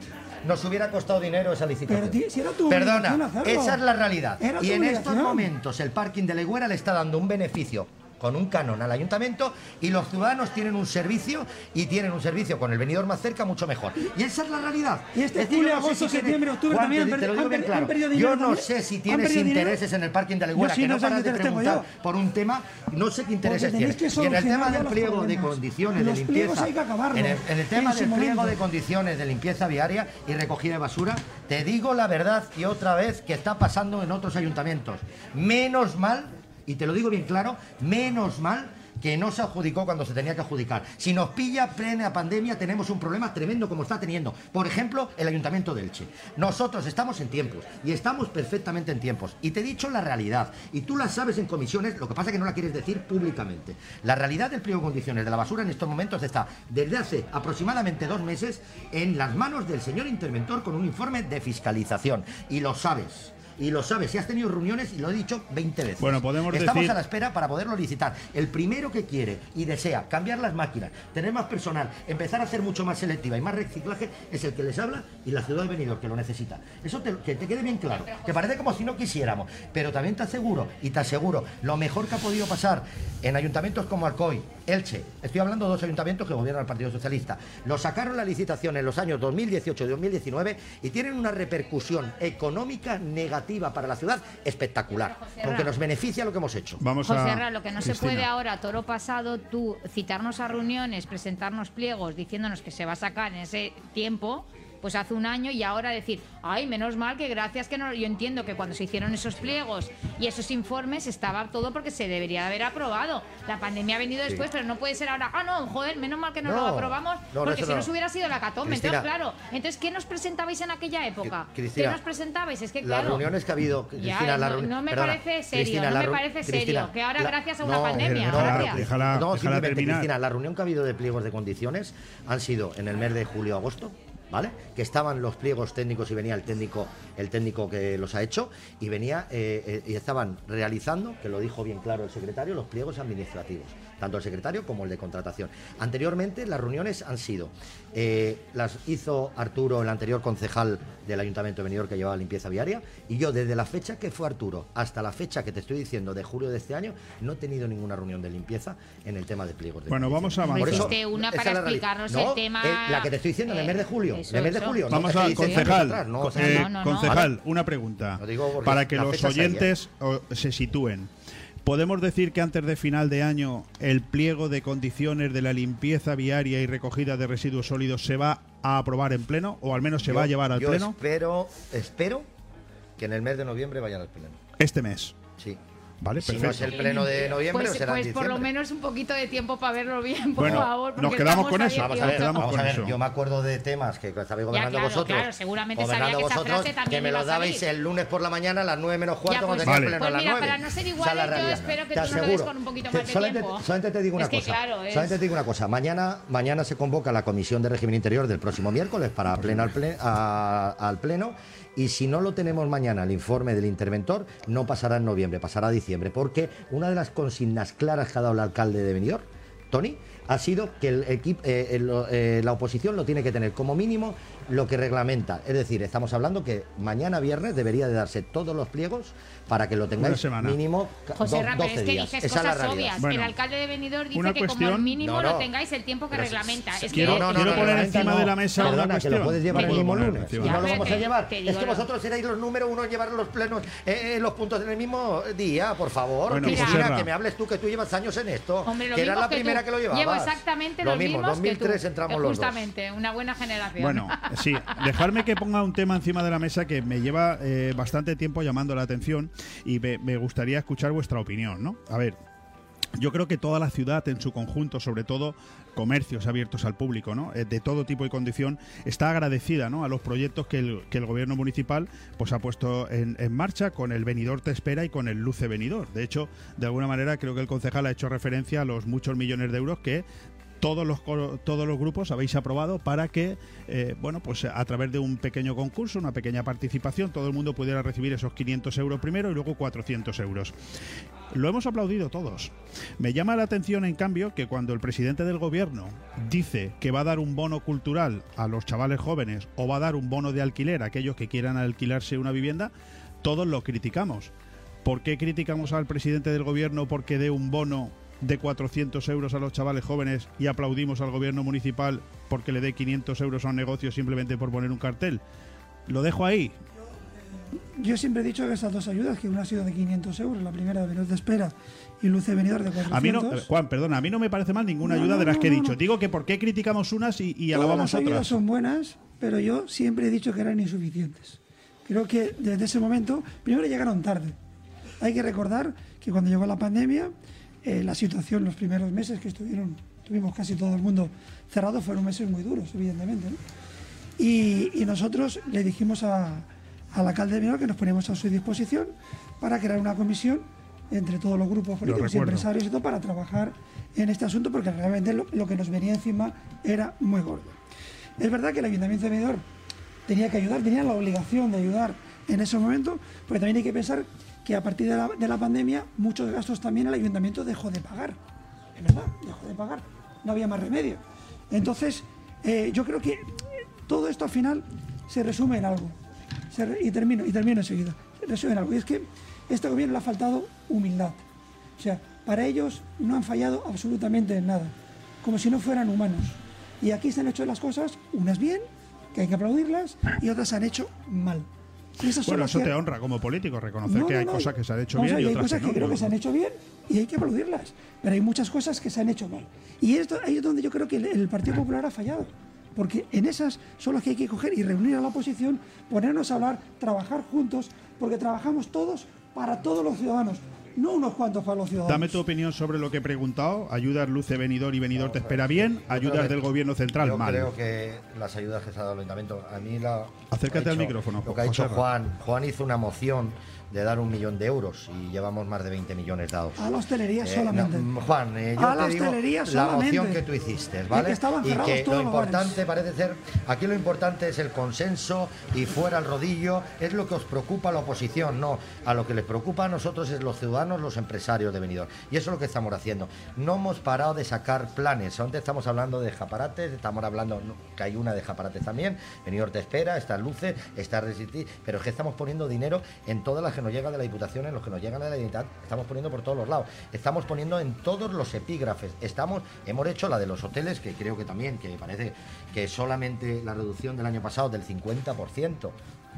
nos hubiera costado dinero esa licitación.
Pero si era tu
Perdona,
hacerlo.
esa es la realidad.
Era
y en estos momentos el parking de la Higuera le está dando un beneficio con un canon al ayuntamiento y los ciudadanos tienen un servicio y tienen un servicio con el venidor más cerca mucho mejor. Y esa es la realidad.
Y este
Es
julio,
yo no sé
agosto, septiembre, octubre también han han
claro.
han perdido
Yo no
también.
sé si tienes
dinero.
intereses en el parking de
sí,
que
no
no paras de preguntar por un tema, no sé qué intereses tienes.
que
Y en el tema del pliego de condiciones
Los
de limpieza, en el, en el tema del pliego
momento.
de condiciones de limpieza viaria y recogida de basura, te digo la verdad y otra vez que está pasando en otros ayuntamientos. Menos mal, y te lo digo bien claro, menos mal que no se adjudicó cuando se tenía que adjudicar. Si nos pilla plena pandemia, tenemos un problema tremendo como está teniendo. Por ejemplo, el Ayuntamiento de Elche. Nosotros estamos en tiempos y estamos perfectamente en tiempos. Y te he dicho la realidad. Y tú la sabes en comisiones, lo que pasa es que no la quieres decir públicamente. La realidad del pliego de condiciones de la basura en estos momentos está desde hace aproximadamente dos meses en las manos del señor interventor con un informe de fiscalización. Y lo sabes. Y lo sabes, si has tenido reuniones y lo he dicho 20 veces.
Bueno, podemos
Estamos
decir-
a la espera para poderlo licitar. El primero que quiere y desea cambiar las máquinas, tener más personal, empezar a ser mucho más selectiva y más reciclaje, es el que les habla y la ciudad de Benidorm, que lo necesita. Eso te- que te quede bien claro. Que parece como si no quisiéramos. Pero también te aseguro, y te aseguro, lo mejor que ha podido pasar en ayuntamientos como Alcoy, Elche, estoy hablando de dos ayuntamientos que gobierna el Partido Socialista, lo sacaron la licitación en los años 2018 y 2019 y tienen una repercusión económica negativa para la ciudad espectacular, aunque nos beneficia lo que hemos hecho.
Vamos
José Ra, lo que no se puede ahora, toro pasado, tú citarnos a reuniones, presentarnos pliegos diciéndonos que se va a sacar en ese tiempo, pues hace un año y ahora decir, ay, menos mal que gracias que no. Yo entiendo que cuando se hicieron esos pliegos y esos informes estaba todo porque se debería de haber aprobado. La pandemia ha venido
Sí.
después, pero no puede ser ahora, ah, no, joder, menos mal que no, lo aprobamos,
no, no,
porque si
no.
nos hubiera sido la catombe. Entonces, claro, entonces, ¿qué nos presentabais en aquella época?
Cristina,
¿Qué nos presentabais? Es que,
Las
claro.
reuniones que ha habido,
Ya,
Cristina, la
no,
reuni-
no me
perdona,
parece serio,
Cristina,
no me parece serio,
Cristina,
que ahora
la-
gracias a una
no,
pandemia,
no,
gracias.
Déjala-
no,
déjala
simplemente,
terminar.
Cristina, la reunión que ha habido de pliegos de condiciones han sido en el mes de julio-agosto, ¿vale? Que estaban los pliegos técnicos y venía el técnico, el técnico que los ha hecho y venía eh, eh, y estaban realizando, que lo dijo bien claro el secretario, los pliegos administrativos, tanto el secretario como el de contratación. Anteriormente las reuniones han sido, eh, las hizo Arturo, el anterior concejal del Ayuntamiento de Benidorm que llevaba limpieza viaria, y yo desde la fecha que fue Arturo hasta la fecha que te estoy diciendo de julio de este año, no he tenido ninguna reunión de limpieza en el tema de pliegos. De
Bueno, vamos a avanzar.
Por
Hiciste una para explicarnos
No,
el tema,
eh, la que te estoy diciendo en el mes de julio.
eso,
en el mes de
eso.
julio. no
Vamos
te
a, concejal,
no, o sea,
eh,
no, no, no.
concejal, una pregunta
Lo digo porque
para que los oyentes se sitúen. ¿Podemos decir que antes de final de año el pliego de condiciones de la limpieza viaria y recogida de residuos sólidos se va a aprobar en pleno o al menos se
Yo-
va a llevar al
yo
pleno
Espero, espero que en el mes de noviembre vayan al pleno.
este mes?
Sí.
Vale,
Si no
perfecto.
es el pleno de noviembre,
Pues,
será en
pues por lo menos un poquito de tiempo para verlo bien, por
Bueno,
favor.
nos
porque
quedamos
estamos
con eso,
Vamos a
18.
ver, vamos
con
a ver,
eso.
yo me acuerdo de temas que estabais gobernando
claro,
vosotros.
claro, seguramente sabía
gobernando
que esa
vosotros,
frase también
que me lo dabais el lunes por la mañana a las 9 menos cuarto
Ya,
cuando
pues,
tenía el
Vale.
pleno
pues
a las
mira,
9.
para no ser igual, yo espero que
Te
tú nos lo des
aseguro.
con un poquito más de
solamente,
tiempo.
solamente te digo una
Es que,
cosa.
claro, es-
Solamente te digo una cosa. Mañana, mañana se convoca la Comisión de Régimen Interior del próximo miércoles para pleno al, ple- a- al pleno. Y si no lo tenemos mañana, el informe del interventor, no pasará en noviembre, pasará a diciembre. Porque una de las consignas claras que ha dado el alcalde de Benidorm, Tony, ha sido que el equipo, eh, eh, la oposición lo tiene que tener como mínimo lo que reglamenta. Es decir, estamos hablando que mañana viernes debería de darse todos los pliegos para que lo tengáis mínimo
José
do-
Ra, pero
12
es que
días.
dices
Esa la
cosas obvias.
Bueno,
el alcalde de Benidorm dice que como
cuestión-
mínimo
No,
lo tengáis el tiempo que reglamenta. Es
quiero-
que
no, no,
quiero
no,
poner encima
no,
de la mesa una
Perdona, que lo puedes llevar
No
el mismo lunes. Y no lo vamos a llevar.
te
Es que
lo-
vosotros seréis los número uno en llevar los plenos, eh, eh, los puntos en el mismo día, por favor.
Bueno,
Cristina, que me hables tú, que tú llevas años en esto.
Hombre, lo
que eras
mismo
la primera que lo llevabas.
Llevo exactamente
lo
los
mismo,
mismos
2003
que tú.
entramos los dos.
Justamente, una buena generación.
Bueno, sí, dejarme que ponga un tema encima de la mesa que me lleva eh, bastante tiempo llamando la atención y me, gustaría escuchar vuestra opinión, ¿no? A ver, yo creo que toda la ciudad en su conjunto, sobre todo comercios abiertos al público, ¿no? Eh, de todo tipo y condición, está agradecida ¿no? a los proyectos que el, que el gobierno municipal pues, ha puesto en, en marcha con el Venidor Te Espera y con el Luce Venidor. De hecho, de alguna manera creo que el concejal ha hecho referencia a los muchos millones de euros que todos los todos los grupos habéis aprobado para que eh, bueno pues a través de un pequeño concurso una pequeña participación todo el mundo pudiera recibir esos 500 euros primero y luego 400 euros. Lo hemos aplaudido todos. Me llama la atención en cambio que cuando el presidente del gobierno dice que va a dar un bono cultural a los chavales jóvenes o va a dar un bono de alquiler a aquellos que quieran alquilarse una vivienda todos lo criticamos. ¿Por qué criticamos al presidente del gobierno porque dé un bono de 400 euros a los chavales jóvenes y aplaudimos al gobierno municipal porque le dé 500 euros a un negocio simplemente por poner un cartel? Lo dejo ahí.
Yo siempre he dicho que esas dos ayudas, que una ha sido de 500 euros, la primera de Venidor de Espera y Luce Venidor de 400.
A mí no, Juan, perdona, a mí no me parece mal ninguna
No,
ayuda
no,
de las que he dicho. Digo que por qué criticamos unas y, y alabamos
las ayudas
otras.
son buenas, pero yo siempre he dicho que eran insuficientes. Creo que desde ese momento, primero llegaron tarde. Hay que recordar que cuando llegó la pandemia, eh, la situación los primeros meses que estuvieron, tuvimos casi todo el mundo cerrado, fueron meses muy duros, evidentemente. ¿no? Y, y nosotros le dijimos a, al alcalde de Benidorm que nos ponemos a su disposición para crear una comisión entre todos los grupos políticos y empresarios y todo para trabajar en este asunto porque realmente lo, lo que nos venía encima era muy gordo. Es verdad que el Ayuntamiento de Benidorm tenía que ayudar, tenía la obligación de ayudar en ese momento, pero también hay que pensar que a partir de la, de la pandemia muchos gastos también el Ayuntamiento dejó de pagar. Es verdad, dejó de pagar. No había más remedio. Entonces, eh, yo creo que todo esto al final se resume en algo. Y termino, y termino enseguida. Se resume en algo. Y es que este gobierno le ha faltado humildad. O sea, para ellos no han fallado absolutamente en nada. Como si no fueran humanos. Y aquí se han hecho las cosas, unas bien, que hay que aplaudirlas, y otras se han hecho mal. Y esas son
Bueno, eso
que-
te honra como político, reconocer
no,
que
no,
hay
no.
cosas que se han hecho bien
ver,
y
hay
otras
cosas
que
creo que se han hecho bien y hay que aplaudirlas. Pero hay muchas cosas que se han hecho mal. Y esto, ahí es donde yo creo que el, el Partido Popular ha fallado. Porque en esas son las que hay que coger y reunir a la oposición, ponernos a hablar, trabajar juntos, porque trabajamos todos para todos los ciudadanos, no unos cuantos para los ciudadanos.
Dame tu opinión sobre lo que he preguntado. Ayudas Luce Benidor y Benidor te espera bien. Ayudas del gobierno central
Yo
mal.
creo que las ayudas que se ha dado al ayuntamiento, a mí la.
Acércate al
hecho-
micrófono,
Lo que ha hecho
Joserra.
Juan, Juan hizo una moción de dar un millón de euros y llevamos más de 20 millones dados.
A la hostelería
Eh,
solamente.
no, Juan, eh, yo
A la
te digo la
solamente.
moción que tú hiciste,
Y
¿vale?
que
y que lo importante parece ser, aquí lo importante es el consenso y fuera el rodillo, es lo que os preocupa a la oposición, no, a lo que les preocupa a nosotros es los ciudadanos, los empresarios de Benidorm. Y eso es lo que estamos haciendo. No hemos parado de sacar planes, antes estamos hablando de japarates, estamos hablando no, que hay una de japarates también, Benidorm te espera, está Luce, está Resistir, pero es que estamos poniendo dinero en todas las que nos llegan de la Diputación, en los que nos llegan de la Generalitat, estamos poniendo por todos los lados, estamos poniendo en todos los epígrafes, estamos, hemos hecho la de los hoteles, que creo que también, que parece que solamente la reducción del año pasado del 50%.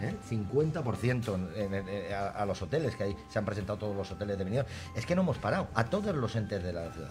¿eh? 50% en- a, los hoteles que ahí se han presentado todos los hoteles de Benidorm. Es que no hemos parado a todos los entes de la ciudad.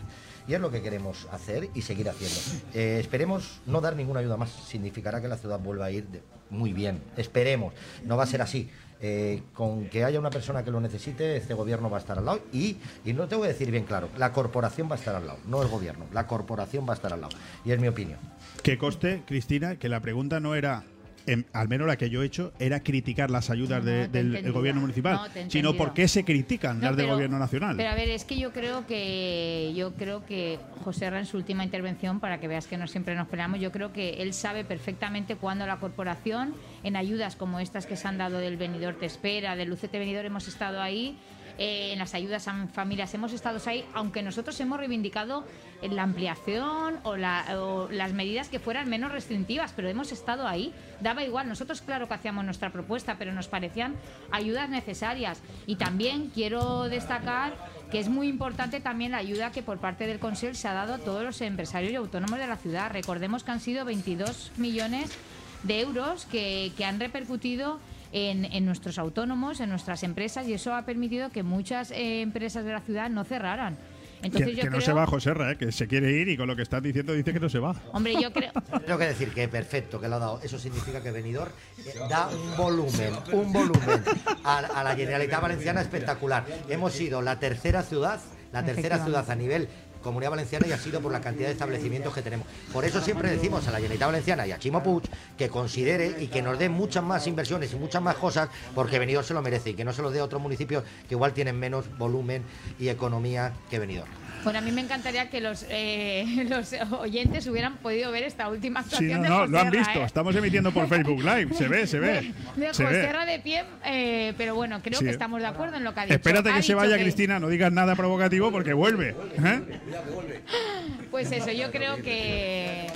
Y es lo que queremos hacer y seguir haciendo. Eh, esperemos no dar ninguna ayuda más. Significará que la ciudad vuelva a ir muy bien. Esperemos. No va a ser así Eh, con que haya una persona que lo necesite, este gobierno va a estar al lado. Y, y no te voy a decir bien claro, la corporación va a estar al lado, no el gobierno, la corporación va a estar al lado. Y es mi opinión.
Que coste, Cristina, que la pregunta no era, em, al menos la que yo he hecho, era criticar las ayudas
No,
del gobierno municipal,
No,
sino por qué se critican
No,
las del
pero-
gobierno nacional.
Pero a ver, es que yo creo que yo creo que José Ra en su última intervención, para que veas que no siempre nos peleamos, yo creo que él sabe perfectamente cuándo la corporación, en ayudas como estas que se han dado del Venidor Te Espera, del Lucete Venidor, hemos estado ahí. Eh, en las ayudas a familias hemos estado ahí, aunque nosotros hemos reivindicado la ampliación o las medidas que fueran menos restrictivas, pero hemos estado ahí. Daba igual, nosotros claro que hacíamos nuestra propuesta, pero nos parecían ayudas necesarias. Y también quiero destacar que es muy importante también la ayuda que por parte del Consejo se ha dado a todos los empresarios y autónomos de la ciudad. Recordemos que han sido 22 millones de euros que, que han repercutido en, en nuestros autónomos, en nuestras empresas, y eso ha permitido que muchas eh, empresas de la ciudad no cerraran. Entonces
que
yo
que no
creo,
se va José Ra, ¿eh? que se quiere ir y con lo que estás diciendo dice que no se va.
hombre, yo creo,
Tengo que decir que perfecto que lo ha dado. Eso significa que Benidorm eh, da un volumen, un volumen a, a la Generalitat Valenciana espectacular. Hemos sido la tercera ciudad, la tercera ciudad a nivel Comunidad Valenciana y ha sido por la cantidad de establecimientos que tenemos. Por eso siempre decimos a la Generalitat Valenciana y a Chimo Puig que considere y que nos dé muchas más inversiones y muchas más cosas porque Benidorm se lo merece y que no se lo dé a otros municipios que igual tienen menos volumen y economía que Benidorm.
Bueno, a mí me encantaría que los, eh, los oyentes hubieran podido ver esta última
Sí,
actuación
no,
de
no,
José
lo han
Ra,
visto.
¿eh?
Estamos emitiendo por Facebook Live. Se ve, se ve.
de
se
José
ve.
Ra de pie, eh, pero bueno, creo
Sí.
que estamos de acuerdo en lo que ha dicho.
Espérate
Ha
que se vaya
que-
Cristina, no digas nada provocativo porque vuelve. ¿eh?
Pues eso, yo creo que,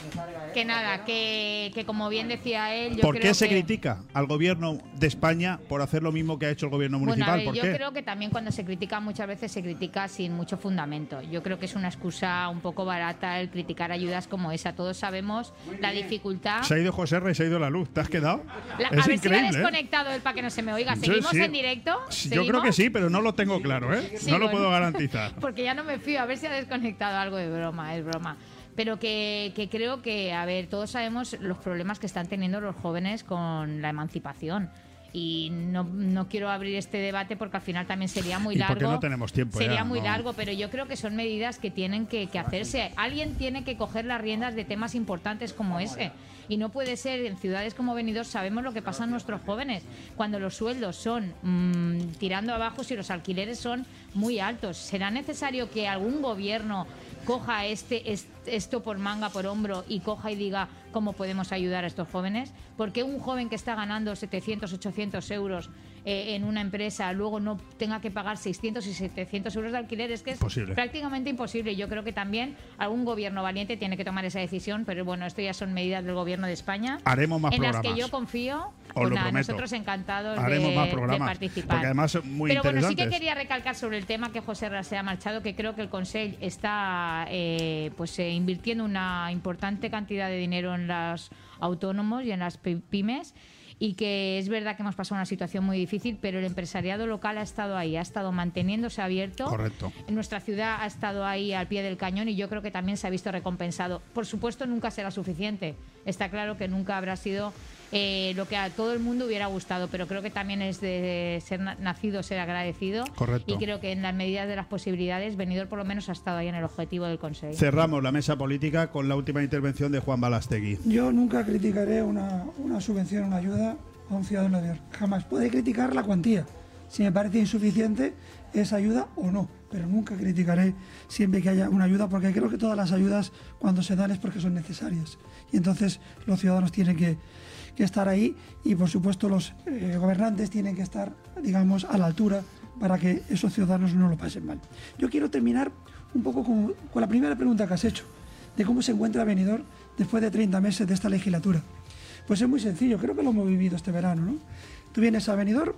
que nada, que, que como bien decía él, yo
¿Por
creo
qué se
que-
critica al gobierno de España por hacer lo mismo que ha hecho el gobierno
Bueno, a
municipal?
ver,
¿Por
yo
qué?
creo que también cuando se critica muchas veces se critica sin mucho fundamento. Yo creo que es una excusa un poco barata el criticar ayudas como esa. Todos sabemos la dificultad.
Se ha ido José Rey, se ha ido la luz. ¿Te has quedado?
La-
es
a ver si
increíble.
la ha
¿eh?
desconectado él para que no se me oiga. ¿Seguimos
sí.
en directo?
Yo creo que sí, pero no lo tengo claro, ¿eh?
Sí,
no lo puedo garantizar.
Porque ya no me fío, a ver si ha desconectado algo de broma, es broma. Pero que, que creo que, a ver, todos sabemos los problemas que están teniendo los jóvenes con la emancipación. Y no, no quiero abrir este debate porque al final también sería muy
Y
largo.
porque no tenemos tiempo
Sería
ya,
muy
no.
largo, pero yo creo que son medidas que tienen que, que hacerse. Alguien tiene que coger las riendas de temas importantes como ese. Y no puede ser, en ciudades como Benidorm sabemos lo que pasa a nuestros jóvenes. Cuando los sueldos son mm, tirando abajo y los alquileres son muy altos. ¿Será necesario que algún gobierno coja este, es- esto por manga, por hombro y coja y diga cómo podemos ayudar a estos jóvenes? Porque un joven que está ganando 700, 800 euros eh, en una empresa luego no tenga que pagar 600 y 700 euros de alquiler es que es
Imposible.
prácticamente imposible. Yo creo que también algún gobierno valiente tiene que tomar esa decisión, pero bueno, esto ya son medidas del gobierno de España.
Haremos más
en las que yo confío.
Os
Pues
lo
nada,
prometo.
nosotros encantados
Haremos
de,
más
de
programas,
participar.
porque además son muy
Pero bueno, sí que quería recalcar sobre el tema que José Ra se ha marchado, que creo que el Consejo está eh, pues eh, invirtiendo una importante cantidad de dinero en los autónomos y en las pymes y que es verdad que hemos pasado una situación muy difícil, pero el empresariado local ha estado ahí, ha estado manteniéndose abierto.
Correcto.
Nuestra ciudad ha estado ahí al pie del cañón y yo creo que también se ha visto recompensado. Por supuesto, nunca será suficiente. Está claro que nunca habrá sido eh, lo que a todo el mundo hubiera gustado, pero creo que también es de ser na- nacido, ser agradecido.
Correcto.
Y creo que en las medidas de las posibilidades, Benidorm por lo menos ha estado ahí en el objetivo del Consejo.
Cerramos la mesa política con la última intervención de Juan Balastegui.
Yo nunca criticaré una, una subvención, una ayuda a un ciudadano de Jamás. Podré criticar la cuantía, si me parece insuficiente esa ayuda o no, pero nunca criticaré siempre que haya una ayuda, porque creo que todas las ayudas cuando se dan es porque son necesarias. Y entonces los ciudadanos tienen que, que estar ahí y por supuesto los eh, gobernantes tienen que estar, digamos, a la altura para que esos ciudadanos no lo pasen mal. Yo quiero terminar un poco con, la primera pregunta que has hecho, de cómo se encuentra Benidorm después de 30 meses de esta legislatura. Pues es muy sencillo, creo que lo hemos vivido este verano, ¿no? Tú vienes a Benidorm,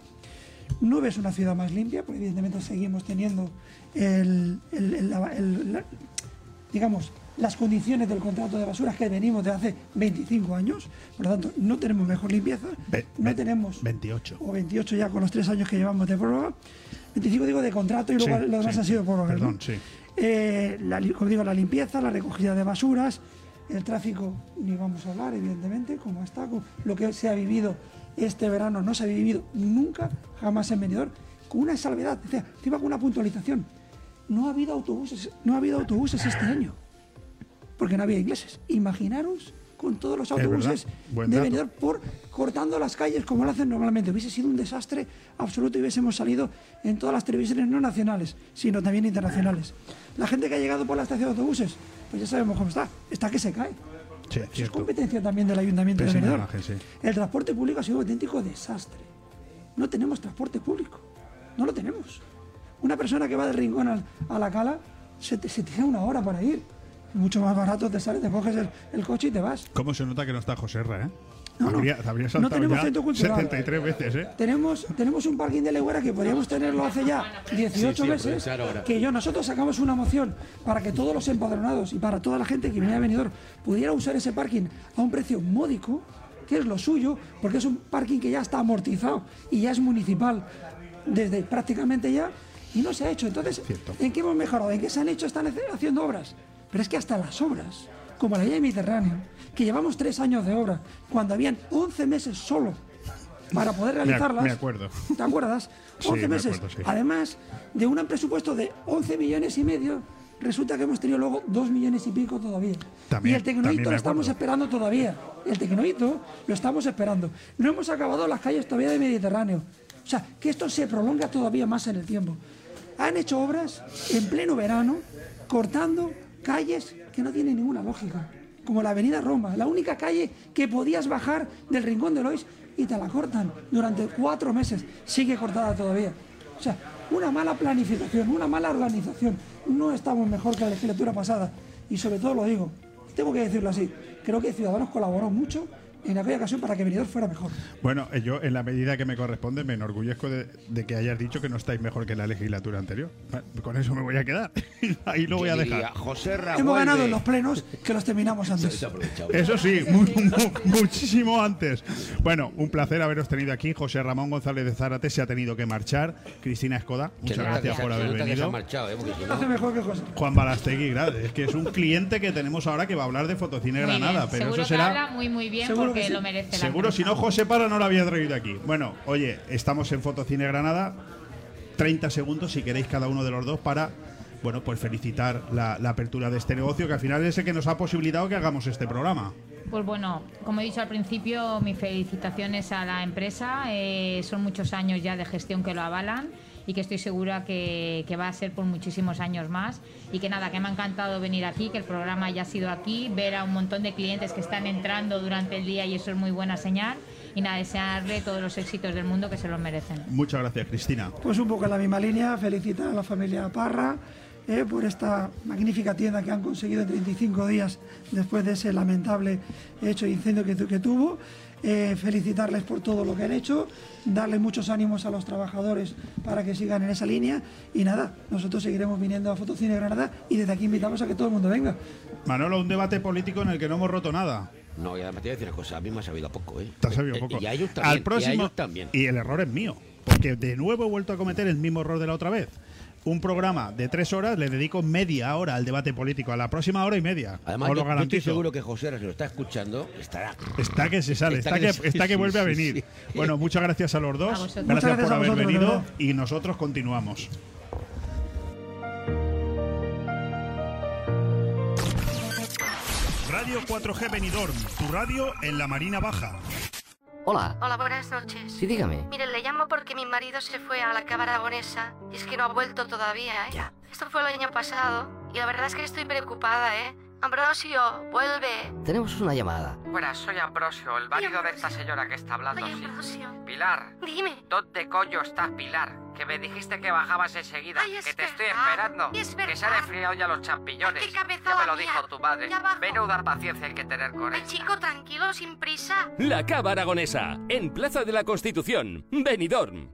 no ves una ciudad más limpia, porque evidentemente seguimos teniendo el, el- digamos, las condiciones del contrato de basuras que venimos de hace 25 años, por lo tanto no tenemos mejor limpieza,
Ve-
no
ve-
tenemos
28.
o 28 ya con los tres años que llevamos de prórroga, 25 digo de contrato y luego
Sí,
lo demás
sí.
ha sido prórroga. ¿no?
Perdón, sí.
Eh, la, como digo, la limpieza, la recogida de basuras, el tráfico, ni vamos a hablar, evidentemente, como está, lo que se ha vivido este verano, no se ha vivido nunca, jamás en Benidorm, con una salvedad, o sea, encima con una puntualización. No ha habido autobuses, no ha habido autobuses este año, porque no había ingleses. Imaginaros con todos los autobuses de
dato.
Benidorm por cortando las calles como lo hacen normalmente. Hubiese sido un desastre absoluto y hubiésemos salido en todas las televisiones no nacionales, sino también internacionales. La gente que ha llegado por la estación de autobuses, pues ya sabemos cómo está. Está que se cae.
Sí,
es
cierto.
competencia también del Ayuntamiento de
Pésima
Benidorm.
imagen, sí.
El transporte público ha sido un auténtico desastre. No tenemos transporte público. No lo tenemos. Una persona que va del rincón a la cala se, te- se tira una hora para ir. Mucho más barato te sales, te coges el, el coche y te vas.
¿Cómo se nota que no está José Ra, eh?
No, no.
habría, habría
No
saltado
tenemos
ya
centro cultural.
73 veces, ¿eh?
Tenemos, tenemos un parking de Legüera que podríamos tenerlo hace ya 18
Sí, sí,
meses.
aprovechar ahora.
Que yo, nosotros sacamos una moción para que todos los empadronados y para toda la gente que viene a Benidorm pudiera usar ese parking a un precio módico, que es lo suyo, porque es un parking que ya está amortizado y ya es municipal desde prácticamente ya y no se ha hecho. Entonces, ¿en qué hemos mejorado? ¿En qué se han hecho? Están haciendo obras. Pero es que hasta las obras, como la ley Mediterráneo, que llevamos tres años de obra, cuando habían 11 meses solo para poder realizarlas.
me acuerdo.
¿Te acuerdas?
Sí,
11
me
meses.
acuerdo, sí.
Además de un presupuesto de 11 millones y medio, resulta que hemos tenido luego 2 millones y pico todavía.
También-
y el
me
lo estamos esperando todavía. El tecnohito lo estamos esperando. No hemos acabado las calles todavía de Mediterráneo. O sea, que esto se prolonga todavía más en el tiempo. Han hecho obras en pleno verano, cortando calles que no tienen ninguna lógica. Como la avenida Roma, la única calle que podías bajar del rincón de Lois y te la cortan durante cuatro meses. Sigue cortada todavía. O sea, una mala planificación, una mala organización. No estamos mejor que la legislatura pasada. Y sobre todo lo digo, tengo que decirlo así, creo que Ciudadanos colaboró mucho en aquella ocasión para que Benidorm fuera mejor.
Bueno, eh, yo en la medida que me corresponde me enorgullezco de, de que hayas dicho que no estáis mejor que en la legislatura anterior. Con eso me voy a quedar. Ahí lo voy a dejar.
José Ra
Hemos
vuelve.
ganado en los plenos que los terminamos antes.
Eso sí, mu- mu- muchísimo antes. Bueno, un placer haberos tenido aquí. José Ramón González de Zárate se ha tenido que marchar. Cristina Escoda, muchas gracias
que-
por
se
haber venido.
marchado, ¿eh? Si no-
Hace mejor que José.
Juan Balastegui, gracias. Es que es un cliente que tenemos ahora que va a hablar de Fotocine
Muy bien,
Granada, pero
seguro
eso
que
será
habla muy muy bien
Seguro Seguro que
porque
sí.
lo merece la
Seguro, si no, José Parra no lo había traído aquí. Bueno, oye, estamos en Fotocine Granada. 30 segundos, si queréis, cada uno de los dos para, bueno, pues felicitar la, la apertura de este negocio, que al final es el que nos ha posibilitado que hagamos este programa.
Pues bueno, como he dicho al principio, mis felicitaciones a la empresa. Eh, son muchos años ya de gestión que lo avalan y que estoy segura que, que va a ser por muchísimos años más. Y que nada, que me ha encantado venir aquí, que el programa haya sido aquí, ver a un montón de clientes que están entrando durante el día y eso es muy buena señal. Y nada, desearle todos los éxitos del mundo que se los merecen.
Muchas gracias, Cristina.
Pues un poco en la misma línea, felicitar a la familia Parra eh, por esta magnífica tienda que han conseguido en 35 días después de ese lamentable hecho de incendio que tuvo. Eh, felicitarles por todo lo que han hecho, darle muchos ánimos a los trabajadores para que sigan en esa línea y nada, nosotros seguiremos viniendo a Fotocine Granada y desde aquí invitamos a que todo el mundo venga.
Manolo, un debate político en el que no hemos roto nada.
No, y además te voy a decir una cosa, a mí me ha sabido poco, ¿eh?
Te ha sabido
Eh,
poco.
Y a ellos también.
Al próximo,
y a ellos también.
y el error es mío, porque de nuevo he vuelto a cometer el mismo error de la otra vez. Un programa de tres horas le dedico media hora al debate político, a la próxima hora y media.
Además,
Os lo
yo, yo estoy
garantizo.
seguro que José, si lo está escuchando, estará.
Está que se sale, está, que,
sí,
está que
sí,
vuelve a venir.
sí.
Bueno, muchas gracias a los dos. Gracias, por haber
vosotros,
venido y nosotros continuamos.
Radio 4G Benidorm, tu radio en la Marina Baja.
Hola.
Hola, buenas noches.
Sí, dígame.
Mire, le llamo porque mi marido se fue a la Cava Aragonesa y es que no ha vuelto todavía, ¿eh?
Ya.
Esto fue el año pasado y la verdad es que estoy preocupada, ¿eh? Ambrosio, vuelve.
Tenemos una llamada.
Buenas, soy Ambrosio, el marido de esta señora que está hablando.
Oye,
sí.
Ambrosio.
Pilar,
Dime.
¿dónde coño estás, Pilar? Que me dijiste que bajabas enseguida.
Ay, es
que te estoy esperando.
es
que se han enfriado ya los champiñones.
Ay, qué
ya me lo
mía.
dijo tu madre. Menuda paciencia hay que tener con
Ay,
ella.
chico, tranquilo, sin prisa.
La Cava Aragonesa, en Plaza de la Constitución, Benidorm.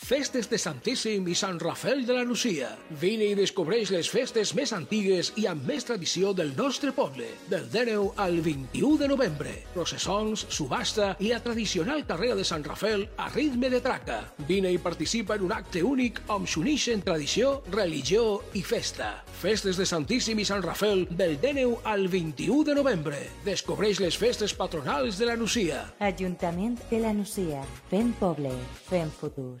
Festes de Santíssim i Sant Rafel de la Nucia. Vine i descobreix les festes més antigues i amb més tradició del nostre poble. Del 19 al 21 de novembre. Processons, subhasta i la tradicional carrera de Sant Rafel a ritme de traca. Vine i participa en un acte únic on s'unixen tradició, religió i festa. Festes de Santíssim i Sant Rafel del 19 al 21 de novembre. Descobreix les festes patronals de la Nucia.
Ajuntament de la Nucia. Fem poble. Fem futur.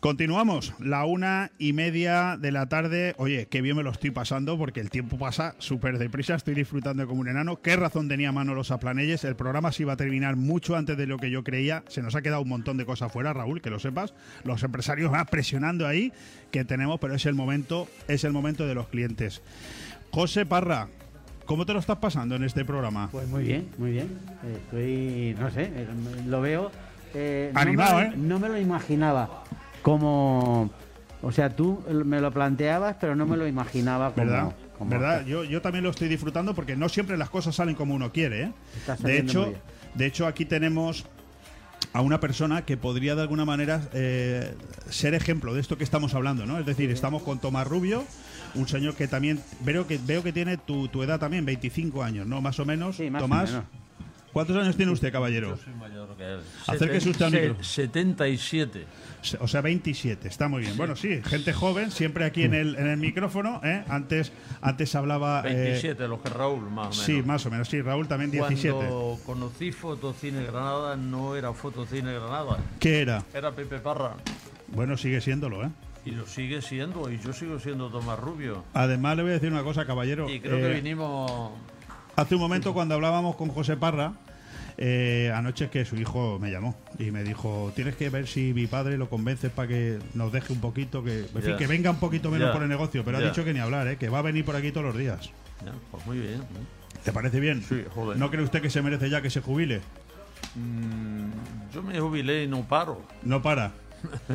Continuamos, la una y media de la tarde. Oye, qué bien me lo estoy pasando porque el tiempo pasa súper deprisa. Estoy disfrutando como un enano. ¿Qué razón tenía Manolo Saplanelles? El programa se iba a terminar mucho antes de lo que yo creía. Se nos ha quedado un montón de cosas fuera, Raúl, que lo sepas. Los empresarios van presionando ahí que tenemos, pero es el momento, es el momento de los clientes. José Parra, ¿cómo te lo estás pasando en este programa?
Pues muy bien, muy bien. Estoy, no sé, lo veo. eh, no
Animado,
me
¿eh?
No me lo imaginaba como. O sea, tú me lo planteabas, pero no me lo imaginaba como.
¿Verdad?
como-
¿Verdad? Yo, yo también lo estoy disfrutando porque no siempre las cosas salen como uno quiere. ¿eh? De hecho, de hecho, aquí tenemos a una persona que podría de alguna manera eh, ser ejemplo de esto que estamos hablando, ¿no? Es decir, estamos con Tomás Rubio, un señor que también veo que veo que tiene tu, tu edad también, 25 años, ¿no? Más o menos.
más o
Tomás,
menos.
¿cuántos años tiene usted, caballero?
Yo soy mayor que él.
Acérquese usted al micro.
77.
O sea, 27, está muy bien. Bueno, sí, gente joven, siempre aquí en el, en el micrófono. ¿eh? Antes, antes hablaba. eh,
27, lo que Raúl, más o menos.
Sí, más o menos, sí, Raúl también 17.
Cuando conocí Fotocine Granada, no era Fotocine Granada.
¿Qué era?
Era Pepe Parra.
Bueno, sigue siéndolo, ¿eh?
Y lo sigue siendo, y yo sigo siendo Tomás Rubio.
Además, le voy a decir una cosa, caballero.
Y creo
Eh,
que vinimos.
Hace un momento, cuando hablábamos con José Parra, eh, anoche que su hijo me llamó y me dijo: Tienes que ver si mi padre lo convences para que nos deje un poquito, que, en fin,
Ya.
que venga un poquito menos por el negocio. Pero ha dicho que ni hablar, ¿eh? que va a venir por aquí todos los días.
Pues muy bien.
¿Te parece bien?
Sí, joder.
¿No cree usted que se merece ya que se jubile?
Mm, yo me jubilé y no paro.
No para.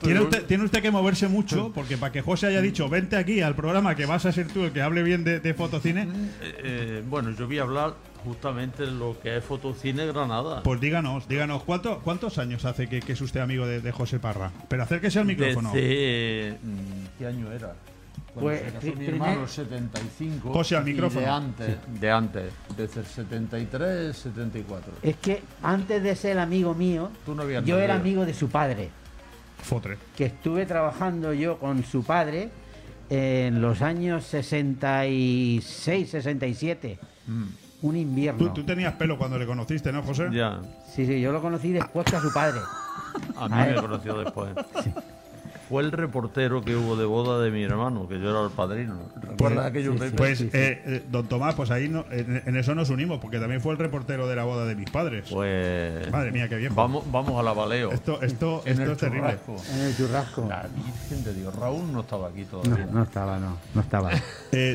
Tiene usted, tiene usted que moverse mucho, porque para que José haya dicho, vente aquí al programa que vas a ser tú el que hable bien de, de fotocine,
Eh, eh, bueno, yo voy a hablar justamente lo que es Fotocine Granada.
pues díganos, díganos, ¿cuánto- ¿cuántos años hace que, que es usted amigo de, de José Parra? Pero acérquese al micrófono.
Desde, mm, ¿Qué año era? Cuando
Pues,
se casó mi hermano, 75.
José, al
y
micrófono.
De antes, de antes, desde el 73, 74.
Es que antes de ser amigo mío,
Tú no habías
yo era amigo de su padre.
Fotre.
Que estuve trabajando yo con su padre en los años 66, 67. Un invierno.
Tú, tú tenías pelo cuando le conociste, ¿no, José?
Ya.
Sí, sí, yo lo conocí después que a su padre.
A mí
A
me conoció después. Fue el reportero que hubo de boda de mi hermano, que yo era el padrino. ¿Recuerdas aquello, Pepe?
Pues, eh, eh, don Tomás, pues ahí no- en, en eso nos unimos, porque también fue el reportero de la boda de mis padres.
Pues.
Madre mía, qué viejo.
Vamos, vamos a la baleo.
Esto, esto,
En
esto
el
es terrible.
churrasco.
En el churrasco.
La Virgen de Dios. Raúl no estaba aquí todavía.
no estaba, no, no estaba.
Eh,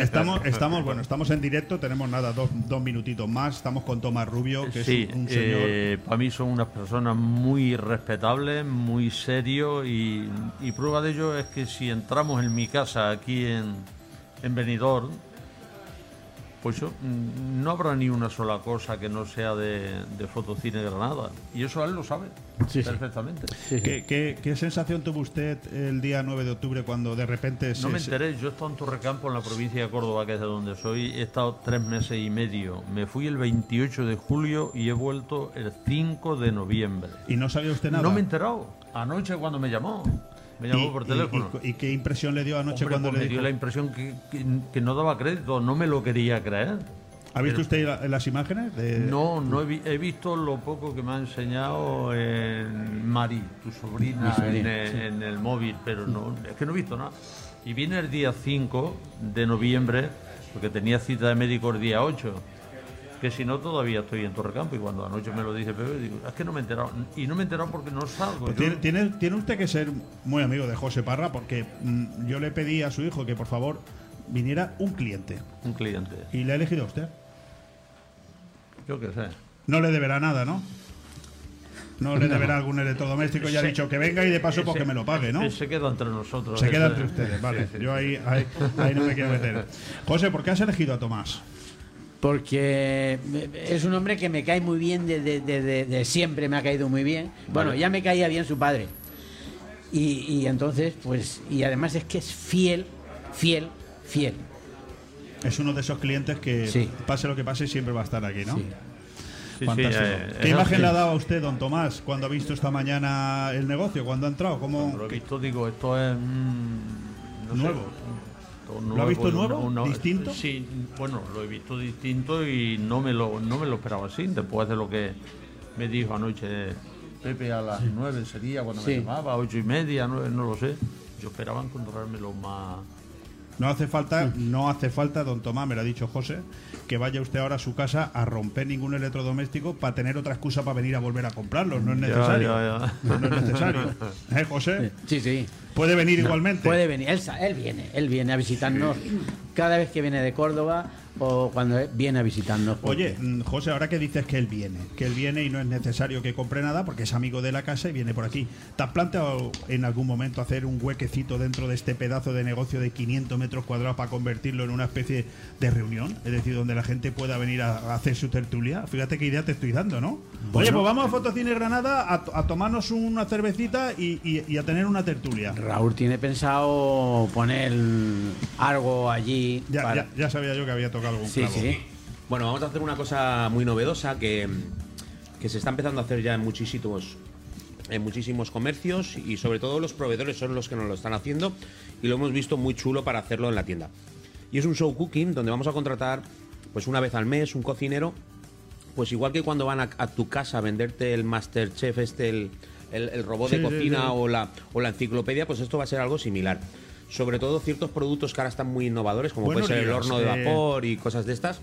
estamos, estamos, bueno, estamos en directo, tenemos nada, dos, dos minutitos más. Estamos con Tomás Rubio, que
Sí,
es un, un señor.
eh, para mí son unas personas muy respetables, muy serios y, y prueba de ello es que si entramos en mi casa aquí en, en Benidorm, pues yo, mm, no habrá ni una sola cosa que no sea de, de Fotocine Granada. Y eso él lo sabe perfectamente.
¿Qué, qué, qué sensación tuvo usted el día 9 de octubre cuando de repente se,
No me
se-
enteré, yo he estado en Torrecampo, en la provincia de Córdoba, que es de donde soy, he estado tres meses y medio. Me fui el 28 de julio y he vuelto el 5 de noviembre.
y no sabía usted nada?
No me he enterado. Anoche cuando me llamó. Me llamó
¿Y-
por teléfono.
Y, y qué impresión le dio anoche
Hombre,
cuando
pues
le
me dio la impresión que, que- que no daba crédito, no me lo quería creer.
¿Ha visto
Pero-
usted la- las imágenes? De...
No, no he, vi- he visto lo poco que me ha enseñado en Mari, tu sobrina,
Mi sobrina,
en, el,
sí.
en el móvil, pero no, es que no he visto nada. Y vine el día 5 de noviembre, porque tenía cita de médico el día 8, que si no todavía estoy en Torrecampo y cuando anoche me lo dice Pepe, digo, es que no me he enterado. Y no me he enterado porque no salgo.
Pues
yo-
tiene, tiene, usted que ser muy amigo de José Parra porque mm, yo le pedí a su hijo que por favor viniera un cliente
Un cliente.
y le ha elegido a usted.
Yo qué sé.
No le deberá nada, ¿no? No le deberá algún electrodoméstico y ha dicho que venga y de paso pues
ese-
que me lo pague, ¿no?
Se queda entre nosotros.
Se queda entre ustedes, vale.
Sí, sí,
Yo ahí, ahí, ahí no me quiero meter. José, ¿por qué has elegido a Tomás?
Porque es un hombre que me cae muy bien desde de, de- de siempre, me ha caído muy bien. Bueno,
Vale.
ya me caía bien su padre. Y, y entonces, pues, y además es que es fiel, fiel, fiel.
Es uno de esos clientes que,
Sí.
pase lo que pase, siempre va a estar aquí, ¿no?
Sí.
Sí, eh,
¿Qué
es
imagen le ha dado a usted, don Tomás, cuando ha visto esta mañana el negocio? ¿Cuándo ha entrado? ¿Cómo?
Lo he visto, digo, esto es. mm, no sé,
Nuevo. ¿Lo ha visto nuevo?
una-
¿Distinto?
Sí, bueno, lo he visto distinto y no me lo, no me lo esperaba así. Después de lo que me dijo anoche Pepe a las nueve sería cuando
Sí.
me llamaba, ocho y media, nueve, no lo sé. Yo esperaba encontrármelo más.
No hace falta, no hace falta, don Tomás, me lo ha dicho José, que vaya usted ahora a su casa a romper ningún electrodoméstico para tener otra excusa para venir a volver a comprarlos. No es
Ya,
necesario.
ya, ya.
No es necesario. ¿Eh, José?
Sí, sí.
Puede venir
No,
igualmente.
Puede venir, él, sa- él viene, él viene a visitarnos cada vez que viene de Córdoba o cuando viene a visitarnos. porque-
Oye, mm, José, ahora que dices que él viene, que él viene y no es necesario que compre nada porque es amigo de la casa y viene por aquí. ¿Te has planteado en algún momento hacer un huequecito dentro de este pedazo de negocio de 500 metros cuadrados para convertirlo en una especie de reunión? Es decir, donde la gente pueda venir a, hacer su tertulia. Fíjate qué idea te estoy dando, ¿no? Oye, pues vamos a Fotocine Granada a, a tomarnos una cervecita y, y- y a tener una tertulia.
Raúl tiene pensado poner algo allí.
Ya,
para-
ya- ya sabía yo que había tocado algún
Sí,
clavo.
sí.
Bueno, vamos a hacer una cosa muy novedosa que, que se está empezando a hacer ya en muchísimos, en muchísimos comercios y sobre todo los proveedores son los que nos lo están haciendo y lo hemos visto muy chulo para hacerlo en la tienda. Y es un show cooking donde vamos a contratar pues una vez al mes un cocinero, pues igual que cuando van a, a tu casa a venderte el Masterchef este, el, el- el robot
Sí,
de cocina
sí.
O, la, o la enciclopedia, pues esto va a ser algo similar. Sobre todo ciertos productos que ahora están muy innovadores, como puede ser el horno de
eh,
vapor y cosas de estas.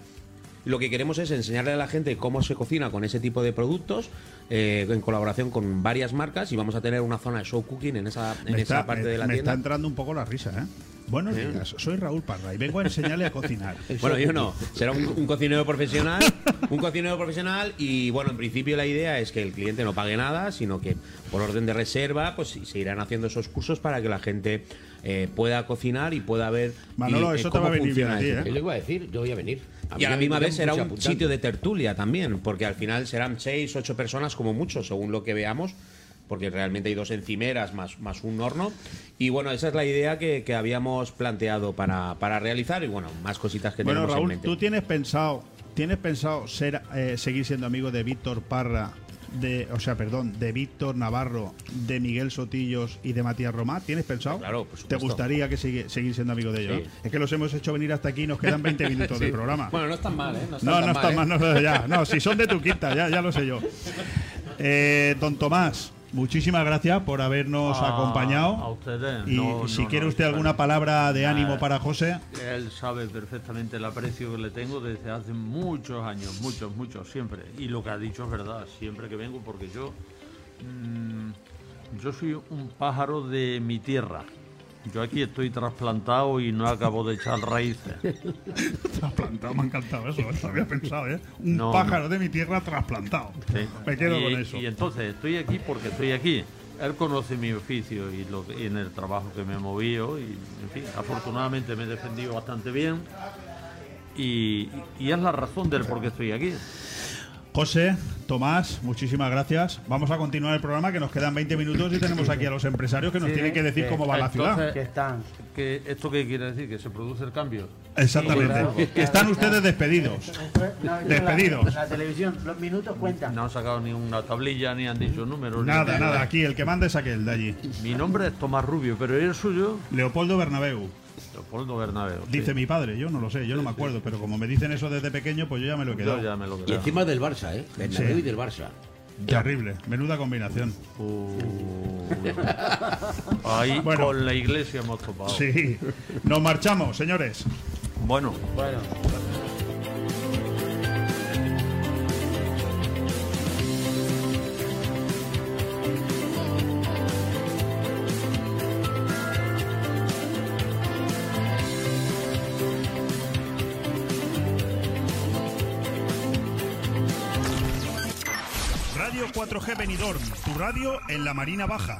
Lo que queremos es enseñarle a la gente cómo se cocina con ese tipo de productos eh, en colaboración con varias marcas y vamos a tener una zona de show cooking en esa, en
Me
esa
está,
parte
me-
de la
me
tienda.
está entrando un poco la risa, ¿eh? Buenos días, soy Raúl Parra y vengo a enseñarle a cocinar.
Bueno, yo no. Será un, un cocinero profesional, un cocinero profesional y bueno, en principio la idea es que el cliente no pague nada, sino que por orden de reserva, pues se irán haciendo esos cursos para que la gente eh, pueda cocinar y pueda ver
Manolo,
y, eh,
eso te va
cómo
a venir
funciona
bien a ti,
eso.
¿eh?
Yo le iba a decir, yo voy a venir.
Y a la misma vez será un
apuntando.
sitio de tertulia también, porque al final serán seis, ocho personas como mucho, según lo que veamos, porque realmente hay dos encimeras más, más un horno. Y bueno, esa es la idea que, que habíamos planteado para, para realizar y bueno, más cositas que
Bueno,
tenemos en
Raúl,
mente.
¿tú tienes pensado, tienes pensado ser, eh, seguir siendo amigo de Víctor Parra, de, o sea, perdón, de Víctor Navarro, de Miguel Sotillos y de Matías Romá? ¿Tienes pensado?
Claro, por
¿Te gustaría que sigue- seguir siendo amigo de ellos?
Sí.
no? Es que los hemos hecho venir hasta aquí y nos quedan 20 minutos
Sí.
de programa.
Bueno, no están mal, ¿eh? No están
No,
tan
no
mal,
está
¿eh?
mal, no, ya, no, si son de tu quinta, ya, ya lo sé yo. Eh, don Tomás, muchísimas gracias por habernos
A-
acompañado.
a ustedes.
Y
No,
si
no,
quiere
no,
usted alguna palabra de
Nada.
ánimo para José.
Él sabe perfectamente el aprecio que le tengo desde hace muchos años, muchos, muchos, siempre. Y lo que ha dicho es verdad, siempre que vengo, porque yo, mm, yo soy un pájaro de mi tierra. Yo aquí estoy trasplantado y no acabo de echar raíces.
Trasplantado, me ha encantado eso, eso había pensado, ¿eh? Un
No,
pájaro de mi tierra trasplantado.
Sí.
Me quedo
y,
con eso.
Y entonces estoy aquí porque estoy aquí. Él conoce mi oficio y, lo, y en el trabajo que me he movido y, en fin, afortunadamente me he defendido bastante bien y, y es la razón del por qué estoy aquí.
José, Tomás, muchísimas gracias. Vamos a continuar el programa que nos quedan 20 minutos y tenemos aquí a los empresarios que nos
Sí,
tienen que decir
que-
cómo va la ciudad.
entonces, que ¿Esto qué quiere decir? ¿Que se produce el cambio?
Exactamente.
Sí, claro.
Que están ustedes despedidos. Despedidos.
La televisión, los minutos cuentan.
No han sacado ni una tablilla ni han dicho números.
Nada,
nada.
nada. Aquí el que manda es aquel de allí.
Mi nombre es Tomás Rubio, pero ¿y el suyo?
Leopoldo Bernabeu.
Leopoldo Bernabeu. sí.
Dice mi padre, yo no lo sé, yo no me acuerdo, pero como me dicen eso desde pequeño, pues yo ya me lo he quedado.
Yo ya me lo he
Y encima del Barça, ¿eh? Bernabéu
Sí.
y del Barça.
Terrible, menuda combinación.
Ahí
Bueno.
con la iglesia hemos topado.
Sí. Nos marchamos, señores.
Bueno.
Bueno.
Benidorm, tu radio en la Marina Baja.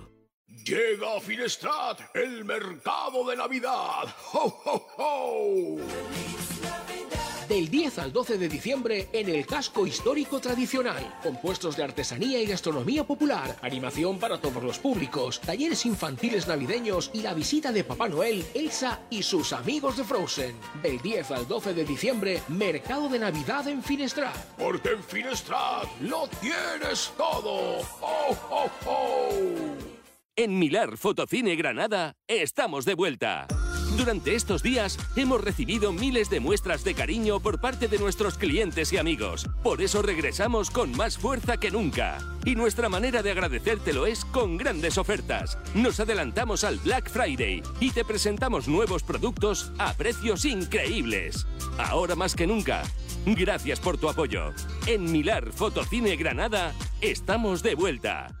Llega a Finestrat el mercado de Navidad. ¡Ho, ho, ho!
Del 10 al 12 de diciembre en el casco histórico tradicional, con puestos de artesanía y gastronomía popular, animación para todos los públicos, talleres infantiles navideños y la visita de Papá Noel, Elsa y sus amigos de Frozen. Del 10 al 12 de diciembre, mercado de Navidad en Finestrat.
Porque en Finestrat lo tienes todo. ¡Ho, ho, ho!
En Milar Fotocine Granada estamos de vuelta. Durante estos días hemos recibido miles de muestras de cariño por parte de nuestros clientes y amigos. Por eso regresamos con más fuerza que nunca. Y nuestra manera de agradecértelo es con grandes ofertas. Nos adelantamos al Black Friday y te presentamos nuevos productos a precios increíbles. Ahora más que nunca. Gracias por tu apoyo. En Milar Fotocine Granada estamos de vuelta.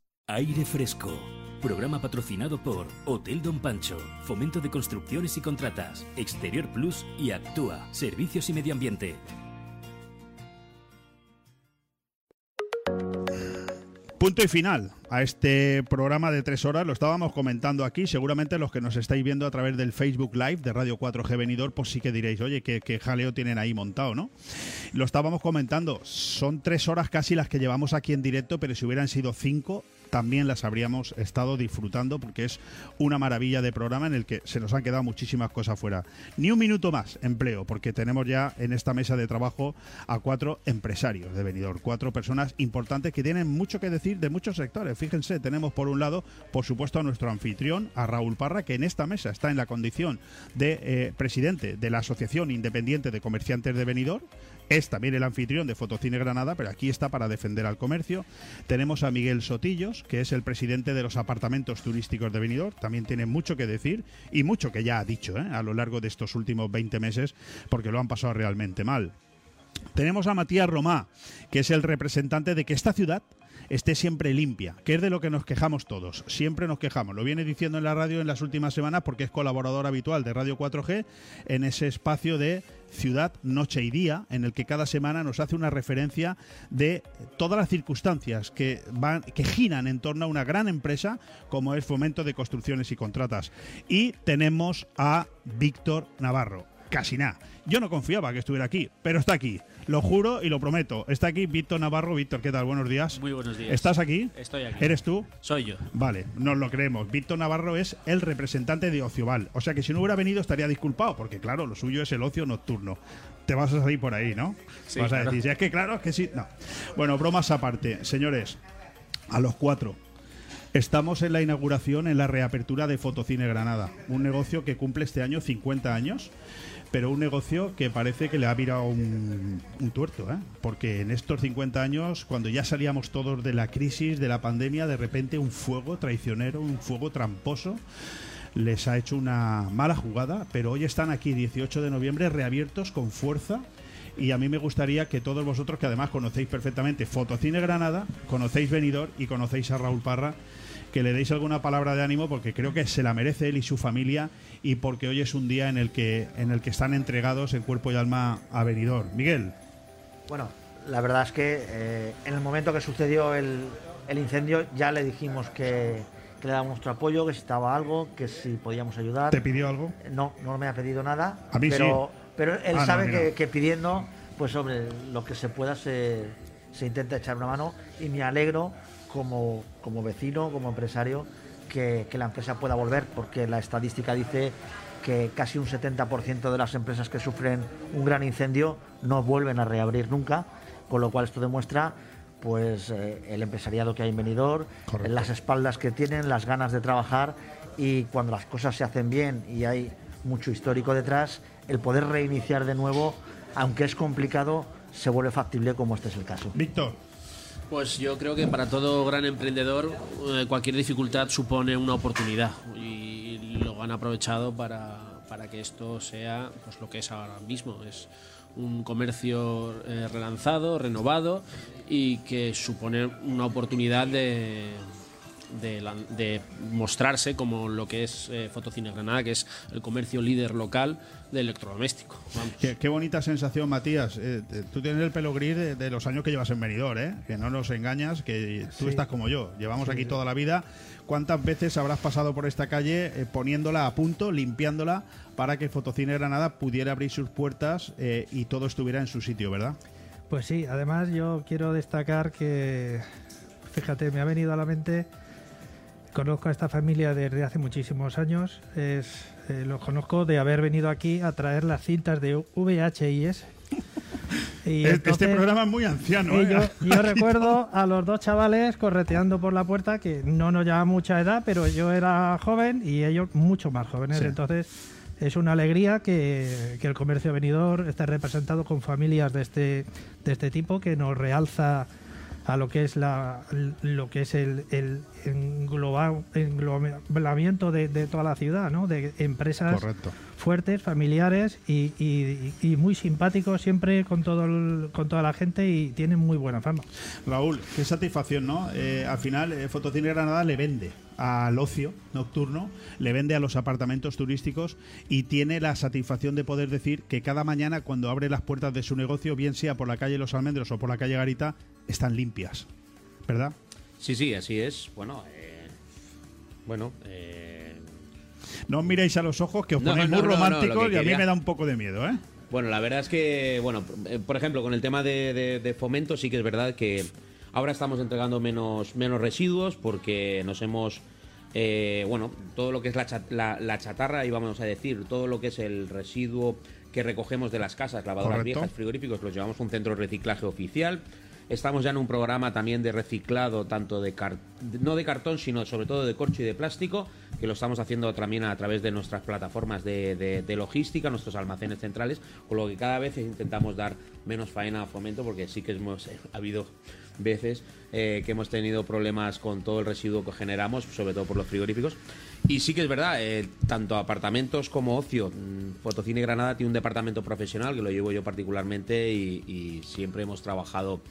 Aire Fresco. Programa patrocinado por Hotel Don Pancho, Fomento de Construcciones y Contratas, Exterior Plus y Actúa, Servicios y Medio Ambiente.
Punto y final a este programa de tres horas. Lo estábamos comentando aquí. Seguramente los que nos estáis viendo a través del Facebook Live de Radio 4G Venidor, pues sí que diréis, oye, qué, qué jaleo tienen ahí montado, ¿no? Lo estábamos comentando. Son tres horas casi las que llevamos aquí en directo, pero si hubieran sido cinco, también las habríamos estado disfrutando porque es una maravilla de programa en el que se nos han quedado muchísimas cosas fuera. Ni un minuto más empleo, porque tenemos ya en esta mesa de trabajo a cuatro empresarios de Benidorm, cuatro personas importantes que tienen mucho que decir de muchos sectores. Fíjense, tenemos por un lado, por supuesto, a nuestro anfitrión, a Raúl Parra, que en esta mesa está en la condición de eh, presidente de la Asociación Independiente de Comerciantes de Benidorm es también el anfitrión de Fotocine Granada, pero aquí está para defender al comercio. Tenemos a Miguel Sotillos, que es el presidente de los apartamentos turísticos de Benidorm. También tiene mucho que decir y mucho que ya ha dicho ¿eh? a lo largo de estos últimos 20 meses, porque lo han pasado realmente mal. Tenemos a Matías Romá, que es el representante de que esta ciudad esté siempre limpia, que es de lo que nos quejamos todos. Siempre nos quejamos. Lo viene diciendo en la radio en las últimas semanas porque es colaborador habitual de Radio 4G en ese espacio de ciudad, noche y día, en el que cada semana nos hace una referencia de todas las circunstancias que van, que giran en torno a una gran empresa como es Fomento de Construcciones y Contratas. Y tenemos a Víctor Navarro. Casi nada. Yo no confiaba que estuviera aquí, pero está aquí. Lo juro y lo prometo. Está aquí Víctor Navarro. Víctor, ¿qué tal? Buenos días.
Muy buenos días.
¿Estás aquí?
Estoy aquí.
¿Eres tú?
Soy yo.
Vale, nos lo creemos. Víctor Navarro es el representante de Ocioval. O sea que si no hubiera venido estaría disculpado, porque claro, lo suyo es el ocio nocturno. Te vas a salir por ahí, ¿no?
Sí,
vas a
claro.
decir, "Si es que claro, es que sí. No. Bueno, bromas aparte. Señores, a los cuatro. Estamos en la inauguración, en la reapertura de Fotocine Granada. Un negocio que cumple este año 50 años pero un negocio que parece que le ha virado un, tuerto, ¿eh? porque en estos 50 años, cuando ya salíamos todos de la crisis, de la pandemia, de repente un fuego traicionero, un fuego tramposo, les ha hecho una mala jugada, pero hoy están aquí, 18 de noviembre, reabiertos con fuerza. Y a mí me gustaría que todos vosotros, que además conocéis perfectamente Fotocine Granada, conocéis Venidor y conocéis a Raúl Parra, que le deis alguna palabra de ánimo porque creo que se la merece él y su familia y porque hoy es un día en el que en el que están entregados en cuerpo y alma a Benidorm. Miguel.
Bueno, la verdad es que eh, en el momento que sucedió el, el incendio ya le dijimos que, que le dábamos nuestro apoyo, que si estaba algo, que si podíamos ayudar.
¿Te pidió algo?
No, no me ha pedido nada.
A mí
pero,
sí.
Pero él
Ah,
sabe que, que pidiendo, pues sobre lo que se pueda se, se intenta echar una mano y me alegro como, como vecino, como empresario, que, que la empresa pueda volver, porque la estadística dice que casi un 70% de las empresas que sufren un gran incendio no vuelven a reabrir nunca, con lo cual esto demuestra pues eh, el empresariado que hay en Benidorm,
Correcto.
las espaldas que tienen, las ganas de trabajar y cuando las cosas se hacen bien y hay mucho histórico detrás, el poder reiniciar de nuevo, aunque es complicado, se vuelve factible como este es el caso.
Víctor.
Pues yo creo que para todo gran emprendedor eh, cualquier dificultad supone una oportunidad y lo han aprovechado para, para que esto sea pues lo que es ahora mismo. Es un comercio eh, relanzado, renovado y que supone una oportunidad de, de, lan- de mostrarse como lo que es eh, Fotocine Granada, que es el comercio líder local de electrodoméstico. Vamos.
Qué, qué bonita sensación, Matías. Eh, tú tienes el pelo gris de, de los años que llevas en Benidorm, ¿eh? Que no nos engañas, que tú
Sí.
estás como yo. Llevamos
Sí,
aquí
sí.
toda la vida. ¿Cuántas veces habrás pasado por esta calle eh, poniéndola a punto, limpiándola, para que Fotocine Granada pudiera abrir sus puertas eh, y todo estuviera en su sitio, ¿verdad?
Pues sí, además yo quiero destacar que, fíjate, me ha venido a la mente, conozco a esta familia desde hace muchísimos años, es, eh, los conozco de haber venido aquí a traer las cintas de VHIS. Y
Es-
entonces,
este programa es muy anciano. ¿eh?
yo, yo recuerdo a los dos chavales correteando por la puerta que no nos llevaba mucha edad, pero yo era joven y ellos mucho más jóvenes.
Sí.
Entonces es una alegría que, que el comercio venidor esté representado con familias de este, de este tipo que nos realza a lo que es la lo que es el, el engloba- englobamiento de, de toda la ciudad, ¿no? De empresas
Correcto.
fuertes, familiares y, y- y muy simpáticos siempre con todo el- con toda la gente y tienen muy buena fama.
Raúl, qué satisfacción, ¿no? Eh, al final, eh, Fotocine Granada le vende al ocio nocturno, le vende a los apartamentos turísticos y tiene la satisfacción de poder decir que cada mañana cuando abre las puertas de su negocio, bien sea por la calle Los Almendros o por la calle Garita, están limpias, ¿verdad?
Sí, sí, así es. Bueno, eh, bueno, eh,
No os miréis a los ojos que os
No,
ponéis
no,
muy
no,
románticos
que
y a mí me da un poco de miedo, ¿eh?
Bueno, la verdad es que, bueno, eh, por ejemplo, con el tema de, de- de fomento, sí que es verdad que ahora estamos entregando menos, menos residuos porque nos hemos, eh, bueno, todo lo que es la, chat- la, la chatarra, íbamos a decir, todo lo que es el residuo que recogemos de las casas, lavadoras
Correcto.
viejas, frigoríficos, los llevamos a un centro de reciclaje oficial. Estamos ya en un programa también de reciclado, tanto de car- no de cartón, sino sobre todo de corcho y de plástico, que lo estamos haciendo también a través de nuestras plataformas de, logística, nuestros almacenes centrales, con lo que cada vez intentamos dar menos faena a fomento, porque sí que hemos eh, ha habido veces eh, que hemos tenido problemas con todo el residuo que generamos, sobre todo por los frigoríficos. Y sí que es verdad, eh, tanto apartamentos como ocio, mm, Fotocine Granada tiene un departamento profesional que lo llevo yo particularmente y siempre hemos trabajado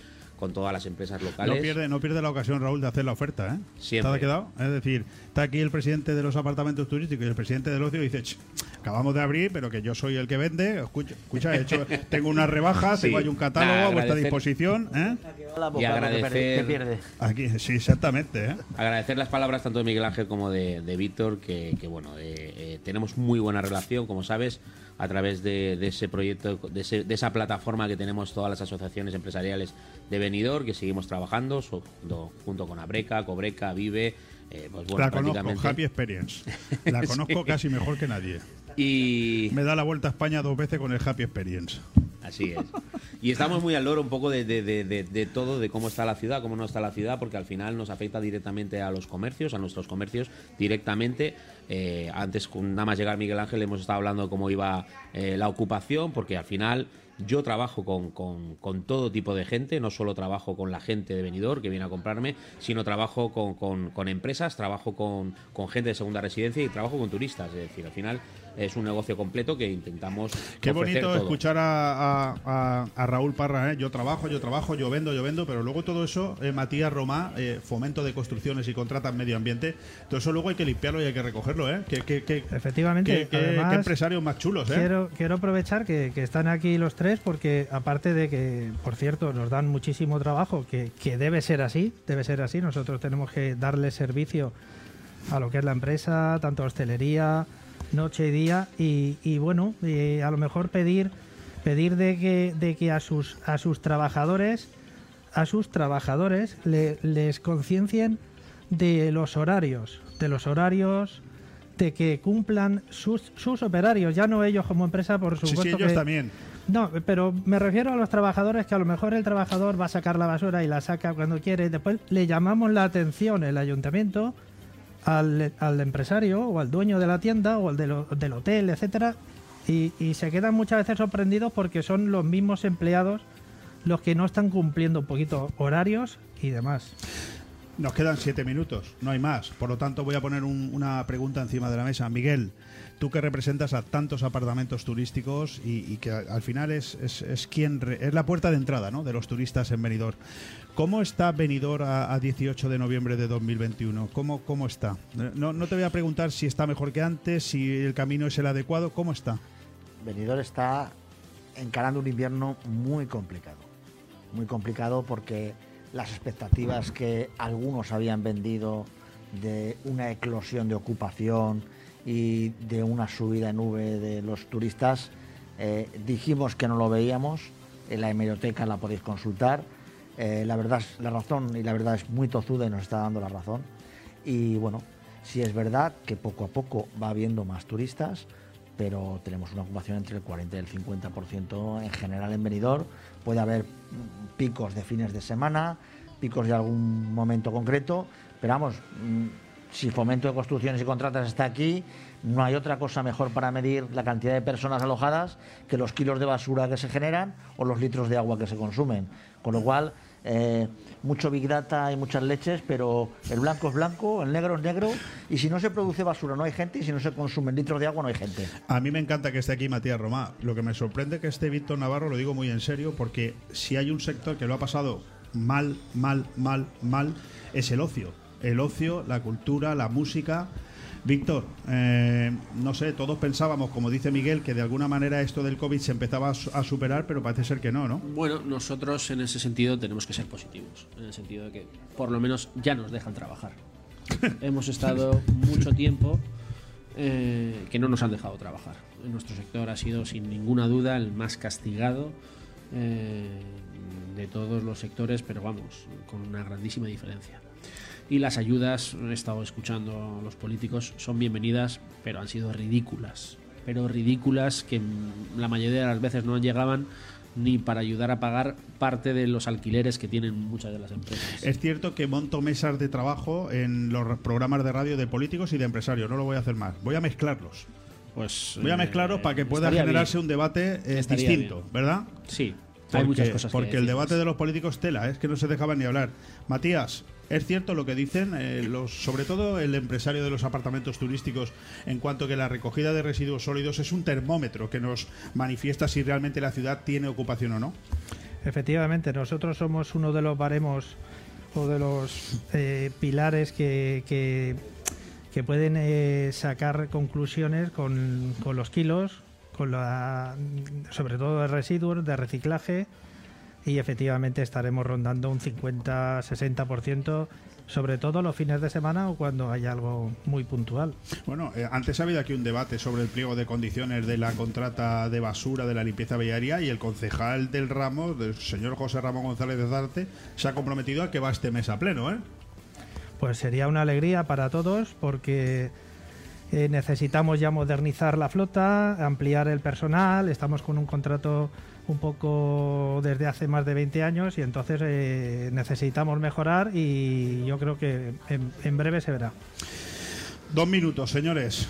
con todas las empresas locales.
No pierde, no pierde la ocasión, Raúl, de hacer la oferta, ¿eh?
Siempre.
¿Te ha quedado? Es decir, está aquí el presidente de los apartamentos turísticos y el presidente del ocio y dice, "Ch, acabamos de abrir, pero que yo soy el que vende. Escucha, escucha, he hecho, tengo unas rebajas,
Sí.
tengo ahí un catálogo
Nada,
a vuestra disposición. ¿eh?
Y agradecer,
Aquí, sí, exactamente. ¿eh?
agradecer las palabras tanto de Miguel Ángel como de, de Víctor, que, que, bueno, eh, eh, tenemos muy buena relación, como sabes, a través de, de ese proyecto, de, ese- de esa plataforma que tenemos todas las asociaciones empresariales de Benidorm, que seguimos trabajando so- junto, junto con Abreca, Cobreca, Vive. eh, pues bueno,
la conozco,
prácticamente-
Happy Experience. La conozco
Sí.
casi mejor que nadie.
Y
me da la vuelta a España dos veces con el Happy Experience.
Así es. Y estamos muy al loro un poco de, de- de- todo, de cómo está la ciudad, cómo no está la ciudad, porque al final nos afecta directamente a los comercios, a nuestros comercios directamente. Eh, antes, nada más llegar Miguel Ángel, hemos estado hablando de cómo iba eh, la ocupación, porque al final yo trabajo con, con- con todo tipo de gente, no solo trabajo con la gente de Benidorm que viene a comprarme, sino trabajo con, con- con empresas, trabajo con, con gente de segunda residencia y trabajo con turistas. Es decir, al final es un negocio completo que intentamos
Qué bonito
todo.
escuchar a, a- a- a Raúl Parra, ¿eh? yo trabajo, yo trabajo, yo vendo, yo vendo, pero luego todo eso, eh, Matías Romá, eh, fomento de construcciones y contratas medio ambiente, todo eso luego hay que limpiarlo y hay que recogerlo, ¿eh? Qué, qué- qué-
Efectivamente, además,
qué empresarios más chulos, ¿eh?
Quiero, quiero aprovechar que, que están aquí los tres porque aparte de que, por cierto, nos dan muchísimo trabajo, que, que debe ser así, debe ser así, nosotros tenemos que darle servicio a lo que es la empresa, tanto hostelería, noche y día, y, y bueno, y a lo mejor pedir pedir de que, de que a sus a sus trabajadores a sus trabajadores le- les conciencien de los horarios, de los horarios, de que cumplan sus, sus operarios, ya no ellos como empresa, por
Sí,
supuesto.
sí, ellos
que-
también.
No, pero me refiero a los trabajadores que a lo mejor el trabajador va a sacar la basura y la saca cuando quiere. Después le llamamos la atención el ayuntamiento al, al empresario o al dueño de la tienda o al del, ho- del hotel, etcétera, y, y se quedan muchas veces sorprendidos porque son los mismos empleados los que no están cumpliendo un poquito horarios y demás.
Nos quedan siete minutos, no hay más. Por lo tanto, voy a poner un- una pregunta encima de la mesa. Miguel, tú que representas a tantos apartamentos turísticos y, que al final es, es, es quien es la puerta de entrada ¿no? de los turistas en Benidorm. ¿Cómo está Benidorm a, a 18 de noviembre de 2021? ¿Cómo, ¿Cómo está? No, no te voy a preguntar si está mejor que antes, si el camino es el adecuado. ¿Cómo está?
Benidorm está encarando un invierno muy complicado. Muy complicado porque las expectativas que algunos habían vendido de una eclosión de ocupación y de una subida en nube de los turistas, eh, dijimos que no lo veíamos. En la hemeroteca la podéis consultar. Eh, la verdad, es- la razón y la verdad es muy tozuda y nos está dando la razón. Y bueno, sí es verdad que poco a poco va habiendo más turistas, pero tenemos una ocupación entre el 40 y el 50% en general en Benidorm. Puede haber picos de fines de semana, picos de algún momento concreto, pero vamos, mm, si Fomento de Construcciones y Contratas está aquí, no hay otra cosa mejor para medir la cantidad de personas alojadas que los kilos de basura que se generan o los litros de agua que se consumen. Con lo cual,
eh, mucho big data y muchas leches, pero el blanco es blanco, el negro es negro, y si no se produce basura no hay gente, y si no se consumen litros de agua no hay gente.
A mí me encanta que esté aquí Matías Romá. Lo que me sorprende que esté Víctor Navarro, lo digo muy en serio, porque si hay un sector que lo ha pasado mal, mal, mal, mal, es el ocio. El ocio, la cultura, la música. Víctor, eh, no sé, todos pensábamos, como dice Miguel, que de alguna manera esto del COVID se empezaba a su- a superar, pero parece ser que no, ¿no?
Bueno, nosotros en ese sentido tenemos que ser positivos, en el sentido de que por lo menos ya nos dejan trabajar. Hemos estado mucho tiempo eh, que no nos han dejado trabajar. Nuestro sector ha sido sin ninguna duda el más castigado eh, de todos los sectores, pero vamos, con una grandísima diferencia. Y las ayudas, he estado escuchando a los políticos, son bienvenidas, pero han sido ridículas. Pero ridículas que la mayoría de las veces no llegaban ni para ayudar a pagar parte de los alquileres que tienen muchas de las empresas.
Es cierto que monto mesas de trabajo en los programas de radio de políticos y de empresarios, no lo voy a hacer más. Voy a mezclarlos.
Pues
voy a
eh,
mezclarlos para que pueda generarse
bien.
un debate eh, distinto,
bien.
¿verdad?
Sí,
Porque,
hay muchas cosas que
porque el debate de los políticos tela, es que no se dejaban ni hablar. Matías, es cierto lo que dicen, eh, los, sobre todo el empresario de los apartamentos turísticos, en cuanto que la recogida de residuos sólidos es un termómetro que nos manifiesta si realmente la ciudad tiene ocupación o no.
Efectivamente, nosotros somos uno de los baremos o de los eh, pilares que, que, pueden eh, sacar conclusiones con, con los kilos, con la, sobre todo de residuos, de reciclaje, y efectivamente estaremos rondando un 50-60%, sobre todo los fines de semana o cuando hay algo muy puntual.
Bueno, eh, antes ha habido aquí un debate sobre el pliego de condiciones de la contrata de basura de la limpieza viaria y el concejal del ramo, del señor José Ramón González de Zarte, se ha comprometido a que va este mes a pleno, ¿eh?
Pues sería una alegría para todos porque eh, necesitamos ya modernizar la flota, ampliar el personal, estamos con un contrato un poco desde hace más de 20 años y entonces eh, necesitamos mejorar y yo creo que en, en breve se verá.
Dos minutos, señores.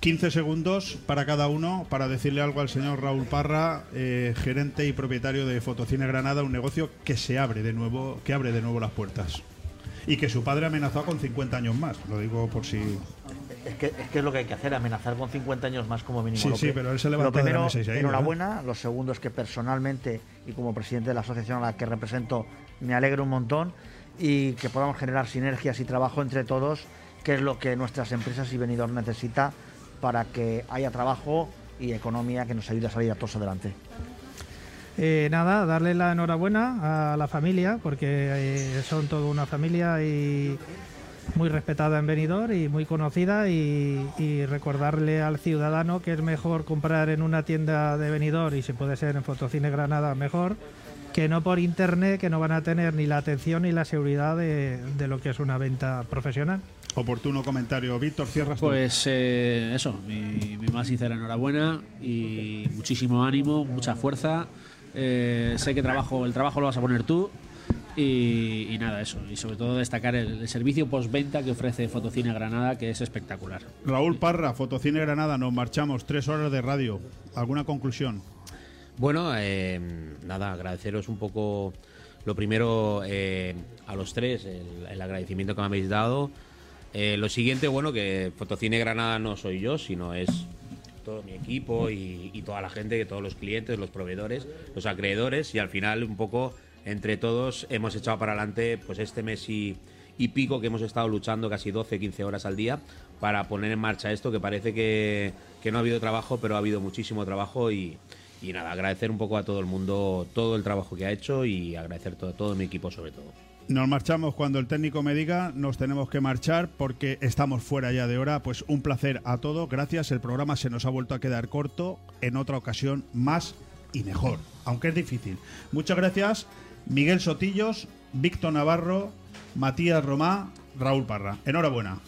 15 segundos para cada uno para decirle algo al señor Raúl Parra, eh, gerente y propietario de Fotocine Granada, un negocio que se abre de nuevo, que abre de nuevo las puertas. Y que su padre amenazó con 50 años más. Lo digo por si.
Es que, es que es lo que hay que hacer, amenazar con 50 años más como mínimo.
Sí,
Lo
sí,
que-
pero él se
Lo
levantó de la
primero,
mesa y se ha ido,
enhorabuena. Lo segundo es que personalmente y como presidente de la asociación a la que represento me alegro un montón y que podamos generar sinergias y trabajo entre todos, que es lo que nuestras empresas y venidor necesita para que haya trabajo y economía que nos ayude a salir a todos adelante.
Eh, nada, darle la enhorabuena a la familia porque eh, son toda una familia y muy respetada en Benidorm y muy conocida y, y recordarle al ciudadano que es mejor comprar en una tienda de Benidorm y si puede ser en Fotocine Granada mejor que no por internet que no van a tener ni la atención ni la seguridad de, de lo que es una venta profesional.
Oportuno comentario. Víctor, cierras tú.
Pues eh, eso, mi, mi más sincera enhorabuena y muchísimo ánimo, mucha fuerza. Eh, sé que trabajo, el trabajo lo vas a poner tú y, y nada, eso. Y sobre todo destacar el, el servicio postventa que ofrece Fotocine Granada, que es espectacular.
Raúl Parra, Fotocine Granada, nos marchamos. Tres horas de radio. ¿Alguna conclusión?
Bueno, eh, nada, agradeceros un poco, lo primero eh, a los tres, el, el agradecimiento que me habéis dado. Eh, lo siguiente, bueno, que Fotocine Granada no soy yo, sino es todo mi equipo y, y toda la gente, todos los clientes, los proveedores, los acreedores y al final un poco entre todos hemos echado para adelante pues este mes y, y pico que hemos estado luchando casi 12, 15 horas al día para poner en marcha esto que parece que, que no ha habido trabajo, pero ha habido muchísimo trabajo y, y nada, agradecer un poco a todo el mundo todo el trabajo que ha hecho y agradecer todo, todo mi equipo sobre todo.
Nos marchamos cuando el técnico me diga, nos tenemos que marchar porque estamos fuera ya de hora. Pues un placer a todos, gracias. El programa se nos ha vuelto a quedar corto. En otra ocasión, más y mejor, aunque es difícil. Muchas gracias, Miguel Sotillos, Víctor Navarro, Matías Romá, Raúl Parra. Enhorabuena.